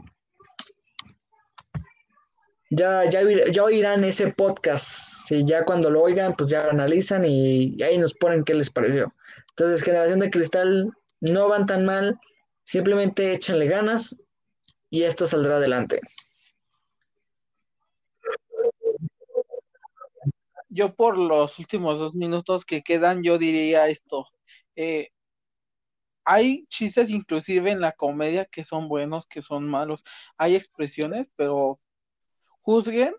Ya, ya, ya oirán ese podcast. Y ya cuando lo oigan, pues ya lo analizan y ahí nos ponen qué les pareció. Entonces, generación de cristal, no van tan mal. Simplemente échenle ganas y esto saldrá adelante. Yo por los últimos dos minutos que quedan, yo diría esto. Eh, hay chistes inclusive en la comedia que son buenos, que son malos. Hay expresiones, pero juzguen,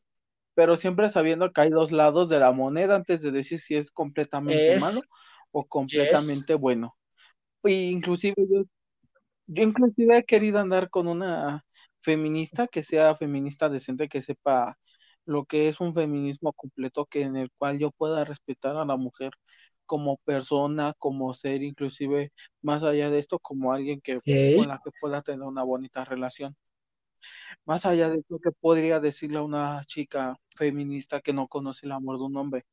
pero siempre sabiendo que hay dos lados de la moneda antes de decir si es completamente malo o completamente bueno. inclusive yo yo inclusive he querido andar con una feminista que sea feminista decente, que sepa lo que es un feminismo completo, que en el cual yo pueda respetar a la mujer como persona, como ser, inclusive más allá de esto, como alguien que con la que pueda tener una bonita relación. Más allá de lo que podría decirle a una chica feminista que no conoce el amor de un hombre.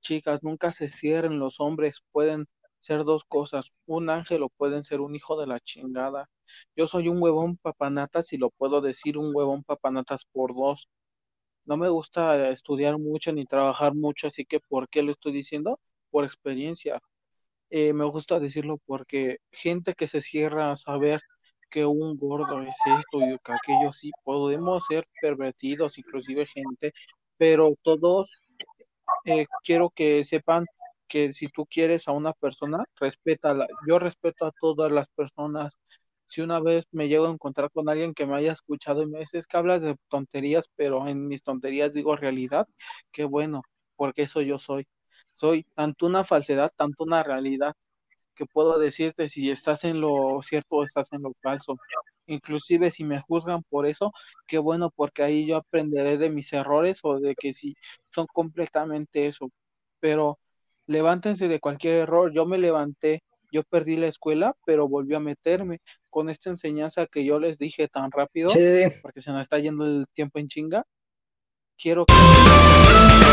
Chicas, nunca se cierren los hombres, pueden ser dos cosas, un ángel o pueden ser un hijo de la chingada. Yo soy un huevón papanatas y lo puedo decir un huevón papanatas por dos. No me gusta estudiar mucho ni trabajar mucho, así que ¿por qué lo estoy diciendo? Por experiencia. Eh, me gusta decirlo porque gente que se cierra a saber que un gordo es esto y que aquello sí, podemos ser pervertidos, inclusive gente pero todos eh, quiero que sepan que si tú quieres a una persona, respétala. Yo respeto a todas las personas. Si una vez me llego a encontrar con alguien que me haya escuchado y me dice, es que hablas de tonterías, pero en mis tonterías digo realidad, qué bueno, porque eso yo soy. Soy tanto una falsedad, tanto una realidad, que puedo decirte si estás en lo cierto o estás en lo falso. Inclusive si me juzgan por eso, qué bueno, porque ahí yo aprenderé de mis errores o de que si son completamente eso. Pero levántense de cualquier error. Yo me levanté, yo perdí la escuela, pero volví a meterme con esta enseñanza que yo les dije tan rápido, porque se nos está yendo el tiempo en chinga. Quiero que